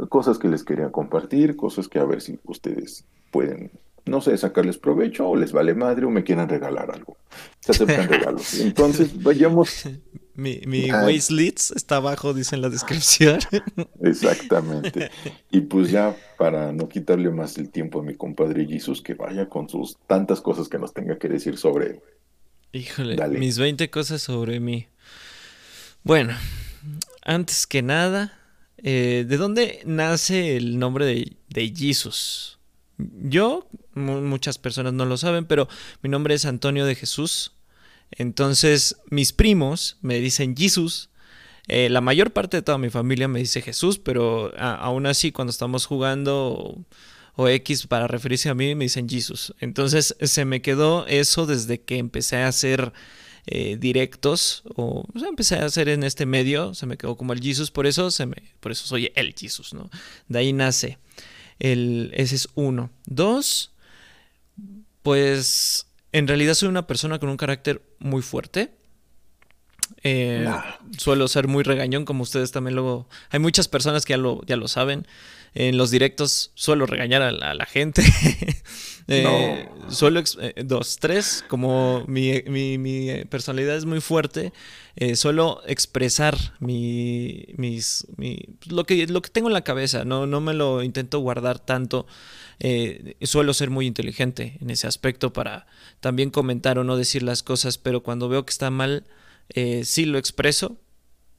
cosas que les quería compartir, cosas que a ver si ustedes pueden, no sé, sacarles provecho o les vale madre o me quieran regalar algo. Se aceptan regalos. Entonces, vayamos. Mi, mi está abajo, dice en la descripción. Exactamente. Y pues ya, para no quitarle más el tiempo a mi compadre Jesús, que vaya con sus tantas cosas que nos tenga que decir sobre Híjole, mis 20 cosas sobre mí. Bueno, antes que nada, eh, ¿de dónde nace el nombre de, de Jesus? Yo, muchas personas no lo saben, pero mi nombre es Antonio de Jesús. Entonces, mis primos me dicen Jesus. Eh, la mayor parte de toda mi familia me dice Jesús, pero aún así cuando estamos jugando o X para referirse a mí, me dicen Jesus. Entonces se me quedó eso desde que empecé a hacer eh, directos o, empecé a hacer en este medio, se me quedó como el Jesus, por eso, se me, por eso soy el Jesus, ¿no? De ahí nace. El, ese es uno. Dos, pues en realidad soy una persona con un carácter muy fuerte. Eh, suelo ser muy regañón, como ustedes también luego. Hay muchas personas que ya lo, ya lo saben en los directos suelo regañar a la, gente. eh, Suelo, eh, dos, tres, como mi, mi, personalidad es muy fuerte, eh, suelo expresar mi, mis, lo, que, lo que tengo en la cabeza, no, no me lo intento guardar tanto. Eh, suelo ser muy inteligente en ese aspecto para también comentar o no decir las cosas, pero cuando veo que está mal, sí lo expreso.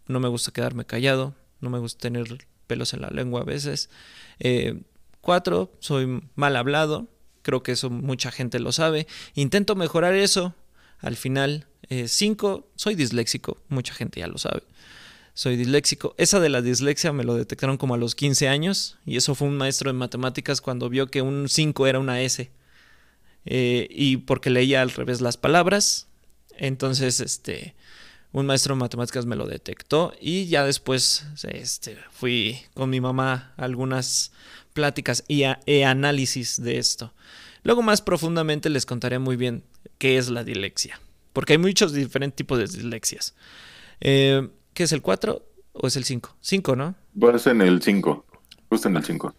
No me gusta quedarme callado, no me gusta tener en la lengua a veces. Eh, cuatro, soy mal hablado. Creo que eso mucha gente lo sabe. Intento mejorar eso. Al final, eh, cinco, soy disléxico. Mucha gente ya lo sabe. Soy disléxico. Esa de la dislexia me lo detectaron como a los 15 años. Y eso fue un maestro de matemáticas cuando vio que un 5 era una S. Eh, y porque leía al revés las palabras. Entonces, este, un maestro de matemáticas me lo detectó y ya después este, fui con mi mamá a algunas pláticas y, análisis de esto. Luego más profundamente les contaré muy bien qué es la dilexia, porque hay muchos diferentes tipos de dislexias. Eh, ¿Qué es el 4 o es el 5? 5, ¿no? Vas en el 5, justo en el 5.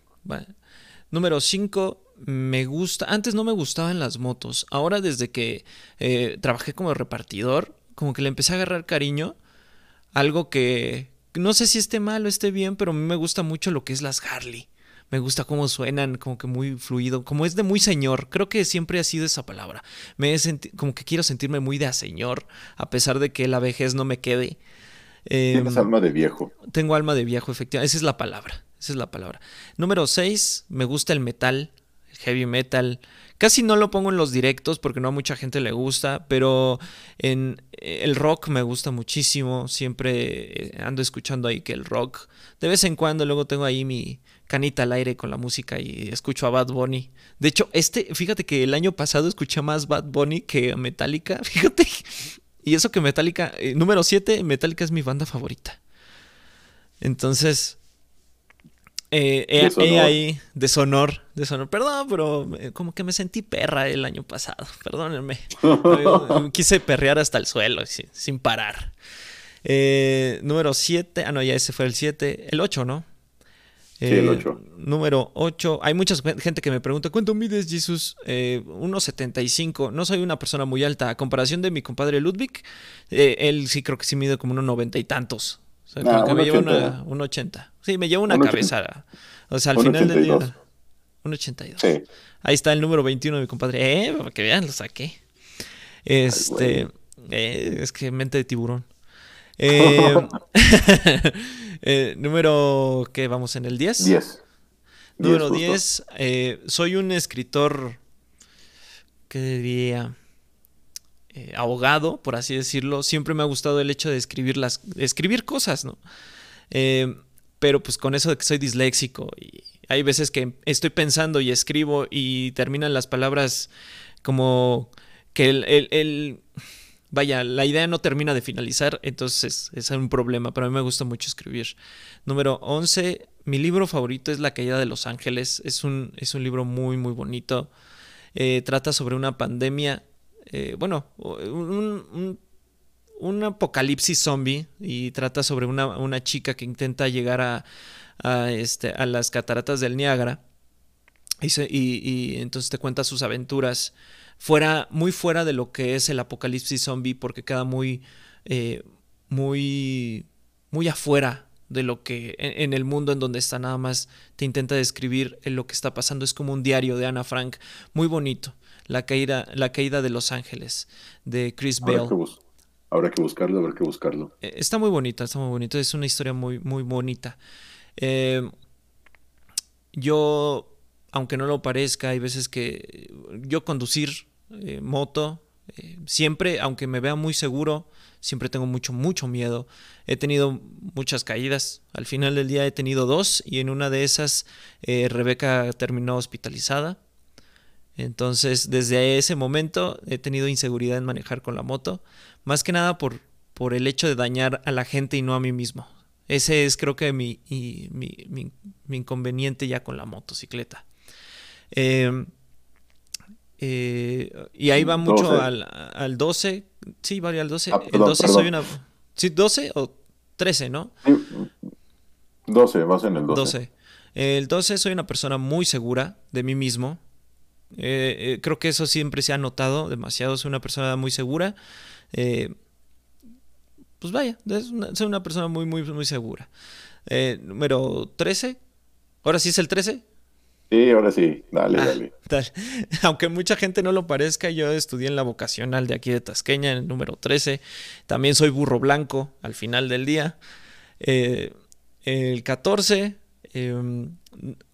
Número 5, me gusta, antes no me gustaban las motos, ahora desde que eh, trabajé como repartidor, como que le empecé a agarrar cariño. Algo que no sé si esté mal o esté bien, pero a mí me gusta mucho lo que es las Harley. Me gusta cómo suenan, como que muy fluido, como es de muy señor. Creo que siempre ha sido esa palabra. Me como que quiero sentirme muy de a señor, a pesar de que la vejez no me quede. Tienes em, alma de viejo. Tengo alma de viejo, efectivamente. Esa es la palabra. Esa es la palabra. Número 6, me gusta el metal, el heavy metal. Casi no lo pongo en los directos porque no a mucha gente le gusta, pero en el rock me gusta muchísimo. Siempre eh, ando escuchando ahí que el rock. De vez en cuando luego tengo ahí mi canita al aire con la música y escucho a Bad Bunny. De hecho, este, fíjate que el año pasado escuché más Bad Bunny que Metallica, fíjate. Y eso que Metallica, eh, número 7, Metallica es mi banda favorita. Entonces, eh, eh ahí, deshonor, deshonor. Perdón, pero eh, como que me sentí perra el año pasado. Perdónenme. Quise perrear hasta el suelo, sin, parar. Eh, número 7. Ah, no, ya ese fue el 7. El 8, ¿no? Sí, el 8. Número 8. Hay mucha gente que me pregunta, ¿cuánto mides, Jesus? 1,75. No soy una persona muy alta. A comparación de mi compadre Ludwig, él sí creo que sí mide como unos noventa y tantos. Sea, ah, que me lleva una, un 80. Sí, me lleva una cabeza. O sea, al final del día. Un 82. Sí. Ahí está el número 21 de mi compadre. Eh, para que vean, lo saqué. Este. eh, es que mente de tiburón. Eh, eh, número. ¿Qué? Vamos en el 10. 10. Número 10. Eh, soy un escritor. ¿Qué diría? Eh, ahogado, por así decirlo. Siempre me ha gustado el hecho de escribir, las, escribir cosas, ¿no? Eh, pero pues con eso de que soy disléxico y hay veces que estoy pensando y escribo y terminan las palabras como que el, el, vaya, la idea no termina de finalizar, entonces es un problema, pero a mí me gusta mucho escribir. Número 11, mi libro favorito es La caída de los ángeles, es un, es un libro muy, muy bonito. Eh, trata sobre una pandemia eh, bueno, un, apocalipsis zombie y trata sobre una, chica que intenta llegar a, este, a las cataratas del Niágara. Y, entonces te cuenta sus aventuras fuera, muy fuera de lo que es el apocalipsis zombie porque queda muy, eh, muy, muy afuera de lo que en, el mundo en donde está. Nada más te intenta describir lo que está pasando. Es como un diario de Ana Frank muy bonito la caída, la caída de Los Ángeles, de Chris Bell. Habrá que buscarlo, habrá que buscarlo. Eh, está muy bonita, está muy bonito. Es una historia muy, muy bonita. Eh, yo, aunque no lo parezca, hay veces que yo conducir eh, moto, siempre, aunque me vea muy seguro, siempre tengo mucho, mucho miedo. He tenido muchas caídas. Al final del día he tenido dos y en una de esas Rebeca terminó hospitalizada. Entonces, desde ese momento he tenido inseguridad en manejar con la moto, más que nada por, por el hecho de dañar a la gente y no a mí mismo. Ese es creo que mi, mi, inconveniente ya con la motocicleta. Em, eh, y ahí va mucho al, al, 12. Sí, va al 12. Ah, el 12 soy una... Sí, 12 o 13, ¿no? 12, vas en el 12. 12. El 12 soy una persona muy segura de mí mismo. Eh, eh, creo que eso siempre se ha notado demasiado. Soy una persona muy segura. Eh, pues vaya, soy una persona muy, muy, muy segura. número 13. ¿Ahora sí es el 13? Sí, ahora sí. Dale, ah, dale. Aunque mucha gente no lo parezca, yo estudié en la vocacional de aquí de Tasqueña, en el número 13. También soy burro blanco al final del día. el 14 Em,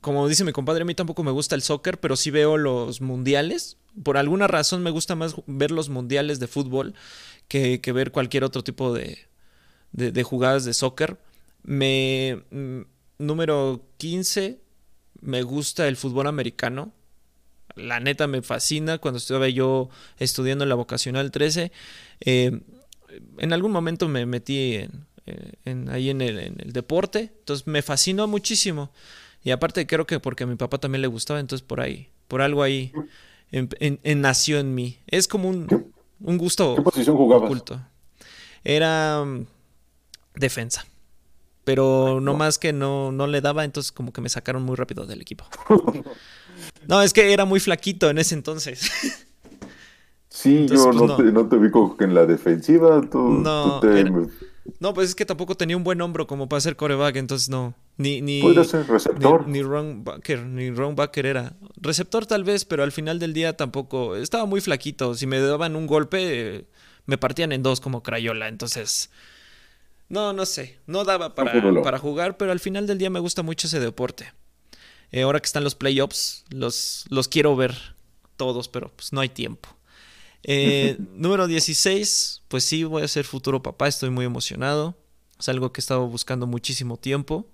como dice mi compadre, a mí tampoco me gusta el soccer, pero sí veo los mundiales. Por alguna razón me gusta más ver los mundiales de fútbol que, ver cualquier otro tipo de, jugadas de soccer. Me, mm, número 15, me gusta el fútbol americano. La neta me fascina cuando estaba yo estudiando en la vocacional 13. Em, en algún momento me metí en, en, ahí en el, deporte. Entonces me fascinó muchísimo. Y aparte creo que porque a mi papá también le gustaba, entonces por ahí, por algo ahí en, nació en mí. Es como un, un gusto ¿Qué posición jugabas? oculto. Era mm, defensa. Pero no más que no, no le daba, entonces como que me sacaron muy rápido del equipo. no, es que era muy flaquito en ese entonces. Sí, yo pues, no, Te, no, Te, ubico en la defensiva. Tú, no, no, pues es que tampoco tenía un buen hombro como para ser coreback, entonces no. Ni, ni, ser receptor. Ni, ni backer, ni wrong backer era. Receptor tal vez, pero al final del día tampoco. Estaba muy flaquito. Si me daban un golpe, me partían en dos como Crayola. Entonces. No, no sé. No daba para, para jugar, pero al final del día me gusta mucho ese deporte. Eh, ahora que están los playoffs, los, los quiero ver todos, pero pues no hay tiempo. Eh, número 16, pues sí, voy a ser futuro papá, estoy muy emocionado. Es algo que he estado buscando muchísimo tiempo.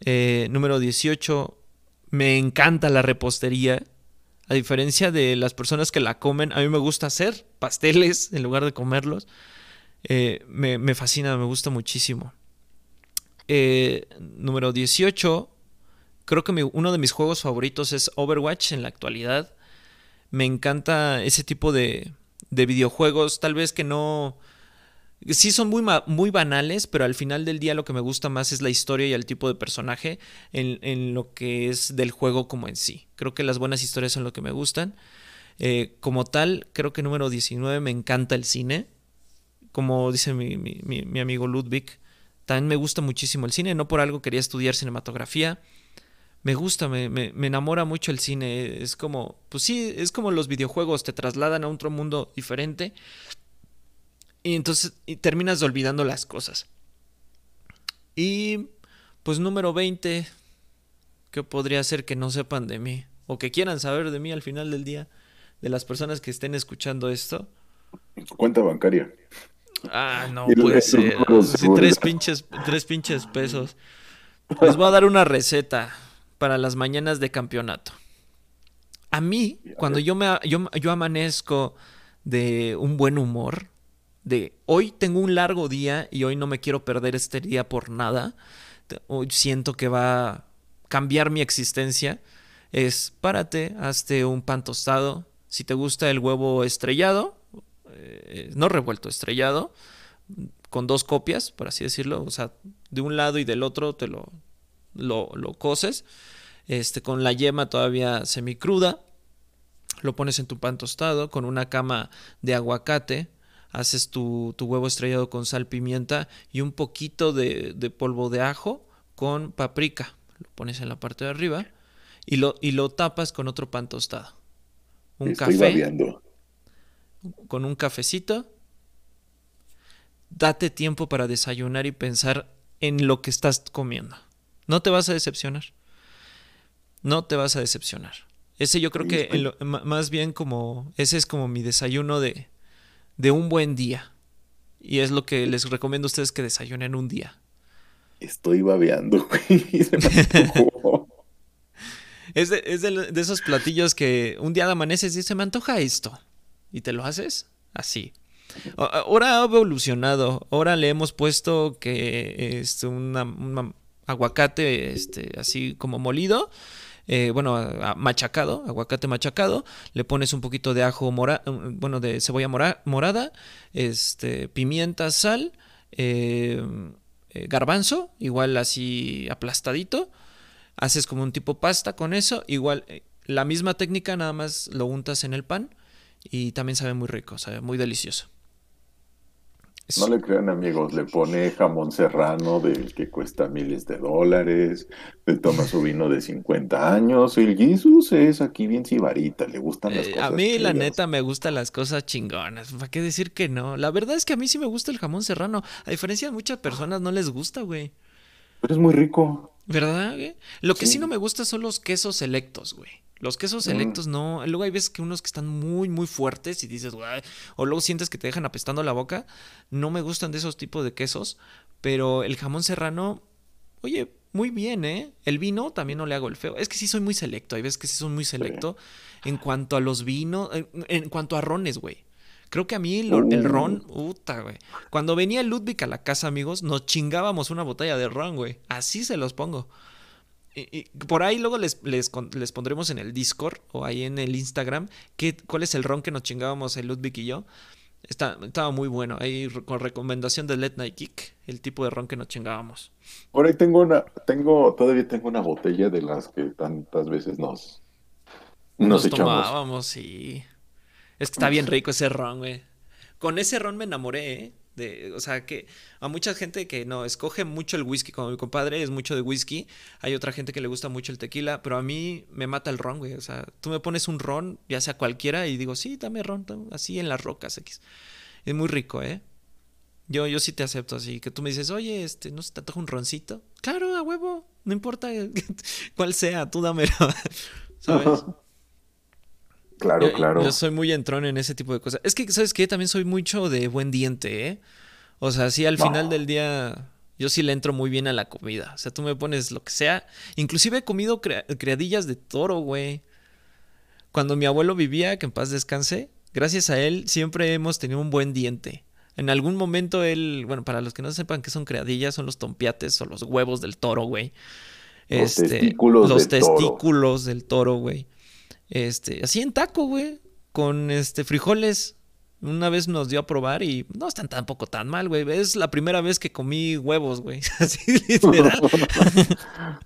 Eh, número 18, me encanta la repostería. A diferencia de las personas que la comen, a mí me gusta hacer pasteles en lugar de comerlos. Eh, me, fascina, me gusta muchísimo. número 18, creo que uno de mis juegos favoritos es Overwatch en la actualidad me encanta ese tipo de, de videojuegos, tal vez que no... Sí son muy, muy banales, pero al final del día lo que me gusta más es la historia y el tipo de personaje en, lo que es del juego como en sí. Creo que las buenas historias son lo que me gustan. Eh, como tal, creo que número 19 me encanta el cine. Como dice mi, mi, mi amigo Ludwig, también me gusta muchísimo el cine. No por algo quería estudiar cinematografía me gusta, me, me, enamora mucho el cine. Es como, pues sí, es como los videojuegos, te trasladan a otro mundo diferente. Y entonces terminas olvidando las cosas. Y pues número 20, ¿qué podría ser que no sepan de mí? O que quieran saber de mí al final del día, de las personas que estén escuchando esto. Cuenta bancaria. Ah, no puede ser. tres pinches, tres pinches pesos. Les voy a dar una receta para las mañanas de campeonato. A mí, cuando yo, me, yo, yo amanezco de un buen humor, de hoy tengo un largo día y hoy no me quiero perder este día por nada, hoy siento que va a cambiar mi existencia, es párate, hazte un pan tostado, si te gusta el huevo estrellado, eh, no revuelto, estrellado, con dos copias, por así decirlo, o sea, de un lado y del otro te lo, lo, lo coces, este, con la yema todavía semicruda, lo pones en tu pan tostado, con una cama de aguacate, haces tu, tu huevo estrellado con sal, pimienta y un poquito de, de, polvo de ajo con paprika, lo pones en la parte de arriba y lo, y lo tapas con otro pan tostado. Un café. Con un cafecito date tiempo para desayunar y pensar en lo que estás comiendo. No te vas a decepcionar. No te vas a decepcionar. Ese yo creo que más bien como, ese es como mi desayuno de, de un buen día. Y es lo que les recomiendo a ustedes que desayunen un día. Estoy babeando, es de, es de, de, esos platillos que un día amaneces y se me antoja esto. Y te lo haces así. Ahora ha evolucionado. Ahora le hemos puesto que es un aguacate este, así como molido. Eh, bueno, machacado, aguacate machacado, le pones un poquito de ajo mora, bueno, de cebolla morada, este, pimienta, sal, eh, eh, garbanzo, igual así aplastadito, haces como un tipo pasta con eso, igual la misma técnica, nada más lo untas en el pan y también sabe muy rico, sabe muy delicioso. No le crean amigos, le pone jamón serrano del que cuesta miles de dólares, le toma su vino de 50 años, el Jesus es aquí bien cibarita, le gustan las eh, cosas. A mí la neta me gustan las cosas chingonas, ¿para qué decir que no? La verdad es que a mí sí me gusta el jamón serrano, a diferencia de muchas personas no les gusta, güey. Pero es muy rico. ¿Verdad, güey? Lo que sí no me gusta son los quesos selectos, güey. Los quesos mm. selectos no. Luego hay veces que unos que están muy, muy fuertes y dices, o luego sientes que te dejan apestando la boca. No me gustan de esos tipos de quesos. Pero el jamón serrano, oye, muy bien, ¿eh? El vino también no le hago el feo. Es que sí soy muy selecto. Hay veces que sí soy muy selecto en cuanto a los vinos, en, cuanto a rones, güey. Creo que a mí el, el ron, puta, güey. Cuando venía Ludwig a la casa, amigos, nos chingábamos una botella de ron, güey. Así se los pongo. Y, por ahí luego les, les, pondremos en el Discord o ahí en el Instagram qué, cuál es el ron que nos chingábamos el Ludwig y yo. Está, estaba muy bueno. Ahí con recomendación de Let Night Kick, el tipo de ron que nos chingábamos. Por ahí tengo una, tengo, todavía tengo una botella de las que tantas veces nos, nos, nos tomábamos, sí. Es que está bien rico ese ron, güey. Con ese ron me enamoré, ¿eh? De, o sea, que a mucha gente que no escoge mucho el whisky, como mi compadre es mucho de whisky, hay otra gente que le gusta mucho el tequila, pero a mí me mata el ron, güey. O sea, tú me pones un ron, ya sea cualquiera, y digo, sí, dame ron, así en las rocas X. Es muy rico, ¿eh? Yo, yo sí te acepto así, que tú me dices, oye, este, ¿no se te antoja un roncito? Claro, a huevo, no importa cuál sea, tú dámelo, ¿sabes? Claro, claro. Yo soy muy entrón en ese tipo de cosas. Es que, ¿sabes qué? También soy mucho de buen diente, ¿eh? O sea, sí, al final del día, yo sí le entro muy bien a la comida. O sea, tú me pones lo que sea. Inclusive he comido criadillas de toro, güey. Cuando mi abuelo vivía, que en paz descanse, gracias a él siempre hemos tenido un buen diente. En algún momento él, bueno, para los que no sepan qué son criadillas, son los tompiates o los huevos del toro, güey. Los este, testículos, los testículos del toro, güey. Este, así en taco, güey. Con este frijoles. Una vez nos dio a probar y no están tampoco tan mal, güey. Es la primera vez que comí huevos, güey. Así literal.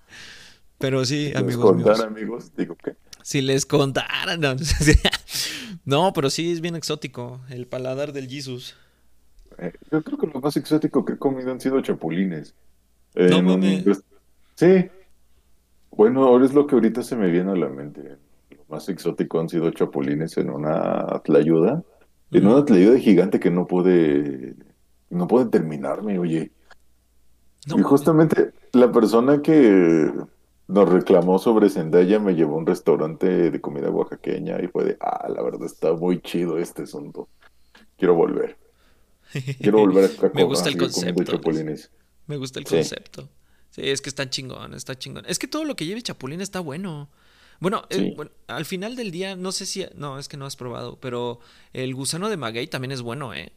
Pero sí, amigos. Contar, amigos, digo que. Si les contaran. No. pero sí es bien exótico el paladar del Jesus. Eh, yo creo que lo más exótico que he comido han sido chapulines. no mames. Sí. Bueno, ahora es lo que ahorita se me viene a la mente más exótico han sido chapulines en una tlayuda. En una tlayuda gigante que no puede, no puede terminarme, oye. y justamente la persona que nos reclamó sobre Zendaya me llevó a un restaurante de comida oaxaqueña y fue de, ah, la verdad está muy chido este asunto. quiero volver. Quiero volver a estar Me gusta el concepto. Me gusta el concepto. Sí, es que está chingón, está chingón. Es que todo lo que lleve chapulín está bueno. Bueno, eh, al final del día, no sé si. No, es que no has probado, pero el gusano de maguey también es bueno, ¿eh?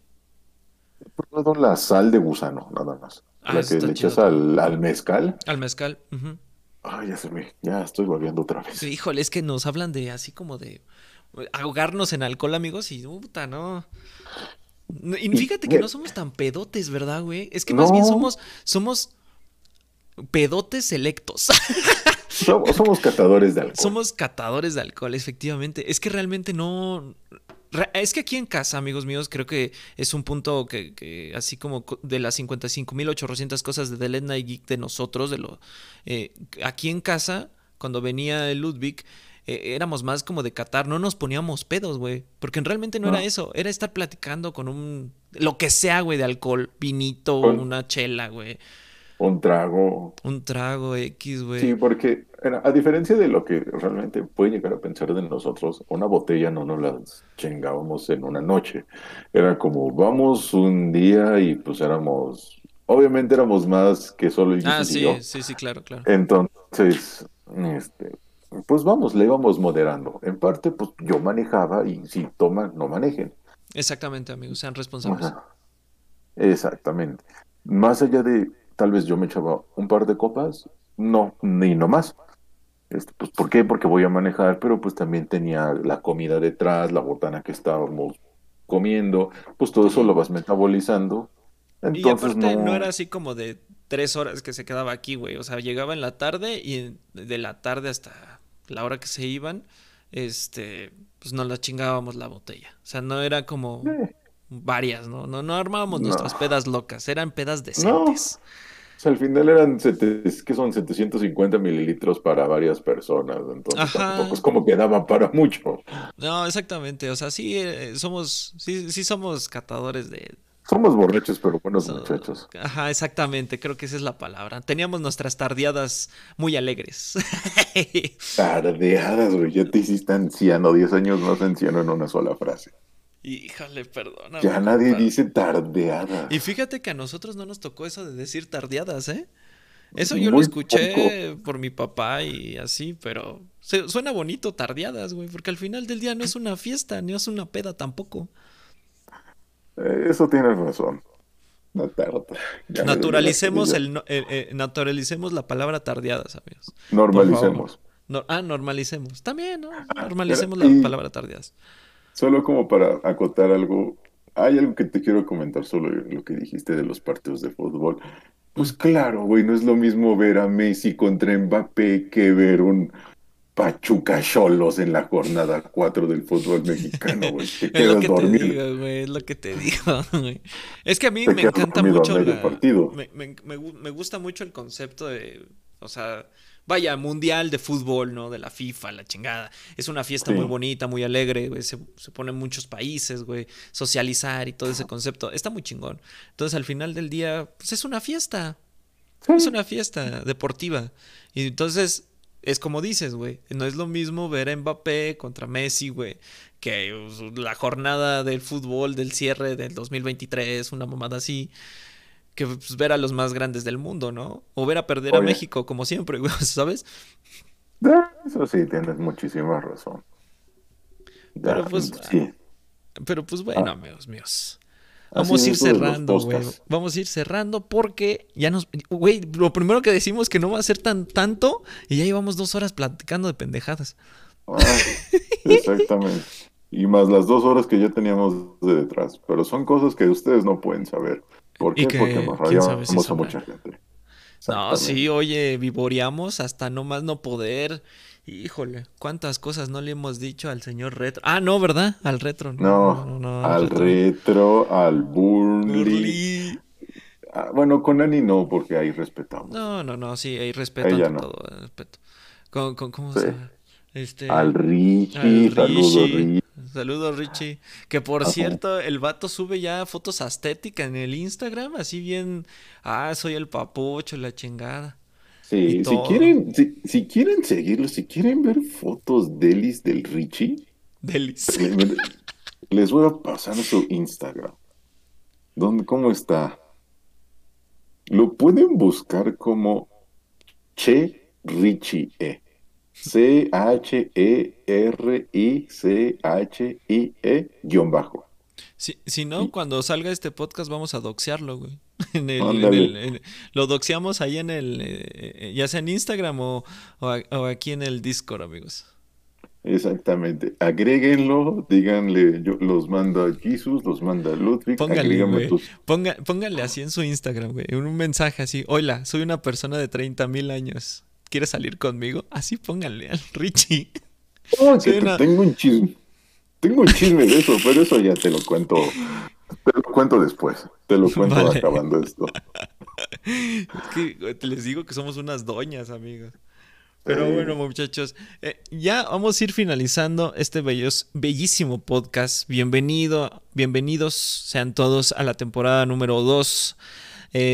He probado la sal de gusano, nada más. Ah, la que le echas al, mezcal. Al mezcal. Ay, ya se me. Ya estoy volviendo otra vez. híjole, es que nos hablan de así como de ahogarnos en alcohol, amigos, y puta, no. Y fíjate que no somos tan pedotes, ¿verdad, güey? Es que más bien somos, somos pedotes selectos. Somos, catadores de alcohol. Somos catadores de alcohol, efectivamente. Es que realmente no. Es que aquí en casa, amigos míos, creo que es un punto que, así como de las 55.800 cosas de The Late Night Geek de nosotros, de lo eh, aquí en casa, cuando venía el Ludwig, eh, éramos más como de catar, no nos poníamos pedos, güey. Porque realmente no, era eso, era estar platicando con un. Lo que sea, güey, de alcohol, pinito, una chela, güey. Un trago. Un trago X, güey. Sí, porque a diferencia de lo que realmente puede llegar a pensar de nosotros, una botella no nos la chingábamos en una noche. Era como, vamos un día y pues éramos. Obviamente éramos más que solo el Ah, sí, sí, sí, claro, claro. Entonces, este, pues vamos, le íbamos moderando. En parte, pues yo manejaba y si toman, no manejen. Exactamente, amigos, sean responsables. Exactamente. Más allá de, tal vez yo me echaba un par de copas, no, ni no más. Este, pues, ¿Por qué? Porque voy a manejar, pero pues también tenía la comida detrás, la botana que estábamos comiendo, pues todo eso lo vas metabolizando. Entonces, y aparte no... era así como de tres horas que se quedaba aquí, güey. O sea, llegaba en la tarde y de la tarde hasta la hora que se iban, este, pues nos la chingábamos la botella. O sea, no era como varias, ¿no? No, no armábamos nuestras pedas locas, eran pedas decentes. O sea, al final eran, que son 750 mililitros para varias personas, entonces tampoco es como que daba para mucho. No, exactamente, o sea, sí eh, somos, sí, sí somos catadores de, somos borrachos, pero buenos muchachos. Ajá, exactamente, creo que esa es la palabra. Teníamos nuestras tardeadas muy alegres. tardeadas, güey, ya te hiciste anciano, 10 años más anciano en una sola frase. Híjole, perdona. Ya nadie dice tardeadas. Y fíjate que a nosotros no nos tocó eso de decir tardeadas, ¿eh? Eso yo lo escuché por mi papá y así, pero suena bonito tardeadas, güey, porque al final del día no es una fiesta, ni es una peda tampoco. Eh, eso tienes razón. naturalicemos, el, eh, eh, naturalicemos la palabra tardeadas, amigos. Normalicemos. ah, normalicemos. También, ¿no? Ah, normalicemos la palabra tardeadas. Solo como para acotar algo, hay algo que te quiero comentar sobre lo que dijiste de los partidos de fútbol. Pues claro, güey, no es lo mismo ver a Messi contra Mbappé que ver un, Pachuca Cholos en la jornada 4 del fútbol mexicano, güey. Te es lo que te digo, güey, es lo que te digo, güey. Es que a mí me encanta mucho la, partido. Me, me, me, gusta mucho el concepto de, o sea, vaya, mundial de fútbol, ¿no? De la FIFA, la chingada. Es una fiesta muy bonita, muy alegre, güey. Se, se ponen muchos países, güey. Socializar y todo ese concepto. Está muy chingón. Entonces, al final del día, pues es una fiesta. Es una fiesta deportiva. Y entonces es como dices, güey. No es lo mismo ver a Mbappé contra Messi, güey, que pues, la jornada del fútbol del cierre del 2023, una mamada así, que pues, ver a los más grandes del mundo, ¿no? O ver a perder a México, como siempre, güey, ¿sabes? Eso sí, tienes muchísima razón. pero pues, sí. pero pues bueno, ah. amigos míos. Vamos a ir cerrando, güey. Vamos a ir cerrando porque ya nos. Güey, lo primero que decimos que no va a ser tan tanto y ya llevamos dos horas platicando de pendejadas. exactamente. Y más las dos horas que ya teníamos de detrás. Pero son cosas que ustedes no pueden saber. ¿Por qué? Porque nos rayamos a mucha gente. No, sí, oye, vivoreamos hasta no más no poder. Híjole, cuántas cosas no le hemos dicho al señor Retro. Ah, no, ¿verdad? Al Retro. No, no, al retro. al Burnley. Ah, bueno, con Ani no, porque ahí respetamos. No, no, no, sí, ahí respeto todo, respeto. ¿Cómo, cómo se Este, al Richie, saludos Richie. Saludos Richie. Que por cierto, el vato sube ya fotos estéticas en el Instagram, así bien, ah, soy el papucho, la chingada. Sí, si quieren, si, quieren seguirlo, si quieren ver fotos delis del Richie. Delis. Les voy a pasar su Instagram. ¿Dónde, ¿Cómo está? Lo pueden buscar como Che Richie E. C-H-E-R-I-C-H-I-E guion bajo. Si, si no, cuando salga este podcast vamos a doxearlo, güey. En lo doxeamos ahí en el, eh, ya sea en Instagram o, o, aquí en el Discord, amigos. Exactamente. Agréguenlo, díganle, yo los mando a Jesus, los manda a Ludwig. Pónganle, pónganle así en su Instagram, güey. Un mensaje así. Hola, soy una persona de 30 mil años. ¿Quieres salir conmigo? Así pónganle al Richie. tengo un chisme. Tengo un chisme de eso, pero eso ya te lo cuento. Te lo cuento después. Te lo cuento acabando esto. Es que les digo que somos unas doñas, amigos. Pero bueno, muchachos, eh, ya vamos a ir finalizando este bellos, bellísimo podcast. Bienvenido, bienvenidos sean todos a la temporada número 2,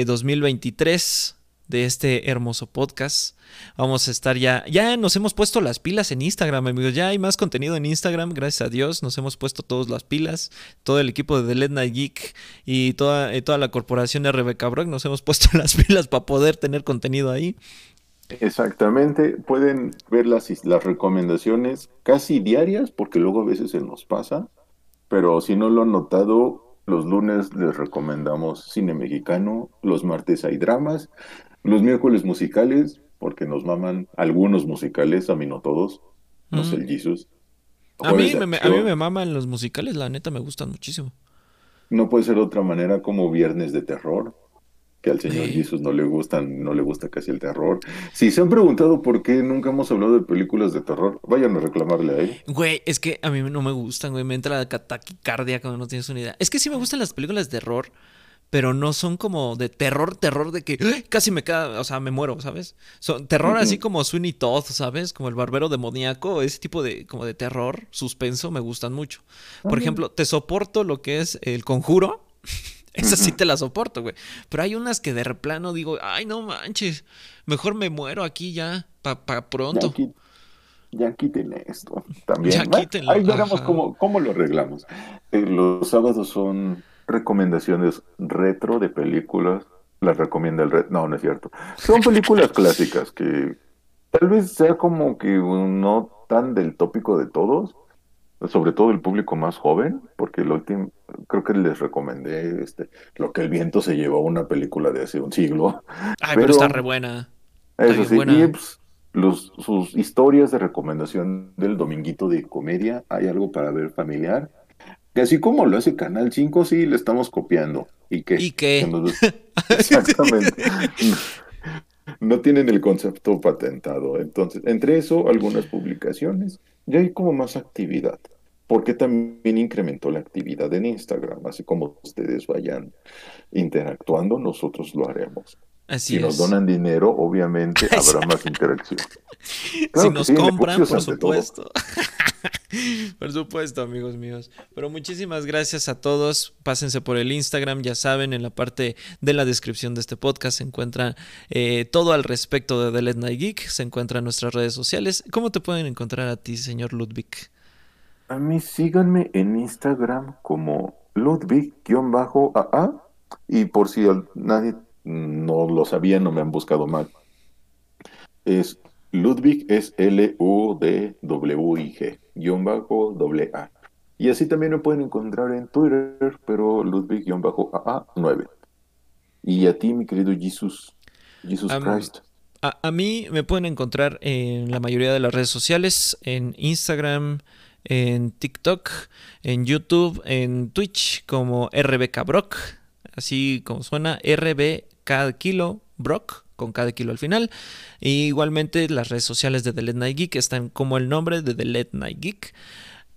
2023 eh, de este hermoso podcast. Vamos a estar ya, ya nos hemos puesto las pilas en Instagram, amigos. Ya hay más contenido en Instagram, gracias a Dios. Nos hemos puesto todas las pilas. Todo el equipo de The Late Night Geek y toda, toda la corporación de Rebecca Brock nos hemos puesto las pilas para poder tener contenido ahí. Exactamente, pueden ver las, las recomendaciones casi diarias, porque luego a veces se nos pasa, pero si no lo han notado, los lunes les recomendamos cine mexicano, los martes hay dramas, los miércoles musicales, porque nos maman algunos musicales, a mí no todos, no sé el Jesus. A mí, me, a mí me maman los musicales, la neta me gustan muchísimo. No puede ser de otra manera como Viernes de Terror, que al señor Jesus no le gustan, no le gusta casi el terror. Si se han preguntado por qué nunca hemos hablado de películas de terror, vayan a reclamarle a él. Güey, es que a mí no me gustan, güey, me entra la taquicardia cuando no tienes una idea. Es que sí me gustan las películas de terror, pero no son como de terror, terror de que casi me queda, o sea, me muero, ¿sabes? Son terror así como Sweeney Todd, ¿sabes? Como el barbero demoníaco, ese tipo de como de terror, suspenso, me gustan mucho. Por ejemplo, te soporto lo que es El Conjuro. Esa sí te la soporto, güey. Pero hay unas que de replano digo, ay, no manches, mejor me muero aquí ya, para pa pronto. Ya, quiten esto también. Ya quítenlo. Ahí veremos cómo, cómo, lo arreglamos. Eh, los sábados son recomendaciones retro de películas. Las recomienda el red. No, no es cierto. Son películas clásicas que tal vez sea como que no tan del tópico de todos, sobre todo el público más joven, porque el último, creo que les recomendé este, Lo que el viento se llevó, una película de hace un siglo. Ay, pero, está re buena. eso sí, y pues, los, sus historias de recomendación del dominguito de comedia, hay algo para ver familiar. Que así como lo hace Canal 5, sí, le estamos copiando. ¿Y qué? ¿Y qué? Exactamente. no tienen el concepto patentado. Entonces, entre eso, algunas publicaciones, ya hay como más actividad. Porque también incrementó la actividad en Instagram. Así como ustedes vayan interactuando, nosotros lo haremos. Así si nos donan dinero, obviamente habrá más interacción. si nos compran, por supuesto. por supuesto, amigos míos. Pero muchísimas gracias a todos. Pásense por el Instagram, ya saben, en la parte de la descripción de este podcast se encuentra eh, todo al respecto de The Let Night Geek. Se encuentran nuestras redes sociales. ¿Cómo te pueden encontrar a ti, señor Ludwig? A mí síganme en Instagram como Ludwig-AA. Y por si nadie no lo sabía, no me han buscado mal. Es Ludwig es L-U-D-W-I-G, guion bajo doble A. Y así también me pueden encontrar en Twitter, pero Ludwig guion bajo AA9. Y a ti, mi querido Jesus, Jesus Christ. A, a, mí me pueden encontrar en la mayoría de las redes sociales, en Instagram, en TikTok, en YouTube, en Twitch como RBK Brock, así como suena RBK Kilo Brock con cada kilo al final. igualmente las redes sociales de The Late Night Geek están como el nombre de The Late Night Geek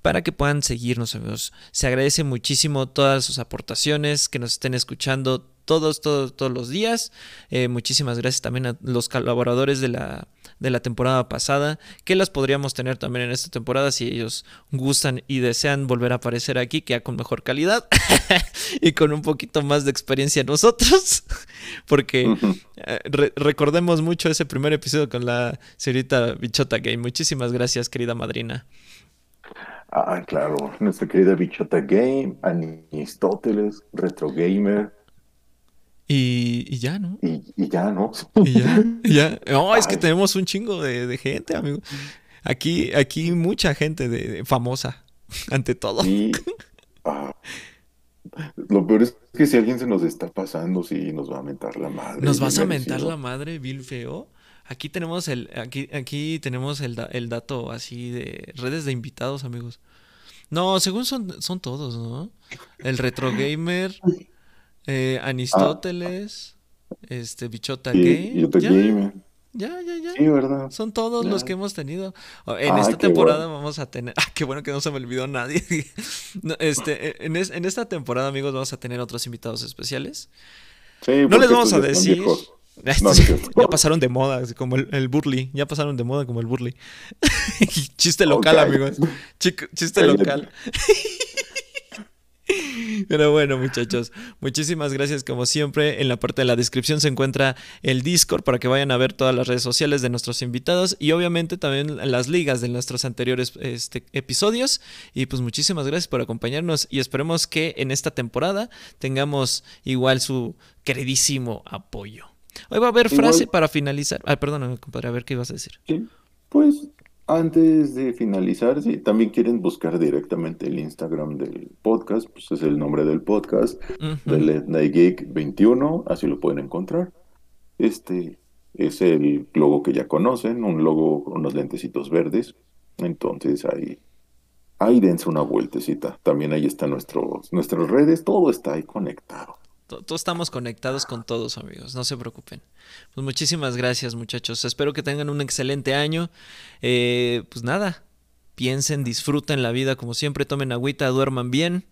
para que puedan seguirnos amigos. Se agradece muchísimo todas sus aportaciones, que nos estén escuchando todos, todos, todos los días. Eh, muchísimas gracias también a los colaboradores de la de la temporada pasada, que las podríamos tener también en esta temporada si ellos gustan y desean volver a aparecer aquí, que ya con mejor calidad y con un poquito más de experiencia nosotros, porque eh, recordemos mucho ese primer episodio con la señorita Bichota Game. Muchísimas gracias, querida madrina. Ah, claro, nuestra querida Bichota Game, Aristóteles, Retro Gamer. Y, ya, ¿no? Y, ya, ¿no? Y ya, ya. No, es que tenemos un chingo de, gente, amigo. Aquí, aquí mucha gente de, famosa, ante todo. Ah, lo peor es que si alguien se nos está pasando, sí, nos va a mentar la madre. ¿Nos vas a mentar la madre, Bill Feo? Aquí tenemos el, aquí, aquí tenemos el, el, dato así de redes de invitados, amigos. No, según son, son todos, ¿no? El Retro Gamer, eh, Anistóteles, este, Bichota Game. ya, ya, ya, Sí, ¿verdad? Son todos los que hemos tenido. Oh, en esta temporada vamos a tener. Ah, qué bueno que no se me olvidó nadie. este, e, en, en, esta temporada, amigos, vamos a tener otros invitados especiales. Sí, no les vamos a decir. ya pasaron de moda, como el, el, burly. Ya pasaron de moda como el burly. chiste local, amigos. chiste local. Pero bueno, muchachos, muchísimas gracias como siempre. En la parte de la descripción se encuentra el Discord para que vayan a ver todas las redes sociales de nuestros invitados y obviamente también las ligas de nuestros anteriores este, episodios. Y pues muchísimas gracias por acompañarnos y esperemos que en esta temporada tengamos igual su queridísimo apoyo. Hoy va a haber frase para finalizar. Ah, perdóname, compadre, a ver qué ibas a decir. pues antes de finalizar, si también quieren buscar directamente el Instagram del podcast, pues es el nombre del podcast, del Night Geek 21, así lo pueden encontrar. Este es el logo que ya conocen, un logo con unos lentecitos verdes. Entonces ahí, ahí dense una vueltecita. También ahí están nuestros, nuestras redes, todo está ahí conectado. Todos estamos conectados con todos, amigos. No se preocupen. Pues muchísimas gracias, muchachos. Espero que tengan un excelente año. Eh, pues nada, piensen, disfruten la vida como siempre, tomen agüita, duerman bien.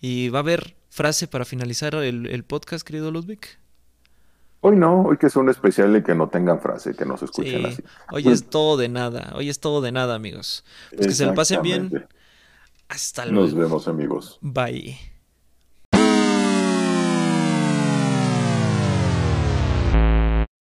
Y va a haber frase para finalizar el, podcast, querido Ludwig. Hoy no, hoy que es un especial de que no tengan frase, que no se escuchen así. Hoy es todo de nada, hoy es todo de nada, amigos. Pues que se lo pasen bien. Hasta luego. Nos vemos, amigos. Bye.